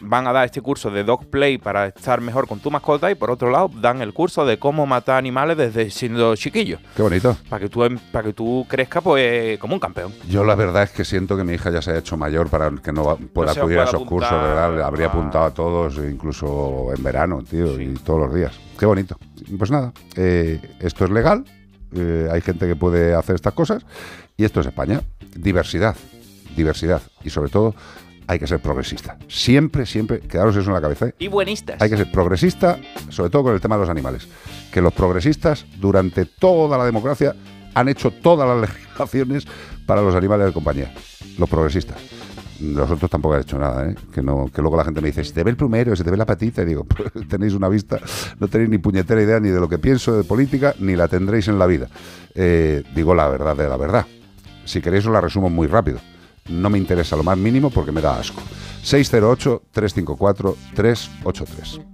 van a dar este curso de dog play para estar mejor con tu mascota y por otro lado dan el curso de cómo matar animales desde siendo chiquillo. Qué bonito. Para que tú, em- para que tú crezcas pues como un campeón. Yo la verdad es que siento que mi hija ya se ha hecho mayor para que no pueda acudir a esos cursos, apuntar ¿verdad? Le habría apuntado a todos, incluso en verano, tío, y todos los días. Qué bonito. Pues nada, eh, esto es legal, eh, hay gente que puede hacer estas cosas, y esto es España. Diversidad, diversidad, y sobre todo hay que ser progresista. Siempre, siempre, quedaros eso en la cabeza. ¿eh? Y buenistas. Hay que ser progresista, sobre todo con el tema de los animales. Que los progresistas, durante toda la democracia, han hecho todas las legislaciones para los animales de compañía. Los progresistas. Los otros tampoco han hecho nada, ¿eh? Que, no, que luego la gente me dice, si te ve el plumero, si te ve la patita, y digo, pues tenéis una vista, no tenéis ni puñetera idea ni de lo que pienso de política, ni la tendréis en la vida. Eh, digo la verdad de la verdad. Si queréis os la resumo muy rápido. No me interesa lo más mínimo porque me da asco. 608-354-383.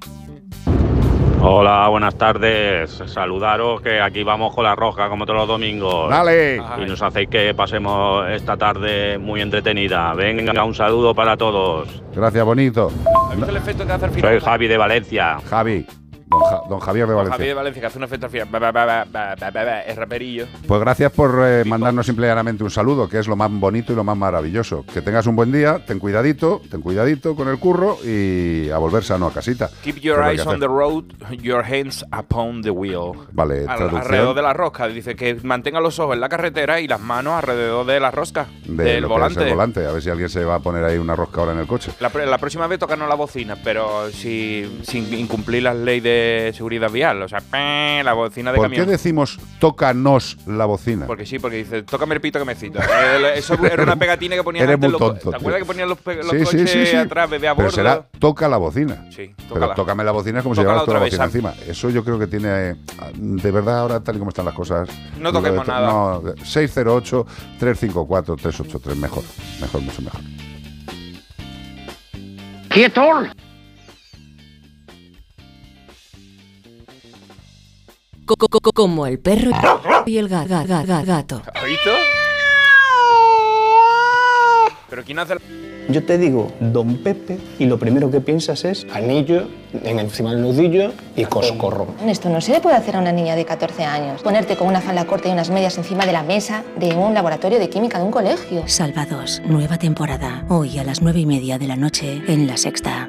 Hola, buenas tardes. Saludaros que aquí vamos con la roja como todos los domingos. Dale. Y nos hacéis que pasemos esta tarde muy entretenida. Venga, un saludo para todos. Gracias, bonito. ¿Has visto el efecto que hace final? Soy Javi de Valencia. Javi. Don, Ja- don Javier de Don Valencia. Javier de Valencia, que hace un efecto al final. Ba, ba, ba, ba, ba, ba, ba, ba, Es raperillo. Pues gracias por eh, mandarnos simplemente un saludo, que es lo más bonito y lo más maravilloso. Que tengas un buen día, ten cuidadito, ten cuidadito con el curro y a volver sano a casita. Keep Que your que eyes que on the road, your hands upon the wheel. Vale, Al- traducción. alrededor de la rosca. Dice que mantenga los ojos en la carretera y las manos alrededor de la rosca. de del lo que es volante. el volante. A ver si alguien se va a poner ahí una rosca ahora en el coche. La próxima vez tocarnos la bocina, pero si, sin incumplir las leyes de seguridad vial. O sea, ¡pee! la bocina de ¿Por qué camión. decimos tócanos la bocina? Porque sí, porque dice, tócame el pito que me cita. Eso era una pegatina que ponían Eres antes muy los, tonto, ¿Te acuerdas tío. que ponían los, los Sí, sí, coches sí, sí. atrás, bebé a Pero bordo? será toca la bocina. Sí, Pero tócala. tócame la bocina es como si Tócala llevaras toda la bocina encima. Eso yo creo que tiene. eh, De verdad, ahora tal y como están las cosas. No toquemos to- nada. No, 608-354-383. Mejor. Mejor, mucho mejor. ¡Quieto! Co- co- co- Como el perro y el ga- ga- ga- ga- gato. ¿Has visto? Pero ¿quién hace la... Yo te digo Don Pepe y lo primero que piensas es anillo en encima del nudillo y coscorro. Esto no se le puede hacer a una niña de 14 años. Ponerte con una falda corta y unas medias encima de la mesa de un laboratorio de química de un colegio. Salvados, nueva temporada. Hoy a las nueve y media de la noche en La Sexta.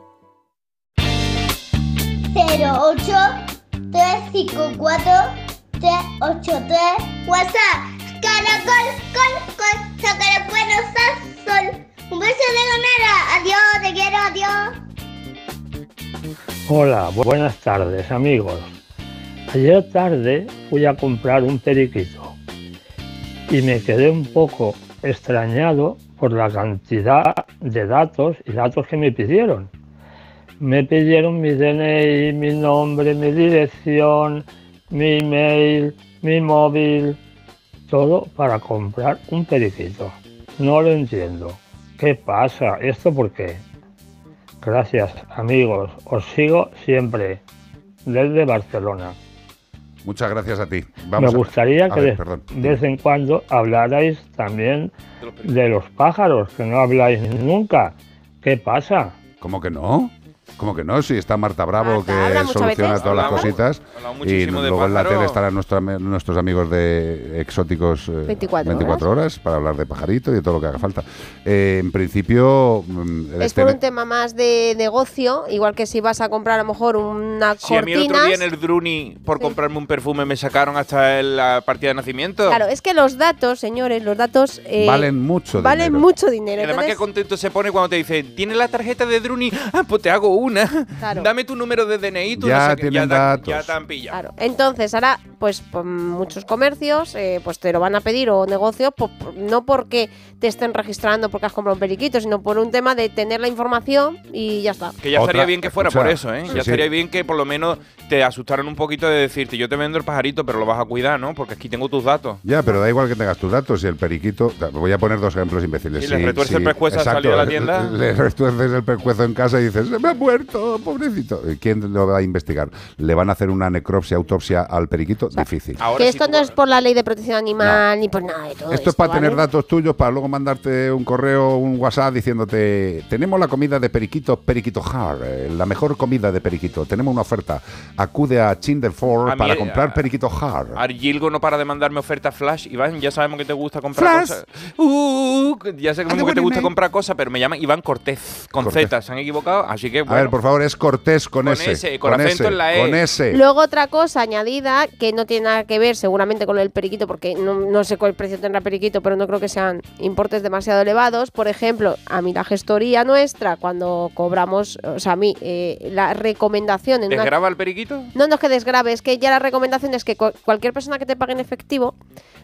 08 354 383 WhatsApp. Caracol, col, col, saca buenos Un beso de ganera Adiós, te quiero, adiós. Hola, bu- buenas tardes amigos. Ayer tarde fui a comprar un periquito y me quedé un poco extrañado por la cantidad de datos y datos que me pidieron. Me pidieron mi DNI, mi nombre, mi dirección, mi email, mi móvil, todo para comprar un periquito. No lo entiendo. ¿Qué pasa? ¿Esto por qué? Gracias, amigos. Os sigo siempre desde Barcelona. Muchas gracias a ti. Me Vamos a- gustaría a que ver, de vez en cuando hablarais también de los pájaros, que no habláis nunca. ¿Qué pasa? ¿Cómo que no? ¿Cómo que no? Si está Marta Bravo que habla muchas soluciona veces. todas las cositas hablamos y luego en la tele estarán nuestra- nuestros amigos de Exóticos eh, 24 horas. para hablar de pajarito y de todo lo que haga falta. Eh, en principio mm, Es por tele- un tema más de negocio, igual que si vas a comprar a lo mejor una Si a mí el otro cortinas. día en el Druni, por comprarme un perfume, me sacaron hasta la partida de nacimiento. Claro, es que los datos, señores, los datos eh, Valen mucho valen dinero. mucho Y dinero. además qué contento se pone cuando te dicen, ¿tienes la tarjeta de Druni? Ah, pues te hago una. Claro. Dame tu número de DNI, tú Ya no sé qué. ya, te- datos. ya te han pillado. Claro. Entonces, ahora, pues por muchos comercios, eh, pues te lo van a pedir o negocios, po- no porque te estén registrando porque has comprado un periquito, sino por un tema de tener la información y ya está. Que ya estaría bien que fuera escucha, por eso, ¿eh? sí, ya sí. estaría bien que por lo menos te asustaran un poquito de decirte, yo te vendo el pajarito, pero lo vas a cuidar, ¿no? Porque aquí tengo tus datos. Ya, pero da igual que tengas tus datos. Y el periquito. Voy a poner dos ejemplos imbéciles. Sí, le retuerce el pescuezo al salir de la tienda. Le retuerces el pescuezo en casa y dices, me ha muerto, pobrecito. ¿Y ¿Quién lo va a investigar? ¿Le van a hacer una necropsia, autopsia al periquito? Difícil. que esto no es por la ley de protección animal ni por nada de todo Esto es para ¿vale? tener datos tuyos, para luego mandarte un correo, un WhatsApp diciéndote, tenemos la comida de periquito, periquito hard, eh, la mejor comida de periquito, tenemos una oferta, acude a Chinderford A para eh, comprar periquito hard. Argilgo no para de mandarme ofertas flash. Iván, ya sabemos que te gusta comprar Flash. cosas. Uh, ya sé cómo que te gusta comprar cosas, pero me llaman Iván Cortés, con Cortés. Z. Se han equivocado, así que A ver, por favor, es cortés con, Con ese. ese, con acento en la E. Con ese. Luego otra cosa añadida que no tiene nada que ver seguramente con el periquito, porque no, no sé cuál precio tendrá periquito, pero no creo que sean importes demasiado elevados. Por ejemplo, a mí la gestoría nuestra, cuando cobramos, o sea, a mí eh, la recomendación en una- ¿Desgraba el periquito? No, no es que desgrabe, es que ya la recomendación es que cu- cualquier persona que te pague en efectivo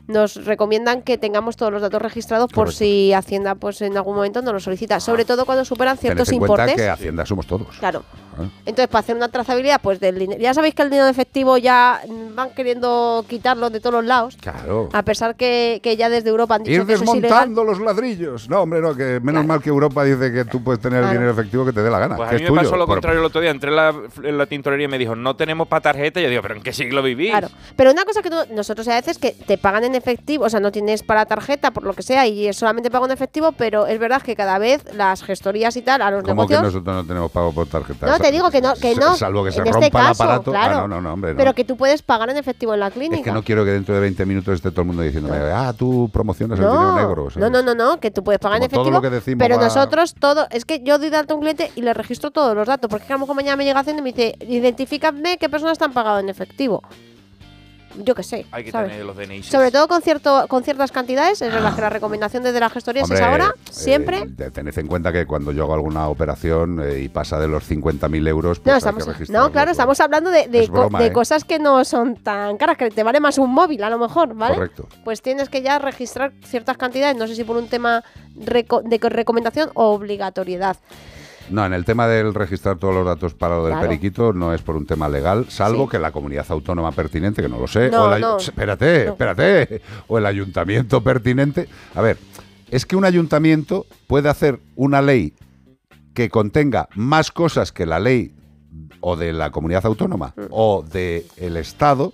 nos recomiendan que tengamos todos los datos registrados por Correcto. si Hacienda pues en algún momento nos lo solicita, sobre todo cuando superan ciertos Tened en cuenta importes. que Hacienda somos todos. Claro. ¿eh? Entonces, para hacer una trazabilidad, pues del dinero. Ya sabéis que el dinero de efectivo ya van queriendo quitarlo de todos los lados. Claro. A pesar que, que ya desde Europa han dicho Ir que eso es ilegal. desmontando los ladrillos. No, hombre, no, que menos mal que Europa dice que tú puedes tener el dinero efectivo que te dé la gana. Pues a que mí es me tuyo. pasó lo Por- contrario el otro día. Entré en la, en la tintorería y me dijo, no tenemos para tarjeta. Y yo digo, ¿pero en qué siglo vivís? Claro. Pero una cosa que tú- nosotros a veces que te pagan en efectivo, o sea, no tienes para tarjeta, por lo que sea, y es solamente pago en efectivo, pero es verdad que cada vez las gestorías y tal, a los ¿Cómo que nosotros no tenemos pago por tarjeta? No, te digo que no, que no. Salvo que se en rompa este el aparato. Ah, no, no, no, hombre. Pero que tú puedes pagar en efectivo en la clínica. Es que no quiero que dentro de 20 minutos esté todo el mundo diciéndome, ah, tú promocionas el dinero negro. no, ¿sabes? no, no, no, que tú puedes pagar en Como todo efectivo. lo que decimos pero va- nosotros todo, es que yo doy de alta a un cliente y le registro todos los datos, porque a lo mejor mañana me llega Hacienda y me dice, identifícame qué personas están pagado en efectivo. Yo qué sé. Hay que ¿sabes? tener los DNI. Sobre todo con cierto con ciertas cantidades, es verdad que la recomendación desde la gestoría Hombre, es ahora, eh, siempre. te- tened en cuenta que cuando yo hago alguna operación eh, y pasa de los 50.000 euros, pues No, hay estamos, que registrarlo. no, claro, estamos hablando de, de Es co- broma, de ¿eh? cosas que no son tan caras, que te vale más un móvil a lo mejor, ¿vale? Correcto. Pues tienes que ya registrar ciertas cantidades, no sé si por un tema reco- de co- recomendación o obligatoriedad. No, en el tema del registrar todos los datos para lo del Claro. periquito no es por un tema legal, salvo Sí. que la comunidad autónoma pertinente, que no lo sé, No, o el, no. espérate, No. espérate, o el ayuntamiento pertinente. A ver, es que un ayuntamiento puede hacer una ley que contenga más cosas que la ley o de la comunidad autónoma Mm. o del Estado.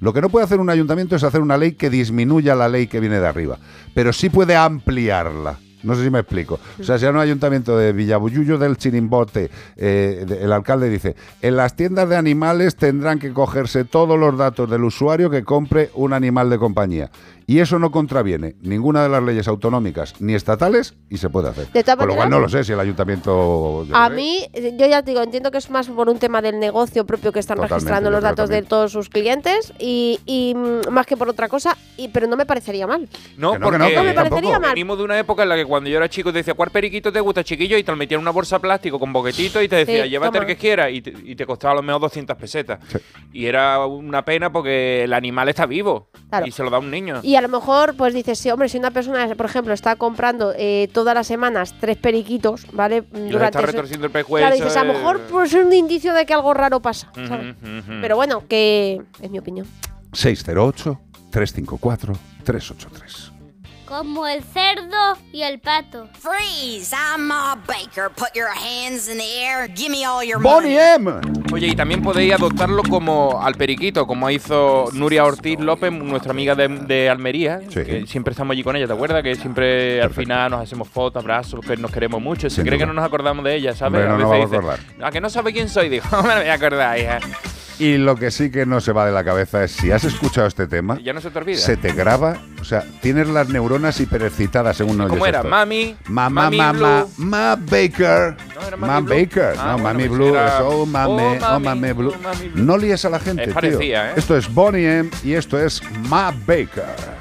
Lo que no puede hacer un ayuntamiento es hacer una ley que disminuya la ley que viene de arriba, pero sí puede ampliarla. No sé si me explico. O sea, si en un ayuntamiento de Villabuyuyo del Chirimbote, eh, el alcalde dice, en las tiendas de animales tendrán que cogerse todos los datos del usuario que compre un animal de compañía. Y eso no contraviene ninguna de las leyes autonómicas ni estatales y se puede hacer. De todas Con lo cual no lo sé si el ayuntamiento... A mí, yo ya te digo, entiendo que es más por un tema del negocio propio que están Totalmente, registrando los datos de todos sus clientes y, y, más que por otra cosa, y, pero no me parecería mal. No, Que no, que porque no, que No me parecería mal. venimos de una época en la que cuando yo era chico te decía, ¿cuál periquito te gusta, chiquillo? Y te lo metían en una bolsa de plástico con boquetito y te decía, Sí, llévate el que quieras. Y te, y te costaba a lo mejor 200 pesetas. Y era una pena porque el animal está vivo. Claro. Y se lo da a un niño. Y a lo mejor, pues dices, sí, hombre, si una persona, por ejemplo, está comprando eh, todas las semanas tres periquitos, ¿vale? Y está retorciendo el pescuezo. Claro, dices, a lo mejor pues, es un indicio de que algo raro pasa, ¿sabes? Pero bueno, que es mi opinión. 608-354-383. Como el cerdo y el pato. Freeze! I'm Ma Baker. Put your hands in the air. Give me all your Bonnie money. M. Oye, y también podéis adoptarlo como al periquito, como hizo Nuria Ortiz López, nuestra amiga de, de Almería, Sí. que siempre estamos allí con ella, ¿te acuerdas? Que siempre al final nos hacemos fotos, abrazos, que nos queremos mucho. Se Sin cree que duda. no nos acordamos de ella, ¿sabes? No a veces vamos a dice, ¿a que no sabe quién soy? Digo, no me voy a acordar, hija. Y lo que sí que no se va de la cabeza es si has escuchado este tema, Ya no se te olvida. se te graba, o sea, tienes las neuronas hiperexcitadas según oyes ¿Cómo era? esto. Mami, Mamá, mamá, ma Baker. No, era Ma Mami Blue. Baker. Ah, no, bueno, Mami pues Blue. era- es oh, mame, Oh, oh, mame Blue. oh, Mami Blue. No líes a la gente, Es tío. ¿eh? Esto es Bonnie M y esto es Ma Baker.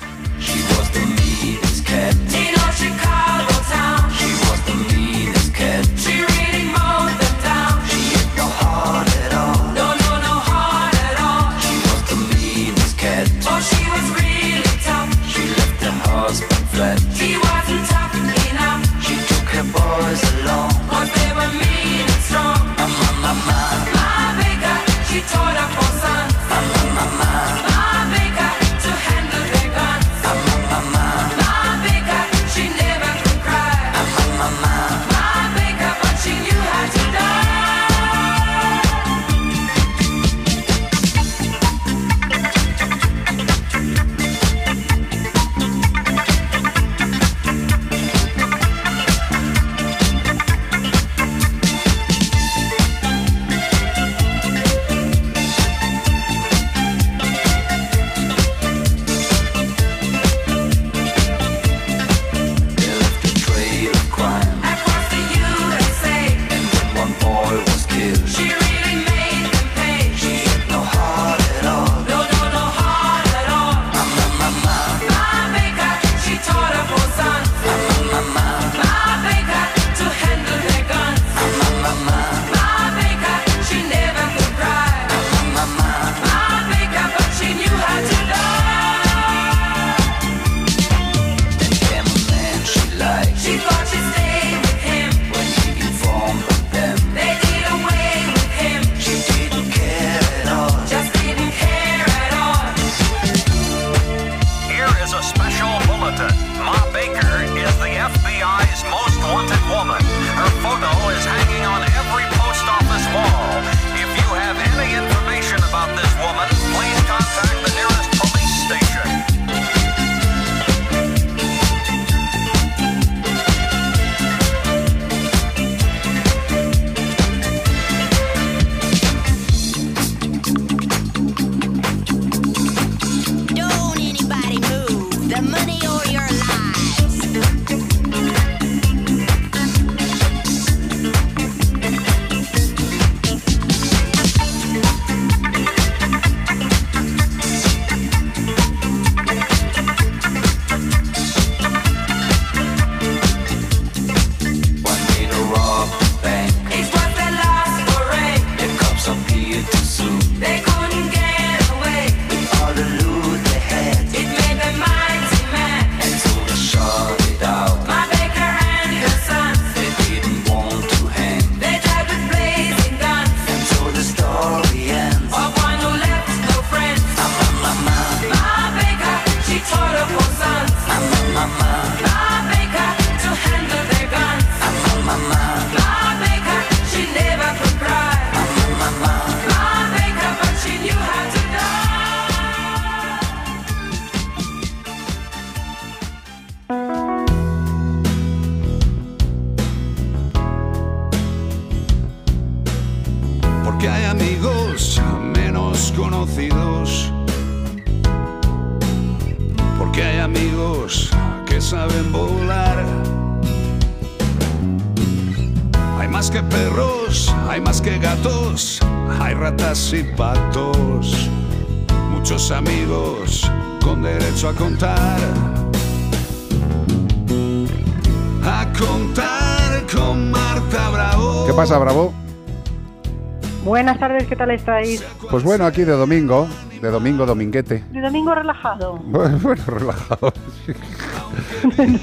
¿Qué tal estáis? Pues bueno, aquí de domingo, de domingo dominguete. De domingo relajado. Bueno, bueno, relajado.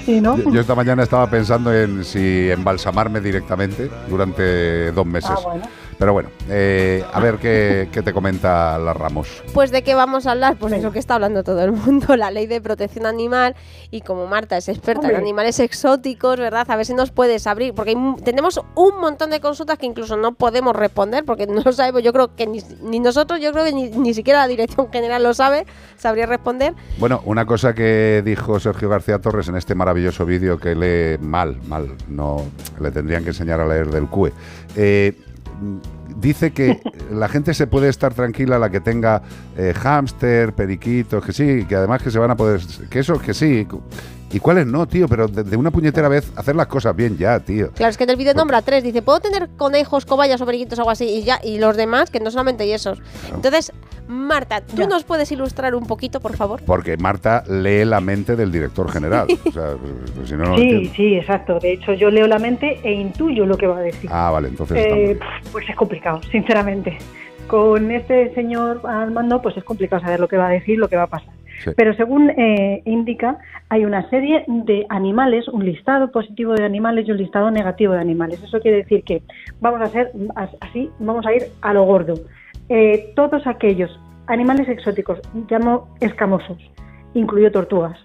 sí, ¿no? Yo, esta mañana estaba pensando en si embalsamarme directamente durante dos meses. Ah, bueno. Pero bueno, eh, a ver qué, qué te comenta la Ramos. Pues de qué vamos a hablar, pues eso que está hablando todo el mundo, la ley de protección animal y como Marta es experta Hombre. en animales exóticos, ¿verdad? A ver si nos puedes abrir, porque tenemos un montón de consultas que incluso no podemos responder porque no sabemos, yo creo que ni, ni nosotros, yo creo que ni, ni siquiera la Dirección General lo sabe, sabría responder. Bueno, una cosa que dijo Sergio García Torres en este maravilloso vídeo que lee mal, mal, no le tendrían que enseñar a leer del CUE. Eh, dice que la gente se puede estar tranquila la que tenga eh, hámster, periquitos, que sí, que además que se van a poder, que eso, que sí. ¿Y cuáles no, tío? Pero de, de una puñetera vez hacer las cosas bien ya, tío. Claro, es que en el vídeo nombra tres, dice, ¿puedo tener conejos, cobayas o periquitos o algo así? Y ya, y los demás, que no solamente y esos. Entonces, Marta, ¿tú nos puedes ilustrar un poquito, por favor? Porque Marta lee la mente del director general. O sea, pues, si no, no sí, sí, exacto. De hecho, yo leo la mente e intuyo lo que va a decir. Ah, vale, entonces Eh, pues es complicado, sinceramente. Con este señor al mando, pues es complicado saber lo que va a decir, lo que va a pasar. Pero según eh, indica, hay una serie de animales, un listado positivo de animales y un listado negativo de animales. Eso quiere decir que vamos a as- así, vamos a ir a lo gordo. Eh, todos aquellos animales exóticos, llamo escamosos, incluido tortugas.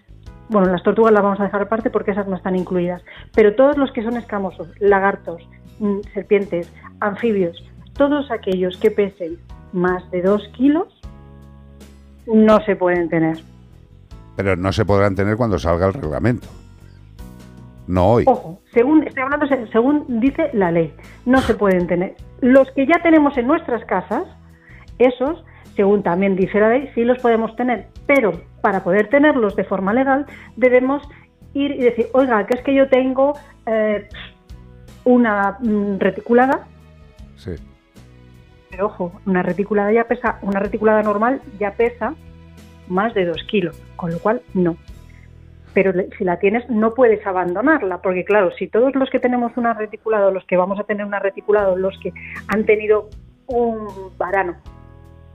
Bueno, las tortugas las vamos a dejar aparte porque esas no están incluidas. Pero todos los que son escamosos, lagartos, mm, serpientes, anfibios, todos aquellos que pesen más de dos kilos, no se pueden tener. Pero no se podrán tener cuando salga el reglamento. No hoy. Ojo, según estoy hablando se- según dice la ley, no se pueden tener. Los que ya tenemos en nuestras casas, esos, según también dice la ley, sí los podemos tener, pero para poder tenerlos de forma legal debemos ir y decir, oiga, que es que yo tengo eh, una mm, reticulada, Sí. Pero ojo, una reticulada ya pesa, una reticulada normal ya pesa más de dos kilos, con lo cual no. Pero si la tienes, no puedes abandonarla, porque claro, si todos los que tenemos una reticulada, los que vamos a tener una reticulada, los que han tenido un varano,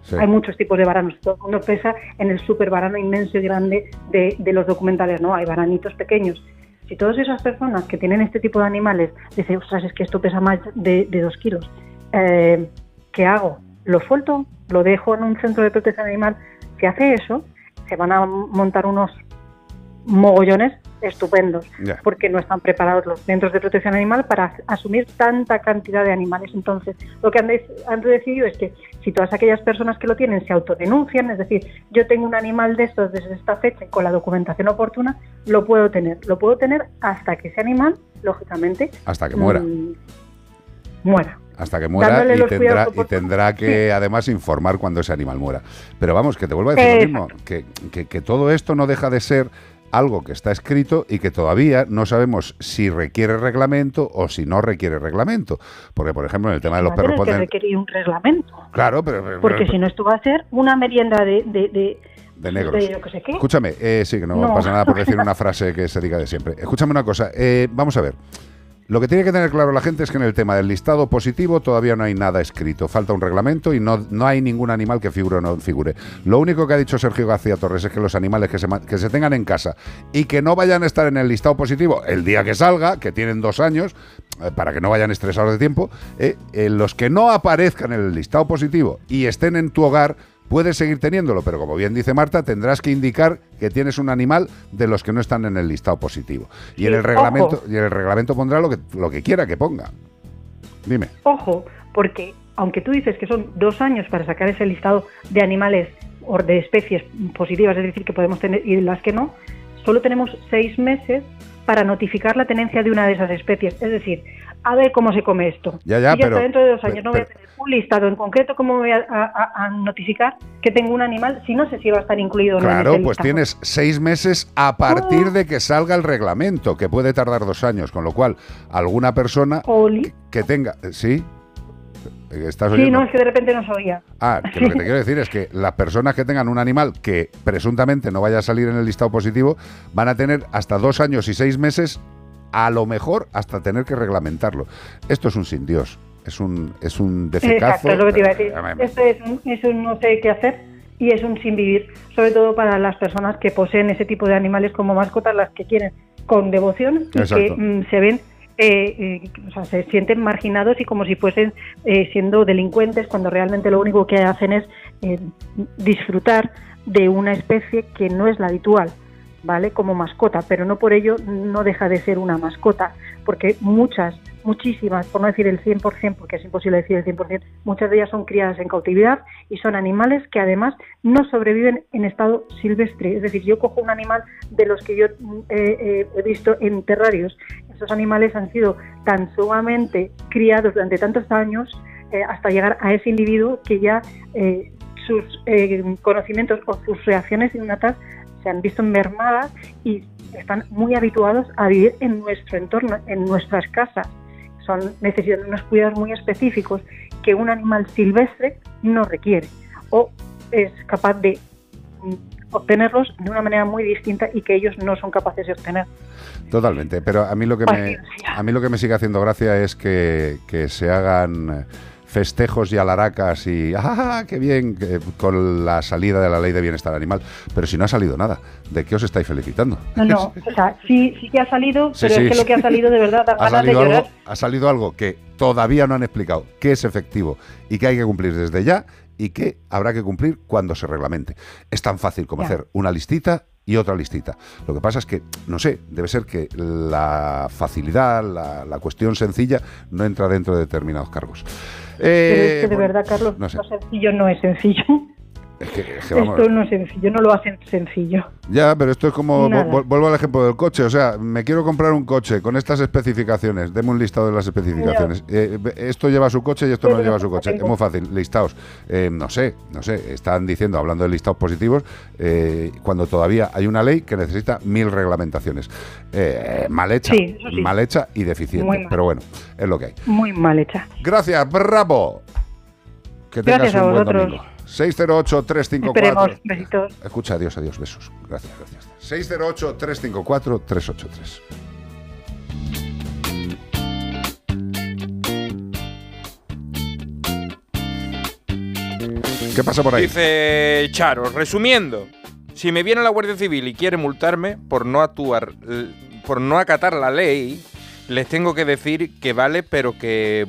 Sí. hay muchos tipos de varanos, todo el mundo pesa en el super varano inmenso y grande de, de los documentales, ¿no? Hay varanitos pequeños. Si todas esas personas que tienen este tipo de animales dicen, ostras, es que esto pesa más de, de dos kilos, eh, ¿qué hago? ¿Lo suelto? ¿Lo dejo en un centro de protección animal? Si hace eso, se van a montar unos mogollones estupendos, porque no están preparados los centros de protección animal para asumir tanta cantidad de animales. Entonces, lo que han, de- han decidido es que si todas aquellas personas que lo tienen se autodenuncian, es decir, yo tengo un animal de estos desde esta fecha y con la documentación oportuna, lo puedo tener. Lo puedo tener hasta que ese animal, lógicamente, Hasta que muera. mm, muera. Hasta que muera y tendrá, y tendrá que además informar cuando ese animal muera. Pero vamos, que te vuelvo a decir Eh, lo mismo, que, que- que todo esto no deja de ser algo que está escrito y que todavía no sabemos si requiere reglamento o si no requiere reglamento. Porque, por ejemplo, en el tema de los perros que poten- requerir un reglamento. Claro, pero... Porque si no, esto va a ser una merienda de, de, de, de negros. de yo que sé qué. Escúchame, eh, sí, que no, No. pasa nada por decir una frase que se diga de siempre. Escúchame una cosa, eh, vamos a ver. Lo que tiene que tener claro la gente es que en el tema del listado positivo todavía no hay nada escrito. Falta un reglamento y no, no hay ningún animal que figure o no figure. Lo único que ha dicho Sergio García Torres es que los animales que se, que se tengan en casa y que no vayan a estar en el listado positivo el día que salga, que tienen dos años, eh, para que no vayan estresados de tiempo, eh, eh, los que no aparezcan en el listado positivo y estén en tu hogar, Puedes seguir teniéndolo, pero como bien dice Marta, tendrás que indicar que tienes un animal de los que no están en el listado positivo. Y en el reglamento, ojo. y en el reglamento pondrá lo que, lo que quiera que ponga. Dime. Ojo, porque aunque tú dices que son dos años para sacar ese listado de animales o de especies positivas, es decir, que podemos tener y las que no, solo tenemos seis meses para notificar la tenencia de una de esas especies. Es decir, a ver cómo se come esto. Ya, ya, y ya pero- dentro de dos años pero- no voy a tener un listado en concreto, ¿cómo voy a, a- notificar que tengo un animal si no sé si va a estar incluido o no en Claro, ese pues listado? tienes seis meses a partir de que salga el reglamento, que puede tardar dos años, con lo cual alguna persona que, que tenga... ¿Sí? ¿Estás Sí, no, es que de repente no se oía. Ah, que lo que te quiero decir es que las personas que tengan un animal que presuntamente no vaya a salir en el listado positivo van a tener hasta dos años y seis meses, a lo mejor hasta tener que reglamentarlo. Esto es un sin Dios, es un, es un defecazo. Exacto, es lo que te iba a decir. Esto es un, es un no sé qué hacer y es un sin vivir, sobre todo para las personas que poseen ese tipo de animales como mascotas, las que quieren con devoción y Exacto. que mm, se ven, eh, eh, o sea, se sienten marginados y como si fuesen eh, siendo delincuentes cuando realmente lo único que hacen es disfrutar de una especie que no es la habitual. ¿Vale? Como mascota, pero no por ello no deja de ser una mascota, porque muchas, muchísimas, por no decir el 100%, porque es imposible decir el 100%, muchas de ellas son criadas en cautividad y son animales que además no sobreviven en estado silvestre. Es decir, yo cojo un animal de los que yo mm, he visto en terrarios. Esos animales han sido tan sumamente criados durante tantos años eh, hasta llegar a ese individuo que ya eh, sus eh, conocimientos o sus reacciones innatas se han visto mermadas y están muy habituados a vivir en nuestro entorno, en nuestras casas. Son necesitan unos cuidados muy específicos que un animal silvestre no requiere o es capaz de mm, obtenerlos de una manera muy distinta y que ellos no son capaces de obtener. Totalmente, pero a mí lo que me, a mí lo que me sigue haciendo gracia es que, que se hagan festejos y alaracas y ¡ah, qué bien! con la salida de la ley de bienestar animal. Pero si no ha salido nada, ¿de qué os estáis felicitando? No, no, o sea, sí, sí que ha salido, Sí, pero sí, es que lo que ha salido de verdad da ha ganas de salido, llorar. algo, ha salido algo que todavía no han explicado, que es efectivo y que hay que cumplir desde ya y que habrá que cumplir cuando se reglamente. Es tan fácil como hacer una listita y otra listita. Lo que pasa es que, no sé, debe ser que la facilidad, la, la cuestión sencilla no entra dentro de determinados cargos. Pero Eh, es que de bueno, verdad, Carlos, no sé. lo sencillo no es sencillo. Es que- es que vamos- Esto no es sencillo, no lo hacen sencillo. Ya, pero esto es como, vuelvo al ejemplo del coche, o sea, me quiero comprar un coche con estas especificaciones, deme un listado de las especificaciones. Eh, esto lleva su coche y esto no Pero lleva no su coche, tengo. es muy fácil, listados. Eh, no sé, no sé, están diciendo, hablando de listados positivos, eh, cuando todavía hay una ley que necesita mil reglamentaciones. Eh, mal hecha, Sí, eso sí. mal hecha y deficiente, pero bueno, es lo que hay. Muy mal hecha. Gracias, bravo. Que tengas Gracias a un buen vosotros. domingo. 608-354. Esperemos, besitos. Escucha, adiós, adiós, besos. Gracias, gracias. 608-354-383. ¿Qué pasa por ahí? Dice Charo, resumiendo, si me viene la Guardia Civil y quiere multarme por no actuar, por no acatar la ley, les tengo que decir que vale, pero que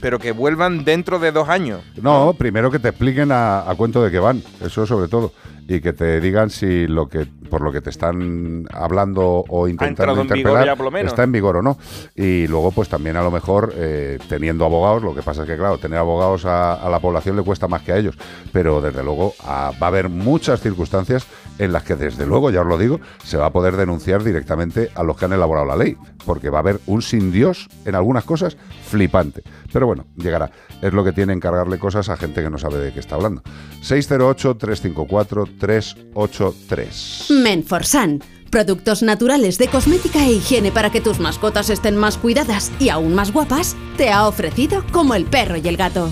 pero que vuelvan dentro de dos años. No, primero que te expliquen a, a cuento de qué van, eso sobre todo, y que te digan si lo que por lo que te están hablando o intentando entrado en vigor interpelar está en vigor o no. Y luego, pues también a lo mejor eh, teniendo abogados, lo que pasa es que claro, tener abogados a, a la población le cuesta más que a ellos, pero desde luego a- va a haber muchas circunstancias en las que desde luego, ya os lo digo, se va a poder denunciar directamente a los que han elaborado la ley, porque va a haber un sin Dios en algunas cosas flipante. Pero bueno, llegará. Es lo que tiene encargarle cosas a gente que no sabe de qué está hablando. 608-354-383. Menforsan, Productos naturales de cosmética e higiene para que tus mascotas estén más cuidadas y aún más guapas, te ha ofrecido como el perro y el gato.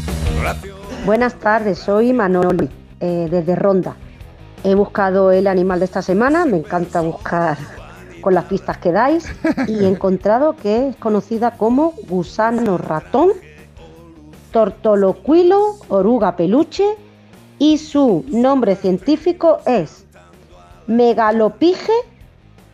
Buenas tardes, soy Manoli, eh, desde Ronda. He buscado el animal de esta semana, me encanta buscar con las pistas que dais, y he encontrado que es conocida como gusano ratón, tortoloquilo, oruga peluche, y su nombre científico es Megalopige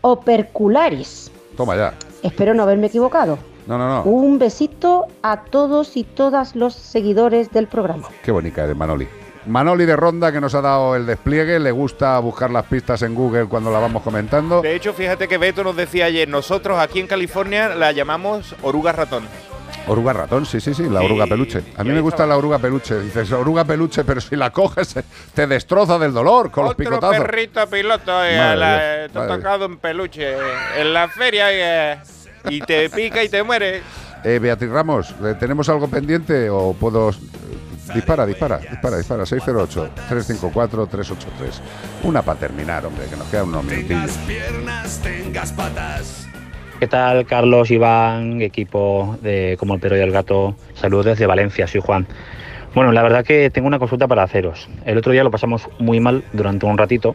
opercularis. Toma ya. Espero no haberme equivocado. No, no, no. Un besito a todos y todas los seguidores del programa. Qué bonita eres, Manoli. Manoli de Ronda, que nos ha dado el despliegue, le gusta buscar las pistas en Google cuando la vamos comentando. De hecho, fíjate que Beto nos decía ayer, nosotros aquí en California la llamamos oruga ratón. Oruga ratón, sí, sí, sí, la oruga peluche. A mí me gusta la oruga peluche. Dices, oruga peluche, pero si la coges te destroza del dolor con los Otro picotazos. perrito piloto eh, la- madre. tocado en peluche eh, en la feria eh, y te pica y te muere. Eh, Beatriz Ramos, ¿eh, ¿tenemos algo pendiente o puedo...? Dispara, dispara, dispara, dispara. 608-354-383. Una para terminar, hombre, que nos quedan unos minutillos. piernas, tengas patas. ¿Qué tal, Carlos, Iván, equipo de Como el Perro y el Gato? Saludos desde Valencia, soy Juan. Bueno, la verdad que tengo una consulta para haceros. El otro día lo pasamos muy mal durante un ratito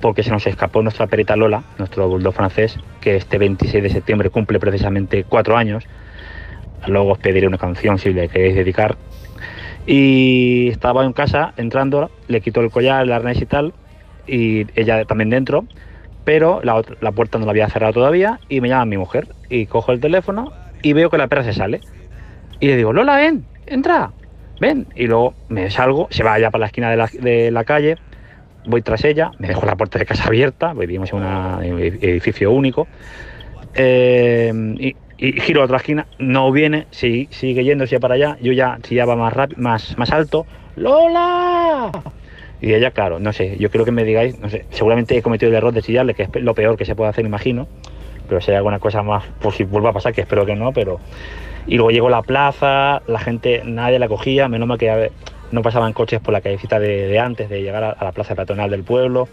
porque se nos escapó nuestra perita Lola, nuestro bulldog francés, que este 26 de septiembre cumple precisamente cuatro años. Luego os pediré una canción si le queréis dedicar. Y estaba en casa entrando, le quito el collar, el arnés y tal, y ella también dentro, pero la, la puerta no la había cerrado todavía y me llama mi mujer y cojo el teléfono y veo que la perra se sale. Y le digo, Lola, ven, entra, ven. Y luego me salgo, se va allá para la esquina de la, de la calle, voy tras ella, me dejo la puerta de casa abierta, vivimos en un edificio único, eh, y giro a otra esquina, no viene, sí- sigue yéndose para allá, yo ya, si más, rápido, más, más alto, ¡Lola! Y ella, claro, no sé, yo quiero que me digáis, no sé, seguramente he cometido el error de chillarle, que es lo peor que se puede hacer, imagino, pero si hay alguna cosa más, por si vuelva a pasar, que espero que no, pero... Y luego llegó la plaza, la gente, nadie la cogía, menos mal que no pasaban coches por la callecita de, de antes de llegar a, a la plaza peatonal del pueblo.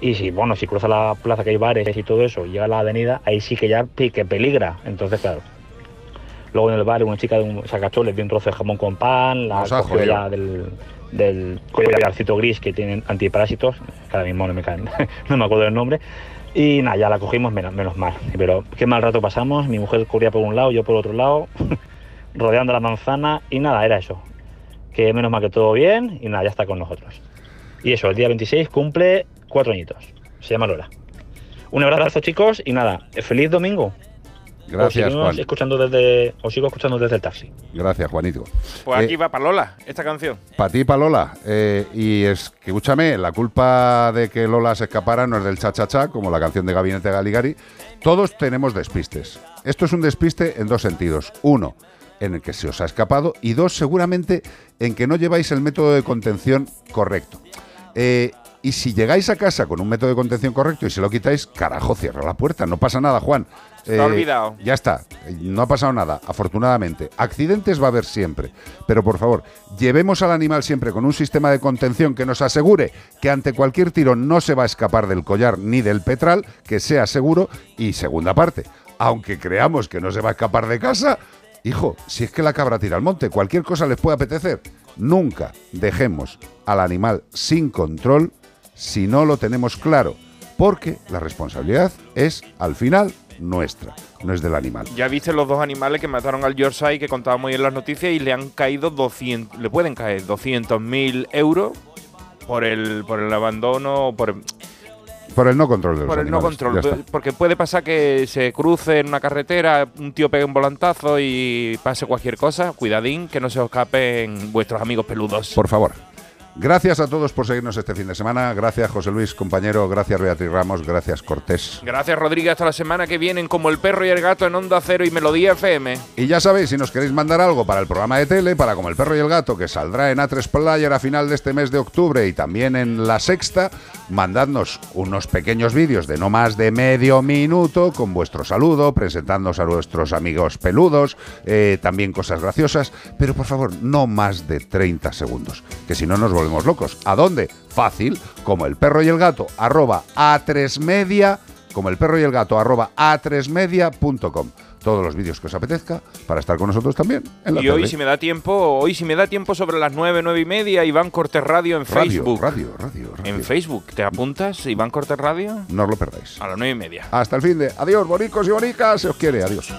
Y si, bueno, si cruza la plaza que hay bares y todo eso, y llega a la avenida, ahí sí que ya que peligra. Entonces, claro. Luego en el bar una chica de un sacachó, le dio un trozo de jamón con pan, la ya del, del collarcito gris que tienen antiparásitos, que ahora mismo no me caen, no me acuerdo del nombre. Y nada, ya la cogimos menos, menos mal. Pero qué mal rato pasamos, mi mujer corría por un lado, yo por otro lado, rodeando la manzana, y nada, era eso. Que menos mal que todo bien, y nada, ya está con nosotros. Y eso, el día 26 cumple cuatro añitos. Se llama Lola. Un abrazo, chicos, y nada, feliz domingo. Gracias, os Juan. escuchando desde, os sigo escuchando desde el taxi. Gracias, Juanito. Pues Eh, aquí va para Lola, esta canción. Para ti y para Lola. Eh, y es que, escúchame, la culpa de que Lola se escapara no es del cha-cha-cha, como la canción de Gabinete Galigari. Todos tenemos despistes. Esto es un despiste en dos sentidos. Uno, en el que se os ha escapado. Y dos, seguramente, en que no lleváis el método de contención correcto. Eh, y si llegáis a casa con un método de contención correcto y se lo quitáis, carajo, cierra la puerta. No pasa nada, Juan. Eh, Está olvidado. Ya está, no ha pasado nada, afortunadamente. Accidentes va a haber siempre, pero por favor, llevemos al animal siempre con un sistema de contención que nos asegure que ante cualquier tiro no se va a escapar del collar ni del petral, que sea seguro. Y segunda parte, aunque creamos que no se va a escapar de casa, hijo, si es que la cabra tira al monte, cualquier cosa les puede apetecer. Nunca dejemos al animal sin control si no lo tenemos claro, porque la responsabilidad es, al final, nuestra, no es del animal. Ya viste los dos animales que mataron al Yorkshire que contábamos hoy en las noticias y le han caído 200, le pueden caer 200.000 euros por el, por el abandono, por, Por el no control de los por el no control. está. Porque puede pasar que se cruce en una carretera, un tío pegue un volantazo y pase cualquier cosa. Cuidadín, que no se os escapen vuestros amigos peludos. Por favor. Gracias a todos por seguirnos este fin de semana. Gracias, José Luis, compañero. Gracias, Beatriz Ramos. Gracias, Cortés. Gracias, Rodríguez. Hasta la semana que viene, como el perro y el gato en Onda Cero y Melodía FM. Y ya sabéis, si nos queréis mandar algo para el programa de tele, para Como el Perro y el Gato, que saldrá en A3 Player a final de este mes de octubre y también en La Sexta, mandadnos unos pequeños vídeos de no más de medio minuto con vuestro saludo, presentándonos a vuestros amigos peludos, eh, también cosas graciosas, pero por favor, no más de 30 segundos, que si no nos volvemos locos. ¿A dónde? Fácil, como el perro y el gato, arroba A3 Media como el perro y el gato, arroba a3media.com. Todos los vídeos que os apetezca para estar con nosotros también en la Y hoy, si me da tiempo, hoy si me da tiempo sobre las 9, 9 y media, Iván Cortés Radio en Radio, Facebook. radio, radio, radio. En Facebook. ¿Te apuntas, Iván Cortés Radio? No os lo perdáis. A las 9 y media. Hasta el fin de. Adiós, bonicos y bonicas. Se os quiere. Adiós.